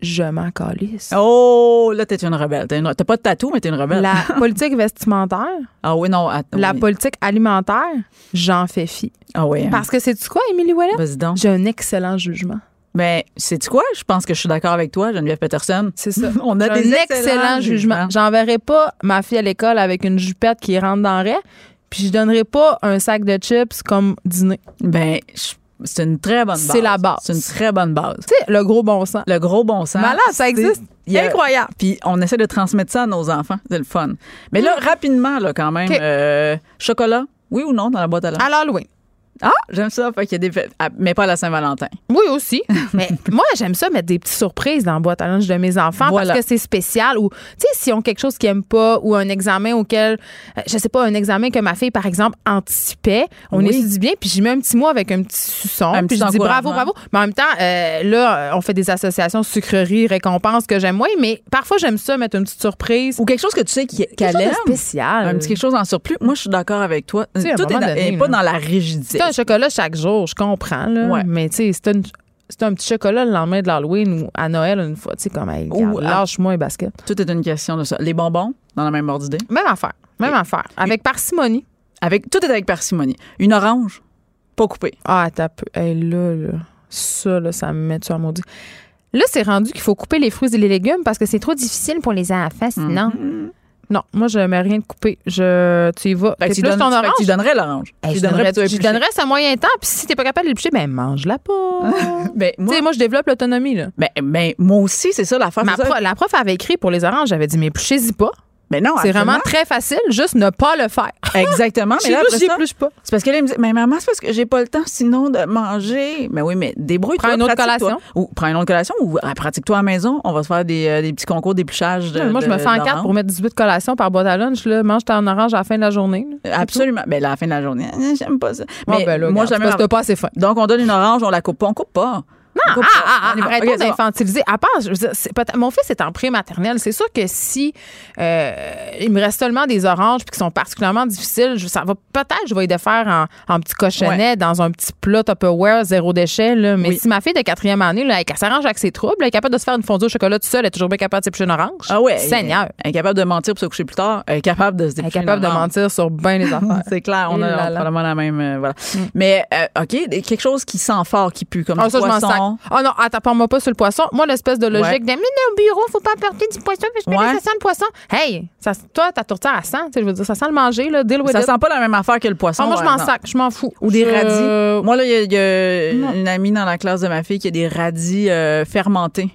C: je m'en calisse.
L: Oh, là, t'es une rebelle. T'as une- pas de tatou, mais t'es une rebelle.
C: La politique vestimentaire,
L: Ah oui, non. attends,
C: la
L: oui.
C: politique alimentaire, j'en fais fi.
L: Ah oui. hein.
C: Parce que c'est tu quoi, Émilie Ouellet?
L: Vas-y donc.
C: J'ai un excellent jugement.
L: Mais c'est quoi? Je pense que je suis d'accord avec toi, Geneviève Peterson.
C: C'est ça.
L: On a des
C: un
L: excellents
C: excellent jugement.
L: jugements.
C: J'enverrai pas ma fille à l'école avec une jupette qui rentre dans raie, puis je donnerai pas un sac de chips comme dîner.
L: Ben, je- c'est une très bonne base.
C: C'est la base.
L: C'est une très bonne base.
C: Tu sais, le gros bon sens.
L: Le gros bon sens.
C: Malade, ça existe.
L: a-
C: Incroyable.
L: Puis on essaie de transmettre ça à nos enfants. C'est le fun. Mais là, rapidement, là, quand même, euh, chocolat, oui ou non, dans la boîte à lunch?
C: À l'Halloween.
L: Ah, j'aime ça. Fait qu'il y a des fêtes- ah, mais pas à la Saint-Valentin.
C: Oui, aussi. Mais moi, j'aime ça mettre des petites surprises dans la boîte à lunch de mes enfants
L: Voilà.
C: parce que c'est spécial ou, tu sais, s'ils ont quelque chose qu'ils n'aiment pas ou un examen auquel, euh, je sais pas, un examen que ma fille, par exemple, anticipait, on
L: Oui.
C: étudie bien, puis j'y mets un petit mot avec un petit suçon,
L: Un
C: puis
L: petit
C: je dis bravo, bravo. Mais en même temps, euh, là, euh, on fait des associations sucreries, récompenses que j'aime moins, mais parfois, j'aime ça, mettre une petite surprise.
L: Ou quelque chose que tu sais qu'elle
C: de
L: aime.
C: spécial.
L: Un petit quelque chose en surplus. Moi, je suis d'accord avec toi. Tout est,
C: moment
L: dans-
C: donné,
L: est pas dans la rigidité.
C: Un chocolat chaque jour, je comprends, là.
L: Ouais.
C: Mais tu sais, c'est une- c'est un petit chocolat le lendemain de l'Halloween ou à Noël une fois. Tu sais, comme, hey, lâche-moi un basket.
L: Tout est une question de ça. Les bonbons, dans la même ordre d'idée?
C: Même affaire. Même affaire. Avec parcimonie.
L: Avec, tout est avec parcimonie. Une orange, pas coupée.
C: Ah, t'as peu. Hey, là, là. Ça, là, ça me met tu à maudit. Là, c'est rendu qu'il faut couper les fruits et les légumes parce que c'est trop difficile pour les enfants, sinon.
L: Mhm.
C: Non, moi, je mets rien de coupé. Je, tu y vas.
L: Fait que
C: C'est
L: tu
C: plus
L: donnes-
C: ton
L: fait que
C: orange.
L: tu donnerais l'orange.
C: Hey,
L: Tu
C: je
L: donnerais
C: donnerais,
L: éplucher.
C: donnerais ça moyen temps, puis si t'es pas capable de l'éplucher, ben mange-la pas.
L: Ben,
C: tu
L: moi,
C: moi, je développe l'autonomie, là.
L: ben, ben, moi aussi, c'est ça l'affaire.
C: La prof avait écrit pour les oranges, j'avais dit, mais épluchez-y pas.
L: Ben non,
C: C'est vraiment très facile, juste ne pas le faire.
L: Exactement. Mais là, après ça,
C: épluche pas.
L: c'est parce que là, il me dit, mais maman, c'est parce que j'ai pas le temps sinon de manger. Mais oui, mais débrouille-toi.
C: Prends une autre collation.
L: Ou prends une autre collation ou ah, pratique-toi à la maison. On va se faire des, euh, des petits concours d'épluchage. de-
C: Moi, je me fais en quatre pour mettre 18 collations par boîte à lunch. Là. Mange ton orange à la fin de la journée. là.
L: Absolument. Ben, là, à la fin de la journée, euh, j'aime pas ça.
C: Bon,
L: Mais
C: ben là,
L: moi, en-
C: t'as pas assez faim.
L: Donc, on donne une orange, on la coupe pas. On coupe pas. On
C: Ah, ah, ah,
L: On est-
C: arrête
L: Ok,
C: pas
L: c'est bon.
C: d'infantiliser. À part, je veux dire, c'est peut-être- mon fils est en pré-maternelle. C'est sûr que si euh, il me reste seulement des oranges puis qui sont particulièrement difficiles, je, ça va peut-être, je vais y faire en, en petit cochonnet dans un petit plat Tupperware, zéro déchet. Là. Mais
L: Oui.
C: si ma fille de quatrième année, là, elle s'arrange avec ses troubles, elle est capable de se faire une fondue au chocolat toute seule, elle est toujours bien capable de s'éplucher une orange.
L: Ah ouais.
C: Seigneur.
L: Elle est capable de mentir pour se coucher plus tard. Elle est capable de se
C: Elle est capable de mentir sur bien les affaires.
L: C'est clair, on
C: Et
L: a, on a probablement la même. euh, voilà. Mais, euh, OK, quelque chose qui sent fort, qui pue, comme
C: Ah, ça, je
L: poisson.
C: Oh non, attends, parle-moi pas sur le poisson. Moi, l'espèce de logique
L: Ouais.
C: de, mais au bureau, faut pas apporter du poisson parce que
L: Ouais.
C: ça sent le poisson. Hey, ça, toi, ta tourtière, elle sent. Je veux dire, ça sent le manger, là. Deal with
L: Ça
C: it.
L: sent pas la même affaire que le poisson.
C: Ah, moi, je m'en sac, je m'en fous.
L: Ou des radis. Moi, là, il y a, y une amie dans la classe de ma fille qui a des radis euh, fermentés.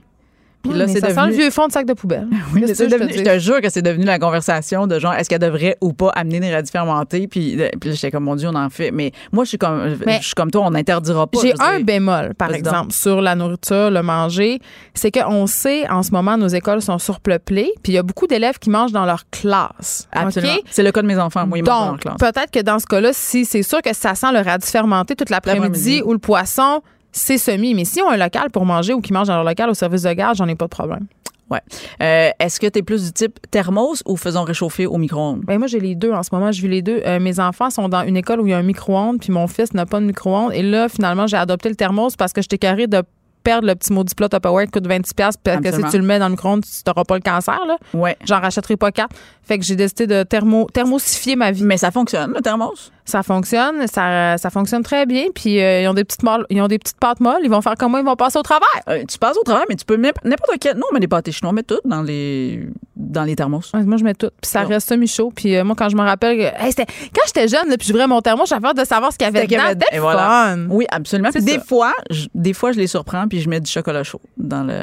L: Puis là,
C: mais
L: c'est
C: ça sent le vieux fond de sac de poubelle.
L: Oui, c'est
C: je te
L: devenu- je te jure que c'est devenu la conversation de genre, est-ce qu'elle devrait ou pas amener des radis fermentés? Puis, euh, puis là, j'étais comme, mon Dieu, on en fait. Mais moi, je suis comme,
C: Mais-
L: je suis comme toi, on n'interdira pas.
C: J'ai un bémol, par
L: donc.
C: exemple, sur la nourriture, le manger. C'est qu'on sait, en ce moment, nos écoles sont surpeuplées, puis il y a beaucoup d'élèves qui mangent dans leur classe.
L: Absolument. C'est le cas de mes enfants. Moi, ils mangent dans leur
C: Donc,
L: classe.
C: peut-être que dans ce cas-là, si c'est sûr que ça sent le radis fermenté toute L'après-midi. ou le poisson, c'est semi. Mais si on a un local pour manger ou qui mangent dans leur local au service de garde, j'en ai pas de problème.
L: Ouais. Euh, Est-ce que tu es plus du type thermos ou faisons réchauffer au micro-ondes?
C: Ben moi, j'ai les deux en ce moment. Je vis les deux. Euh, mes enfants sont dans une école où il y a un micro-ondes, puis mon fils n'a pas de micro-ondes. Et là, finalement, j'ai adopté le thermos parce que j'étais carré de perdre le petit maudit plat Tupperware qui coûte 26$ parce que si tu le mets dans le micro-ondes, tu n'auras pas le cancer. Là.
L: Ouais.
C: J'en rachèterai pas quatre. Fait que j'ai décidé de thermo, thermosifier ma vie.
L: Mais ça fonctionne, le thermos?
C: Ça fonctionne, ça, ça fonctionne très bien. Puis euh, ils ont des petites molles- ils ont des petites pâtes molles. Ils vont faire comment ils vont passer au travers.
L: Euh, tu passes au travail, mais tu peux n'importe n'importe quel. Non, mais les pâtés chinois, mais tout dans les, dans les thermos.
C: Ouais, Moi, je mets tout. Puis ça
L: Non.
C: reste semi-chaud. Puis euh, moi, quand je me rappelle hey, quand j'étais jeune, là, puis j'ouvrais mon thermos, j'avais hâte de savoir ce qu'il y avait dedans. C'était
L: voilà. Oui, absolument. Puis des
C: ça.
L: fois, je, des fois, je les surprends puis je mets du chocolat chaud dans le.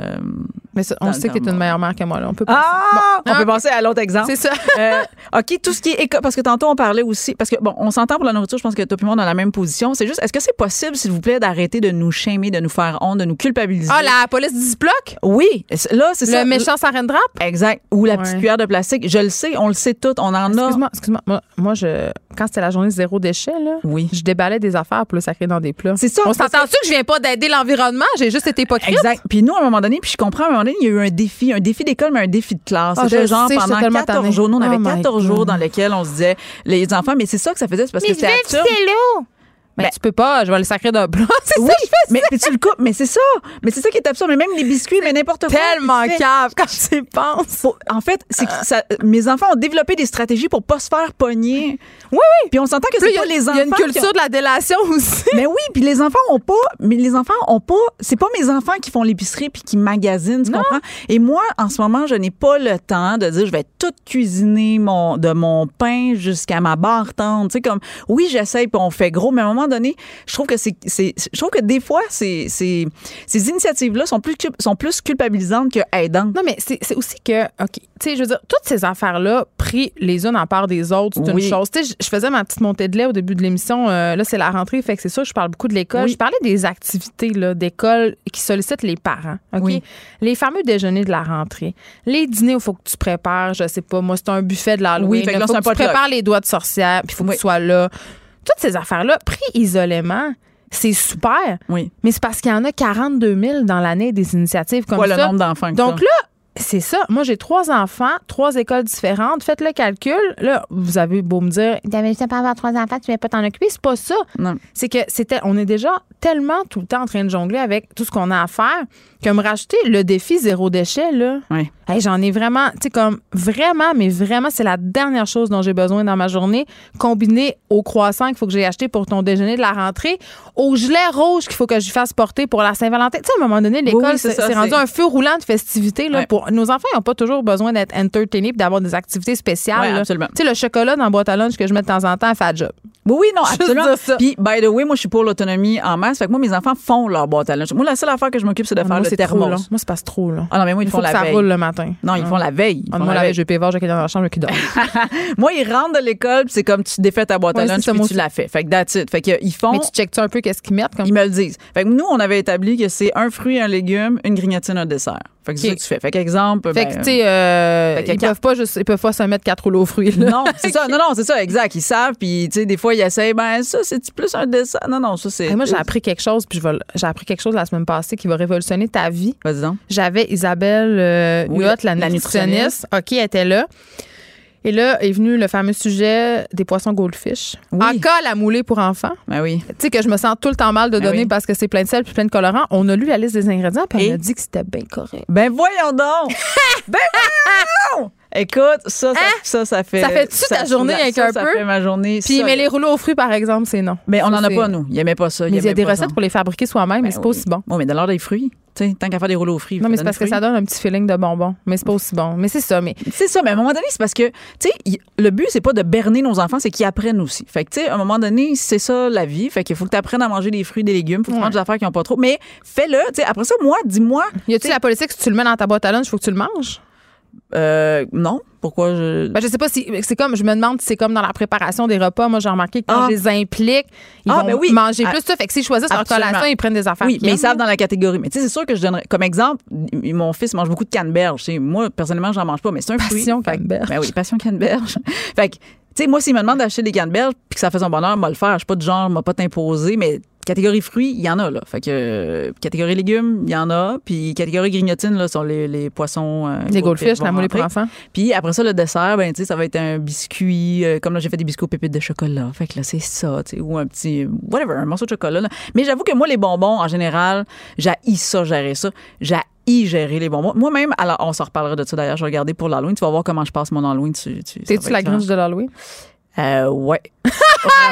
C: Mais ça, on sait que t'es une meilleure mère que moi. Là. On peut
L: Ah!
C: passer.
L: on
C: Bon,
L: peut
C: ok.
L: passer à l'autre exemple.
C: C'est ça.
L: Euh, OK, tout ce qui est éco- parce que tantôt on parlait aussi parce que bon, on s'entend pour la nourriture, je pense que et moi on est dans la même position, c'est juste est-ce que c'est possible s'il vous plaît d'arrêter de nous shamer, de nous faire honte, de nous culpabiliser?
C: Ah, la police Ziploc?
L: Oui, là c'est ça.
C: Le méchant saran wrap?
L: Exact. Ou la petite
C: Ouais.
L: cuillère de plastique, je le sais, on le sait tout, on en a.
C: Excuse-moi, excuse-moi. Moi, moi, je, quand c'était la journée zéro déchet, là,
L: Oui.
C: je déballais des affaires pour le sacrer dans des plats.
L: C'est ça,
C: On s'entend-tu que je viens pas d'aider l'environnement? J'ai juste été hypocrite.
L: Exact. Puis nous, à un moment donné, puis je comprends, à un moment donné, il y a eu un défi, un défi d'école, mais un défi de classe.
C: Ah,
L: C'était genre
C: sais,
L: pendant
C: tellement
L: 14
C: tannée.
L: jours. Nous, on avait
C: Oh my
L: 14 jours dans lesquels on se disait, les enfants, mais c'est ça que ça faisait, parce que c'était absurde.
C: Mais
L: Ben-
C: tu peux pas, je vais le sacrer d'un plat. C'est
L: Oui,
C: ça que je fais.
L: mais, tu le coupes, mais c'est ça. Mais c'est ça qui est absurde. Mais même les biscuits, mais n'importe quoi.
C: Tellement cave quand tu y penses.
L: Faut- en fait, c'est que ça, mes enfants ont développé des stratégies pour pas se faire pogner.
C: Oui, oui.
L: Puis on s'entend que c'est pas
C: a-
L: les enfants.
C: Il y a une culture
L: ont-
C: de la délation aussi.
L: Mais oui, puis les enfants ont pas, mais les enfants ont pas, c'est pas mes enfants qui font l'épicerie puis qui magasinent, tu comprends? Et moi, en ce moment, je n'ai pas le temps de dire je vais tout cuisiner mon, de mon pain jusqu'à ma barre tendre. Tu sais, comme, oui, j'essaye puis on fait gros, mais à un moment moment donné, je trouve que c'est, je trouve que des fois, c'est, ces initiatives-là sont plus, sont plus culpabilisantes que aidantes.
C: Non, mais c'est, aussi que, OK, tu sais, je veux dire, toutes ces affaires-là, pris les unes en part des autres, c'est
L: Oui.
C: une chose. Tu sais, je- faisais ma petite montée de lait au début de l'émission. euh, là, c'est la rentrée, fait que c'est sûr, je parle beaucoup de l'école.
L: Oui.
C: Je parlais des activités là, d'école qui sollicitent les parents. OK?
L: Oui.
C: Les fameux déjeuners de la rentrée, les dîners où il faut que tu prépares, je sais pas, moi, c'est un buffet de l'Halloween.
L: Oui, fait que là,
C: faut que tu prépares les doigts de sorcière, puis il faut que tu sois là. Toutes ces affaires-là, pris isolément, c'est super.
L: Oui.
C: Mais c'est parce qu'il y en a 42 000 dans l'année des initiatives comme ça.
L: le nombre d'enfants
C: Donc là, c'est ça. Moi, j'ai trois enfants, trois écoles différentes. Faites le calcul. Là, vous avez beau me dire, t'avais juste pas avoir trois enfants, tu ne pas t'en occuper. C'est pas ça.
L: Non.
C: C'est que c'était, on est déjà tellement tout le temps en train de jongler avec tout ce qu'on a à faire que me rajouter le défi zéro déchet, là.
L: Oui.
C: Hey, j'en ai vraiment, tu sais, comme vraiment, mais vraiment, c'est la dernière chose dont j'ai besoin dans ma journée, combiné au croissant qu'il faut que j'ai acheté pour ton déjeuner de la rentrée, au gilet rouge qu'il faut que je fasse porter pour la Saint-Valentin. Tu sais, à un moment donné, l'école,
L: Oui, oui, c'est
C: c'est
L: ça,
C: c'est rendu
L: c'est-
C: un feu roulant de festivités. Là, pour, nos enfants, n'ont pas toujours besoin d'être entertainés et d'avoir des activités spéciales.
L: Ouais,
C: là.
L: absolument.
C: Tu sais, le chocolat dans la boîte à lunch que je mets de temps en temps, fait job.
L: Oui, oui, non, absolument.
C: ça.
L: Puis, by the way, moi, je suis pour l'autonomie en masse. Fait que moi, mes enfants font leur boîte à lunch. Moi, la seule affaire que je m'occupe, c'est de faire
C: Moi,
L: le thermos.
C: Moi, c'est pas trop long.
L: Ah non, mais moi, ils
C: Il
L: font
C: faut que
L: la
C: ça
L: veille.
C: roule le matin.
L: Non, ils
C: Ah.
L: font la veille. Ils
C: Ah,
L: font
C: moi,
L: la
C: veille, je vais pévard, j'ai quelqu'un dans la chambre qui dort.
L: Moi, ils rentrent de l'école, c'est comme tu défais ta boîte à lunch,
C: ça,
L: puis tu la fais. Fait que that's it. Fait que ils font.
C: Mais tu checkes-tu un peu qu'est-ce qu'ils mettent? Comme...
L: Ils me le disent. Fait que nous, on avait établi que c'est un fruit, un légume, une grignotine, un dessert. Fait que ça tu fais. Fait qu'exemple.
C: Fait
L: ben,
C: que, tu sais, euh, ils
L: quatre-
C: peuvent pas juste, ils peuvent pas se mettre quatre rouleaux aux fruits. là.
L: Non, c'est ça. Non, non, c'est ça, exact. Ils savent, puis tu sais, des fois, ils essayent, ben ça, c'est plus un dessert. Non, non, ça, c'est.
C: Moi, j'ai appris quelque chose, puis j'ai appris quelque chose la semaine passée qui va révolutionner ta vie.
L: Vas-y donc.
C: J'avais Isabelle euh,
L: Oui,
C: Huot, la,
L: la
C: nutritionniste. OK, elle était là. Et là est venu le fameux sujet des poissons goldfish.
L: Oui.
C: En cas à mouler pour enfants.
L: Ben oui.
C: Tu sais que je me sens tout le temps mal de
L: Ben
C: donner
L: oui.
C: parce que c'est plein de sel puis plein de colorants. On a lu la liste des ingrédients puis
L: Et?
C: on a dit que c'était bien correct.
L: Ben voyons donc! ben voyons! Écoute, ça, ça, ça, ça fait.
C: Ça fait-tu ta journée
L: ça,
C: avec
L: ça,
C: un
L: ça
C: peu?
L: fait ma journée.
C: Puis
L: ça,
C: mais les rouleaux aux fruits par exemple, c'est non.
L: Mais on
C: Ça,
L: n'en a pas, nous. Il aimait pas ça.
C: Mais il y a des recettes pour les fabriquer soi-même, mais c'est pas aussi bon.
L: Oui, mais de l'ordre des fruits. Tu sais, tant qu'à faire des rouleaux aux fruits.
C: Non, mais c'est parce que ça donne un petit feeling de bonbon. Mais c'est pas aussi bon. Mais c'est ça. Mais
L: C'est ça, mais à un moment donné, c'est parce que, tu sais, le but, c'est pas de berner nos enfants, c'est qu'ils apprennent aussi. Fait que, tu sais, à un moment donné, c'est ça la vie. Fait qu'il faut que tu apprennes à manger des fruits, des légumes, faut que tu manges des affaires qui ont pas trop. Mais fais-le, tu sais, après ça, moi, dis-moi.
C: y a-tu la politique si tu le mets dans ta boîte à lunch, il faut que tu le manges?
L: Euh, non. Pourquoi je.
C: Ben, je sais pas si c'est comme je me demande si c'est comme dans la préparation des repas. Moi, j'ai remarqué que quand
L: Ah.
C: je les implique, ils
L: Ah,
C: vont
L: ben oui.
C: manger
L: Ah.
C: plus ça. Fait que s'ils choisissent leur
L: Absolument.
C: collation, ils prennent des affaires.
L: Oui, mais ils savent dans la catégorie. Mais tu sais, c'est sûr que je donnerais. Comme exemple, mon fils mange beaucoup de canneberge. Tu sais, Moi, personnellement, j'en mange pas, mais c'est un fruit.
C: Passion
L: que-
C: canneberge.
L: Ben oui, passion canneberge. fait que, tu sais, moi, s'il me demande d'acheter des canneberges puis que ça fait son bonheur, moi le faire. Je suis pas du genre, m'a pas t'imposer, mais catégorie fruits, il y en a, là. Fait que, euh, catégorie légumes, il y en a. Puis catégorie grignotine, là, sont les, les poissons. euh,
C: Les goldfish, la moulée pour enfants.
L: Puis après ça, le dessert, ben, tu sais, ça va être un biscuit. euh, comme là, j'ai fait des biscuits aux pépites de chocolat. Fait que là, c'est ça, tu sais, ou un petit, whatever, un morceau de chocolat. là. Mais j'avoue que moi, les bonbons, en général, j'haïs ça, gérer ça. J'haïs gérer les bonbons. Moi-même, alors, on s'en reparlera de ça d'ailleurs, je vais regarder pour l'Halloween. Tu vas voir comment je passe mon Halloween. Tu, tu,
C: T'es-tu la gringe de l'Halloween?
L: Euh, ouais.
C: J'ai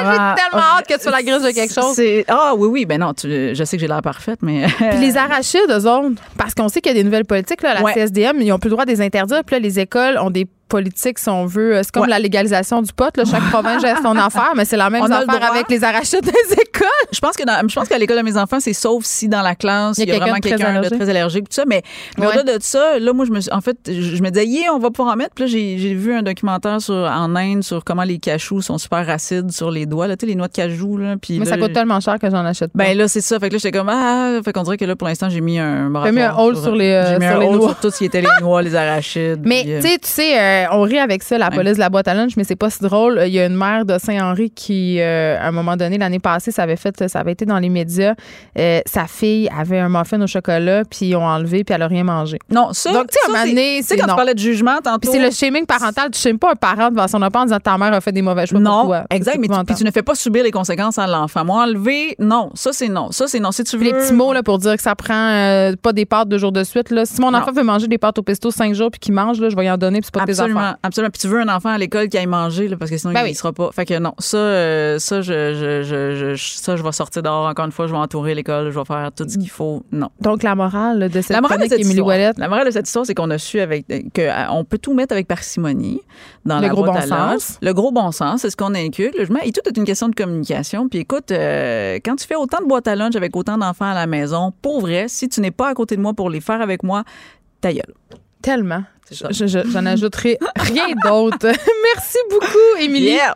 C: tellement hâte que tu sois la gringe de quelque chose.
L: Ah oui, oui, ben non, tu- je sais que j'ai l'air parfaite, mais.
C: Puis les arachides, eux autres, parce qu'on sait qu'il y a des nouvelles politiques, là, la
L: Ouais.
C: CSDM, ils ont plus le droit de les interdire. Puis là, les écoles ont des politiques, si on veut. C'est comme
L: Ouais.
C: la légalisation du pot. Là. Chaque province gère son affaire, mais c'est la même
L: On le
C: affaire avec les arachides des écoles.
L: Je pense que dans- je pense qu'à l'école de mes enfants, c'est sauf si dans la classe,
C: Il y a
L: vraiment
C: quelqu'un de très allergique.
L: très allergique, tout ça. Mais, au-delà de ça, là, moi, je me suis, en fait, je, me disais, yeah, on va pouvoir en mettre. Puis là, j'ai, j'ai vu un documentaire sur, en Inde sur comment les cachous sont super acides sur les doigts, là, tu sais, les noix de cajou, là. Puis
C: Mais
L: là,
C: ça coûte tellement cher que j'en achète pas.
L: Ben là, c'est ça. Fait que là, j'étais comme, ah, fait qu'on dirait que là, pour l'instant, j'ai mis un moratoire.
C: mis un hold sur les, euh,
L: J'ai mis
C: sur
L: un
C: les noix.
L: sur tout ce qui était les noix, les arachides.
C: Mais
L: puis, euh,
C: tu sais, tu sais, euh, on rit avec ça, la police de la boîte à lunch, mais c'est pas si drôle. Il y a une mère de Saint-Henri qui, euh, à un moment donné, l'année passée, ça avait fait, ça avait été dans les médias. Euh, sa fille avait un muffin au chocolat, puis ils ont enlevé, puis elle a rien mangé.
L: Non, ça.
C: Donc, tu sais,
L: quand
C: non.
L: tu parlais de jugement tantôt.
C: Puis c'est le shaming parental. Tu shames pas un parent devant son enfant en disant ta mère a fait des mauvais choix pour
L: Non,
C: toi.
L: exact, mais tu, puis tu ne fais pas subir les conséquences à l'enfant. Moi, enlever, non, ça c'est non, ça c'est non. Si tu veux.
C: Les petits mots là, pour dire que ça prend euh, pas des pâtes deux jours de suite. Là. Si mon
L: Non.
C: enfant veut manger des pâtes au pesto cinq jours puis qu'il mange, là, je vais y en donner puis c'est pas tes
L: Absolument,
C: affaires.
L: absolument. Puis tu veux un enfant à l'école qui aille manger, là, parce que sinon
C: Ben
L: il
C: oui.
L: ne sera pas. Fait que non, ça, euh, ça, je, je, je, je- ça, je vais sortir dehors encore une fois, je vais entourer l'école, je vais faire tout ce qu'il faut. Non.
C: Donc, la morale de cette
L: La morale de cette histoire,
C: Ouellet,
L: la morale de cette histoire, c'est qu'on a su avec que euh, on peut tout mettre avec parcimonie dans
C: Le
L: la
C: gros
L: boîte
C: bon
L: à
C: sens.
L: Le gros bon sens, c'est ce qu'on inculque. Je mets- Et tout est une question de communication. Puis écoute, euh, quand tu fais autant de boîtes à lunch avec autant d'enfants à la maison, pour vrai, si tu n'es pas à côté de moi pour les faire avec moi, ta gueule.
C: tellement. Je- je- J'en ajouterai rien d'autre. Merci beaucoup, Émilie.
L: Yeah!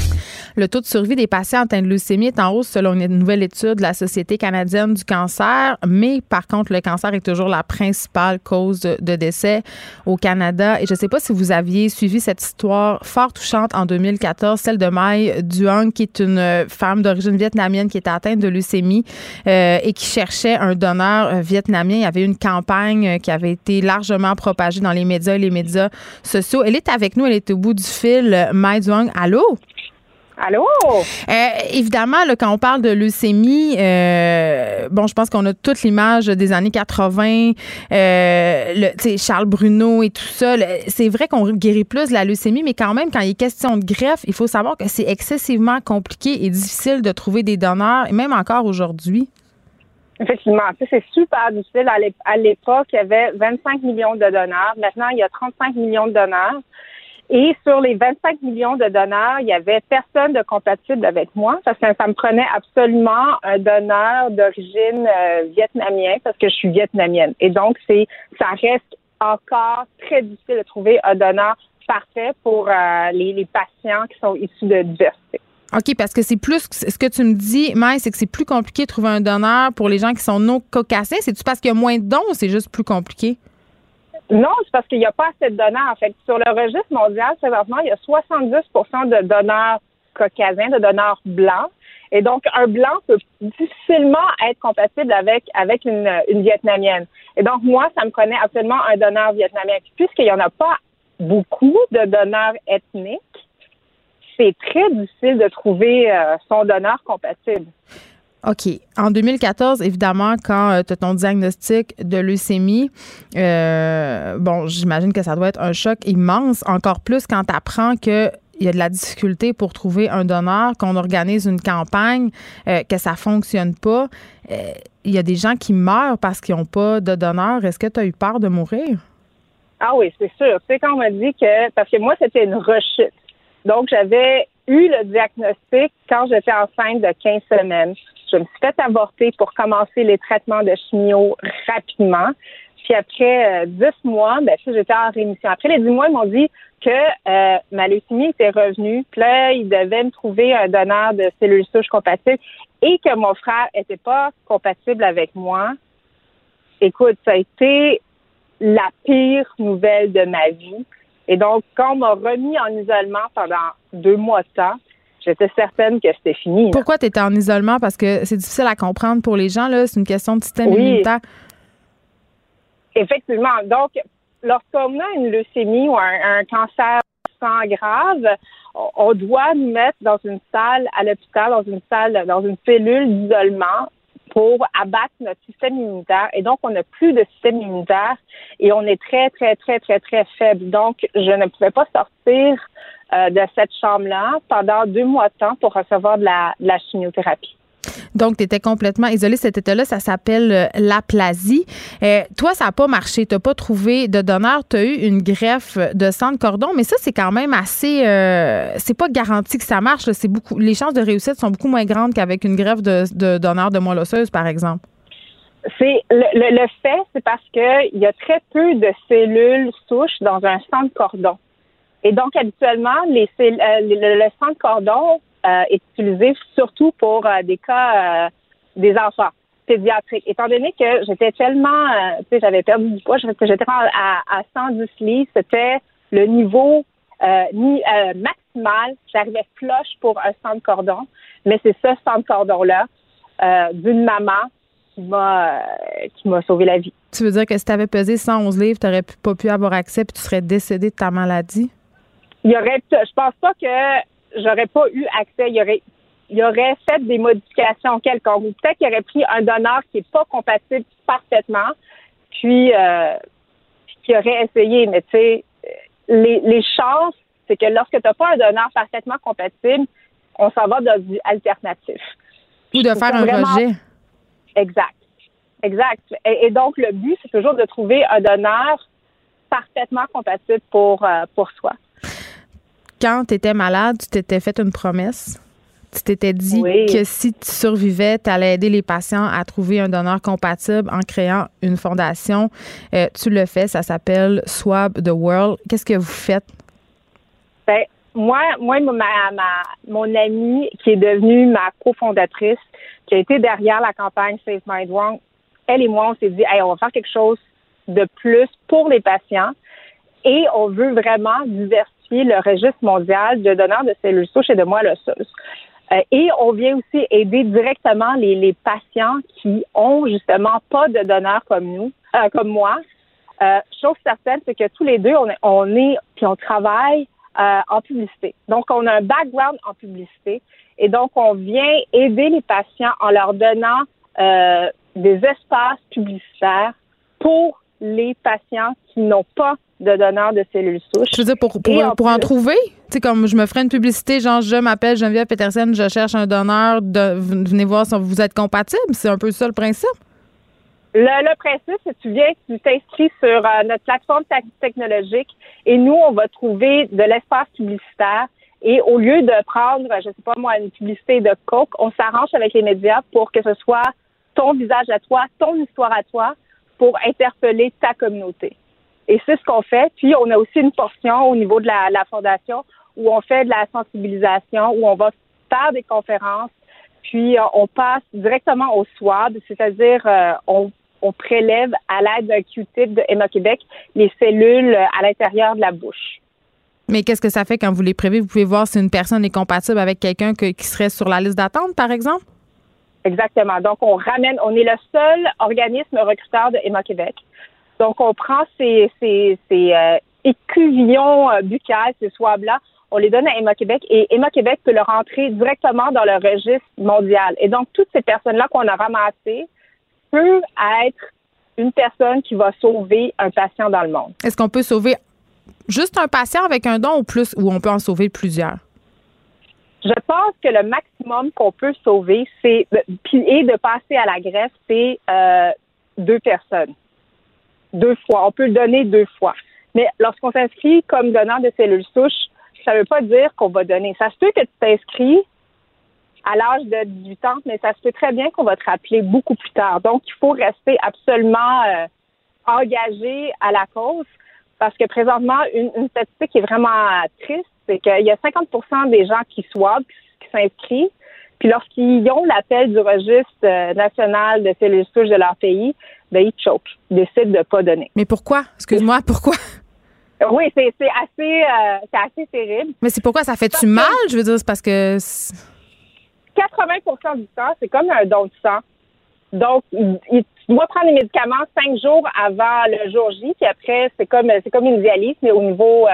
C: Le taux de survie des patients atteints de leucémie est en hausse selon une nouvelle étude de la Société canadienne du cancer, mais par contre, le cancer est toujours la principale cause de, décès au Canada. Et je ne sais pas si vous aviez suivi cette histoire fort touchante en 2014, celle de Mai Duong, qui est une femme d'origine vietnamienne qui était atteinte de leucémie euh, et qui cherchait un donneur euh, vietnamien. Il y avait une campagne euh, qui avait été largement propagée dans les médias et les médias sociaux. Elle est avec nous, elle est au bout du fil. Mai Duong, allô?
M: Allô?
C: Euh, évidemment, là, quand on parle de leucémie, euh, bon, je pense qu'on a toute l'image des années 80, euh, le, Charles Bruno et tout ça. C'est vrai qu'on guérit plus de la leucémie, mais quand même, quand il est question de greffe, il faut savoir que c'est excessivement compliqué et difficile de trouver des donneurs, et même encore aujourd'hui.
M: Effectivement, c'est super difficile. À l'époque, il y avait 25 millions de donneurs. Maintenant, il y a 35 millions de donneurs. Et sur les 25 millions de donneurs, il y avait personne de compatible avec moi parce que ça me prenait absolument un donneur d'origine euh, vietnamienne parce que je suis vietnamienne. Et donc, c'est ça reste encore très difficile de trouver un donneur parfait pour euh, les, patients qui sont issus de diversité.
C: OK, parce que c'est plus, ce que tu me dis, Maï, c'est que c'est plus compliqué de trouver un donneur pour les gens qui sont non caucasiens. C'est-tu parce qu'il y a moins de dons ou c'est juste plus compliqué?
M: Non, c'est parce qu'il n'y a pas assez de donneurs. En fait, sur le registre mondial, présentement, il y a 70 de donneurs caucasiens, de donneurs blancs. Et donc, un blanc peut difficilement être compatible avec, avec une, une vietnamienne. Et donc, moi, ça me prenait absolument un donneur vietnamien. Puis, Puisqu'il n'y en a pas beaucoup de donneurs ethniques, c'est très difficile de trouver euh, son donneur compatible.
C: OK. En 2014, évidemment, quand tu as ton diagnostic de leucémie, euh, bon, j'imagine que ça doit être un choc immense, encore plus quand tu apprends que il y a de la difficulté pour trouver un donneur, qu'on organise une campagne, euh, que ça fonctionne pas. Euh, Il y a des gens qui meurent parce qu'ils n'ont pas de donneur. Est-ce que tu as eu peur de mourir?
M: Ah oui, c'est sûr. Tu sais, quand on m'a dit que, parce que moi, c'était une rechute. Donc, j'avais eu le diagnostic quand j'étais enceinte de 15 semaines. Je me suis fait avorter pour commencer les traitements de chimio rapidement. Puis après euh, 10 mois, ben, sais, j'étais en rémission. Après les 10 mois, ils m'ont dit que euh, ma leucémie était revenue. Puis là, ils devaient me trouver un donneur de cellules souches compatibles et que mon frère était pas compatible avec moi. Écoute, ça a été la pire nouvelle de ma vie. Et donc, quand on m'a remis en isolement pendant deux mois de temps, j'étais certaine que c'était fini. là.
C: Pourquoi tu étais en isolement? Parce que c'est difficile à comprendre pour les gens. là. C'est une question de système
M: Oui.
C: immunitaire.
M: Effectivement. Donc, lorsqu'on a une leucémie ou un, un cancer sang grave, on- on doit nous mettre dans une salle à l'hôpital, dans une salle, dans une cellule d'isolement pour abattre notre système immunitaire. Et donc, on n'a plus de système immunitaire et on est très, très, très, très, très faible. Donc, je ne pouvais pas sortir euh, de cette chambre-là pendant deux mois de temps pour recevoir de la, de la chimiothérapie.
C: Donc, tu étais complètement isolé. Cet état-là, ça s'appelle euh, l'aplasie. Euh, toi, ça n'a pas marché. Tu n'as pas trouvé de donneur. Tu as eu une greffe de sang de cordon, mais ça, c'est quand même assez. euh, c'est pas garanti que ça marche. C'est beaucoup, les chances de réussite sont beaucoup moins grandes qu'avec une greffe de, de donneur de moelle osseuse, par exemple.
M: C'est le, le, le fait, c'est parce que il y a très peu de cellules souches dans un sang de cordon. Et donc, habituellement, les, euh, le, sang de cordon euh, est utilisé surtout pour euh, des cas euh, des enfants pédiatriques. Étant donné que j'étais tellement, euh, tu sais, j'avais perdu du poids, j'étais à, à 110 livres, c'était le niveau ni, euh, maximal. J'arrivais flush pour un centre cordon, mais c'est ce centre cordon-là euh, d'une maman qui m'a qui m'a sauvé la vie.
C: Tu veux dire que si tu avais pesé 111 livres, tu n'aurais pas pu avoir accès puis tu serais décédé de ta maladie?
M: Il y aurait, je pense pas que j'aurais pas eu accès. Il y aurait, il aurait fait des modifications quelconques. Ou peut-être qu'il aurait pris un donneur qui est pas compatible parfaitement, puis euh, qui aurait essayé. Mais tu sais, les, les chances, c'est que lorsque tu n'as pas un donneur parfaitement compatible, on s'en va dans du alternatif.
C: Ou de faire un rejet.
M: Exact. Exact. Et, donc, le but, c'est toujours de trouver un donneur parfaitement compatible pour, euh, pour soi.
C: Quand tu étais malade, tu t'étais fait une promesse? Tu t'étais dit que si tu survivais, tu allais aider les patients à trouver un donneur compatible en créant une fondation. Euh, tu le fais, ça s'appelle Swab the World. Qu'est-ce que vous faites?
M: Ben, moi, moi ma, mon amie qui est devenue ma cofondatrice, qui a été derrière la campagne Save My Drunk, elle et moi, on s'est dit, hey, on va faire quelque chose de plus pour les patients et on veut vraiment diversifier le registre mondial de donneurs de cellules souches et de moelle osseuse. Euh, et on vient aussi aider directement les, patients qui ont justement pas de donneurs comme nous, euh, comme moi. Euh, chose certaine, c'est que tous les deux, on est, on est puis on travaille en publicité. Donc, on a un background en publicité et donc on vient aider les patients en leur donnant des espaces publicitaires pour les patients qui n'ont pas de donneurs de cellules souches.
C: Je veux dire, pour, pour, en, trouver, tu sais, comme je me ferais une publicité, genre, je m'appelle Geneviève Petersen, je cherche un donneur, de, venez voir si vous êtes compatible. C'est un peu ça le principe.
M: Le, principe, c'est que tu viens, tu t'inscris sur euh, notre plateforme technologique et nous, on va trouver de l'espace publicitaire. Et au lieu de prendre, je sais pas moi, une publicité de Coke, on s'arrange avec les médias pour que ce soit ton visage à toi, ton histoire à toi, pour interpeller ta communauté. Et c'est ce qu'on fait. Puis, on a aussi une portion au niveau de la, la fondation où on fait de la sensibilisation, où on va faire des conférences, puis euh, on passe directement au swab, c'est-à-dire euh, on, on, prélève à l'aide d'un Q-tip de Emma Québec les cellules euh, à l'intérieur de la bouche.
C: Mais qu'est-ce que ça fait quand vous les prévez? Vous pouvez voir si une personne est compatible avec quelqu'un qui serait sur la liste d'attente, par exemple?
M: Exactement. Donc, on ramène, on est le seul organisme recruteur de Emma Québec. Donc, on prend ces, ces, ces euh, écuvillons euh, buccales, ces swabs-là, on les donne à Emma Québec et Emma Québec peut le rentrer directement dans le registre mondial. Et donc, toutes ces personnes-là qu'on a ramassées peuvent être une personne qui va sauver un patient dans le monde.
C: Est-ce qu'on peut sauver juste un patient avec un don ou plus, ou on peut en sauver plusieurs?
M: Je pense que le maximum qu'on peut sauver, c'est et de passer à la greffe, c'est euh, deux personnes deux fois. On peut le donner deux fois. Mais lorsqu'on s'inscrit comme donneur de cellules souches, ça ne veut pas dire qu'on va donner. Ça se peut que tu t'inscris à l'âge de 18 ans, mais ça se peut très bien qu'on va te rappeler beaucoup plus tard. Donc, il faut rester absolument euh, engagé à la cause parce que présentement, une, statistique qui est vraiment triste, c'est qu'il y a 50% des gens qui swab, qui s'inscrivent, puis lorsqu'ils ont l'appel du registre euh, national de cellules souches de leur pays, ben, ils choquent, ils décident de ne pas donner.
C: Mais pourquoi? Excuse-moi, pourquoi?
M: Oui, c'est assez, euh, assez terrible.
C: Mais c'est pourquoi ça fait-tu mal? Je veux dire, c'est parce que.
M: 80% du temps, c'est comme un don de sang. Donc, il, tu dois prendre les médicaments cinq jours avant le jour J, puis après, c'est comme c'est comme une dialyse, mais au niveau euh,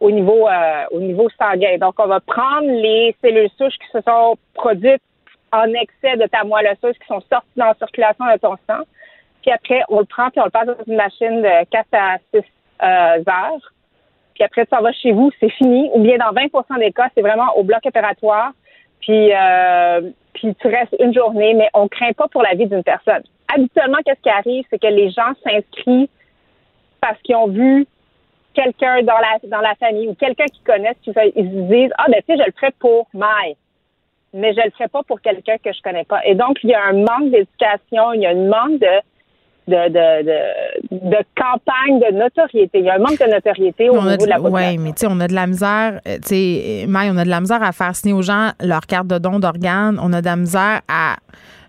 M: au niveau euh, au niveau sanguin. Donc, on va prendre les cellules souches qui se sont produites en excès de ta moelle osseuse, qui sont sorties dans la circulation de ton sang. Puis après, on le prend puis on le passe dans une machine de 4 à 6 euh, heures. Puis après, tu s'en vas chez vous, c'est fini. Ou bien dans 20% des cas, c'est vraiment au bloc opératoire. Puis, euh, puis tu restes une journée, mais on craint pas pour la vie d'une personne. Habituellement, qu'est-ce qui arrive, c'est que les gens s'inscrivent parce qu'ils ont vu quelqu'un dans la dans la famille ou quelqu'un qu'ils connaissent, qui ils se disent ah ben tu sais je le ferai pour Mai, mais je le ferai pas pour quelqu'un que je connais pas. Et donc il y a un manque d'éducation, il y a un manque de de, de, de, de, campagne de notoriété. Il y a un manque de notoriété au niveau de, la population.
C: Oui, mais tu sais, on a de la misère, euh, tu sais, Maï, on a de la misère à faire signer aux gens leur carte de don d'organes. On a de la misère à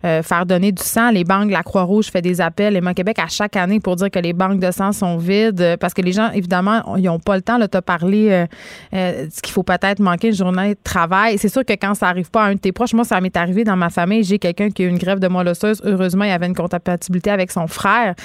C: euh, faire donner du sang. Les banques, la Croix-Rouge fait des appels, les Québec à chaque année pour dire que les banques de sang sont vides euh, parce que les gens, évidemment, ils n'ont pas le temps. Tu as parlé euh, euh, qu'il faut peut-être manquer une journée de travail. C'est sûr que quand ça arrive pas à un de tes proches, moi, ça m'est arrivé dans ma famille. J'ai quelqu'un qui a eu une grève de moelle osseuse. Heureusement, il avait une compatibilité avec son frère.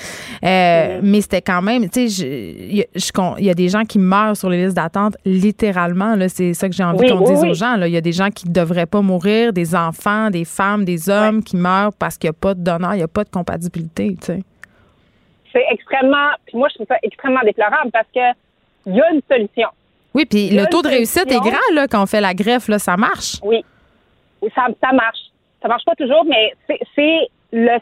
C: Euh, Mais c'était quand même, tu sais, il y, a- des gens qui meurent sur les listes d'attente, littéralement. là. C'est ça que j'ai envie
M: Oui,
C: qu'on
M: oui,
C: dise
M: oui.
C: aux gens. là. Il y a des gens qui ne devraient pas mourir, des enfants, des femmes, des hommes qui meurent parce qu'il n'y a pas de donneur, il n'y a pas de compatibilité, tu sais.
M: C'est extrêmement, puis moi, je trouve ça extrêmement déplorable parce que il y a une solution.
C: Oui, puis le taux de réussite est grand là, quand on fait la greffe, là, ça marche.
M: Oui. Ça, ça marche. Ça marche pas toujours, mais c'est- le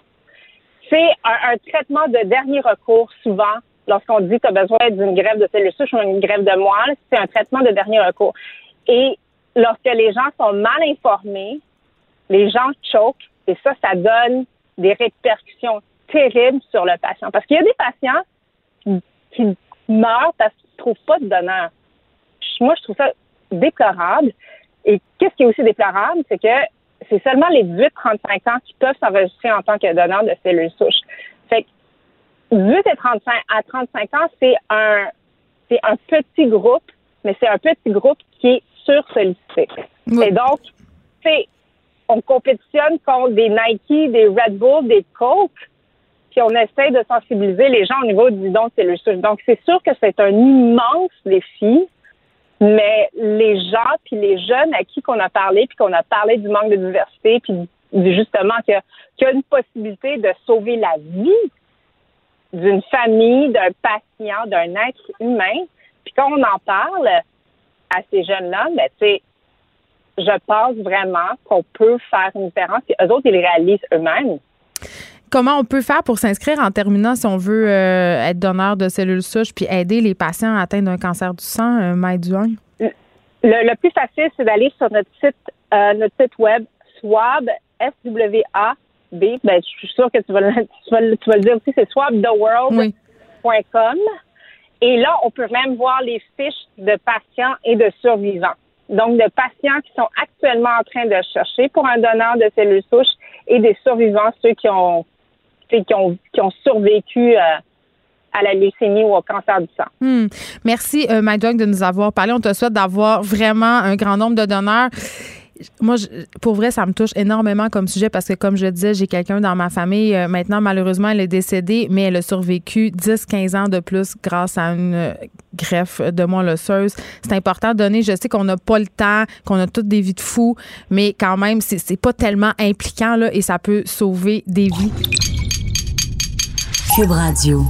M: c'est un, un traitement de dernier recours souvent lorsqu'on dit que tu as besoin d'une grève de cellules souches ou une grève de moelle, c'est un traitement de dernier recours. Et lorsque les gens sont mal informés, les gens choquent et ça, ça donne des répercussions terribles sur le patient. Parce qu'il y a des patients qui, qui meurent parce qu'ils ne trouvent pas de donneur. Moi, je trouve ça déplorable. Et qu'est-ce qui est aussi déplorable, c'est que c'est seulement les 18-35 ans qui peuvent s'enregistrer en tant que donneur de cellules souches. Fait que 18 et 35 à 35 ans, c'est un c'est un petit groupe, mais c'est un petit groupe qui est sursollicité. Et donc, c'est on compétitionne contre des Nike, des Red Bull, des Coke, puis on essaie de sensibiliser les gens au niveau du don de. Donc, c'est sûr que c'est un immense défi, mais les gens puis les jeunes à qui qu'on a parlé, puis qu'on a parlé du manque de diversité, puis justement qu'il y, a- qu'il y a une possibilité de sauver la vie d'une famille, d'un patient, d'un être humain. Puis quand on en parle à ces jeunes-là, ben, tu sais, je pense vraiment qu'on peut faire une différence. Puis eux autres, ils les réalisent eux-mêmes.
C: Comment on peut faire pour s'inscrire en terminant si on veut euh, être donneur de cellules souches puis aider les patients atteints d'un cancer du sang, euh, Maï?
M: Le, le plus facile, c'est d'aller sur notre site, euh, notre site web swab, S-W-A-B. Ben, je suis sûre que tu vas, le, tu vas, le- tu vas le dire aussi, c'est swabtheworld.com. Et là, on peut même voir les fiches de patients et de survivants. Donc, de patients qui sont actuellement en train de chercher pour un donneur de cellules souches et des survivants, ceux qui ont, survécu euh, à la leucémie ou au cancer du sang.
C: Hmm. Merci, euh, de nous avoir parlé. On te souhaite d'avoir vraiment un grand nombre de donneurs. Moi, pour vrai, ça me touche énormément comme sujet parce que, comme je le disais, j'ai quelqu'un dans ma famille. euh, maintenant, malheureusement, elle est décédée, mais elle a survécu 10-15 ans de plus grâce à une euh, greffe de moelle osseuse. C'est important de donner. Je sais qu'on n'a pas le temps, qu'on a toutes des vies de fous, mais quand même, c'est pas tellement impliquant là, et ça peut sauver des vies.
A: Cube Radio.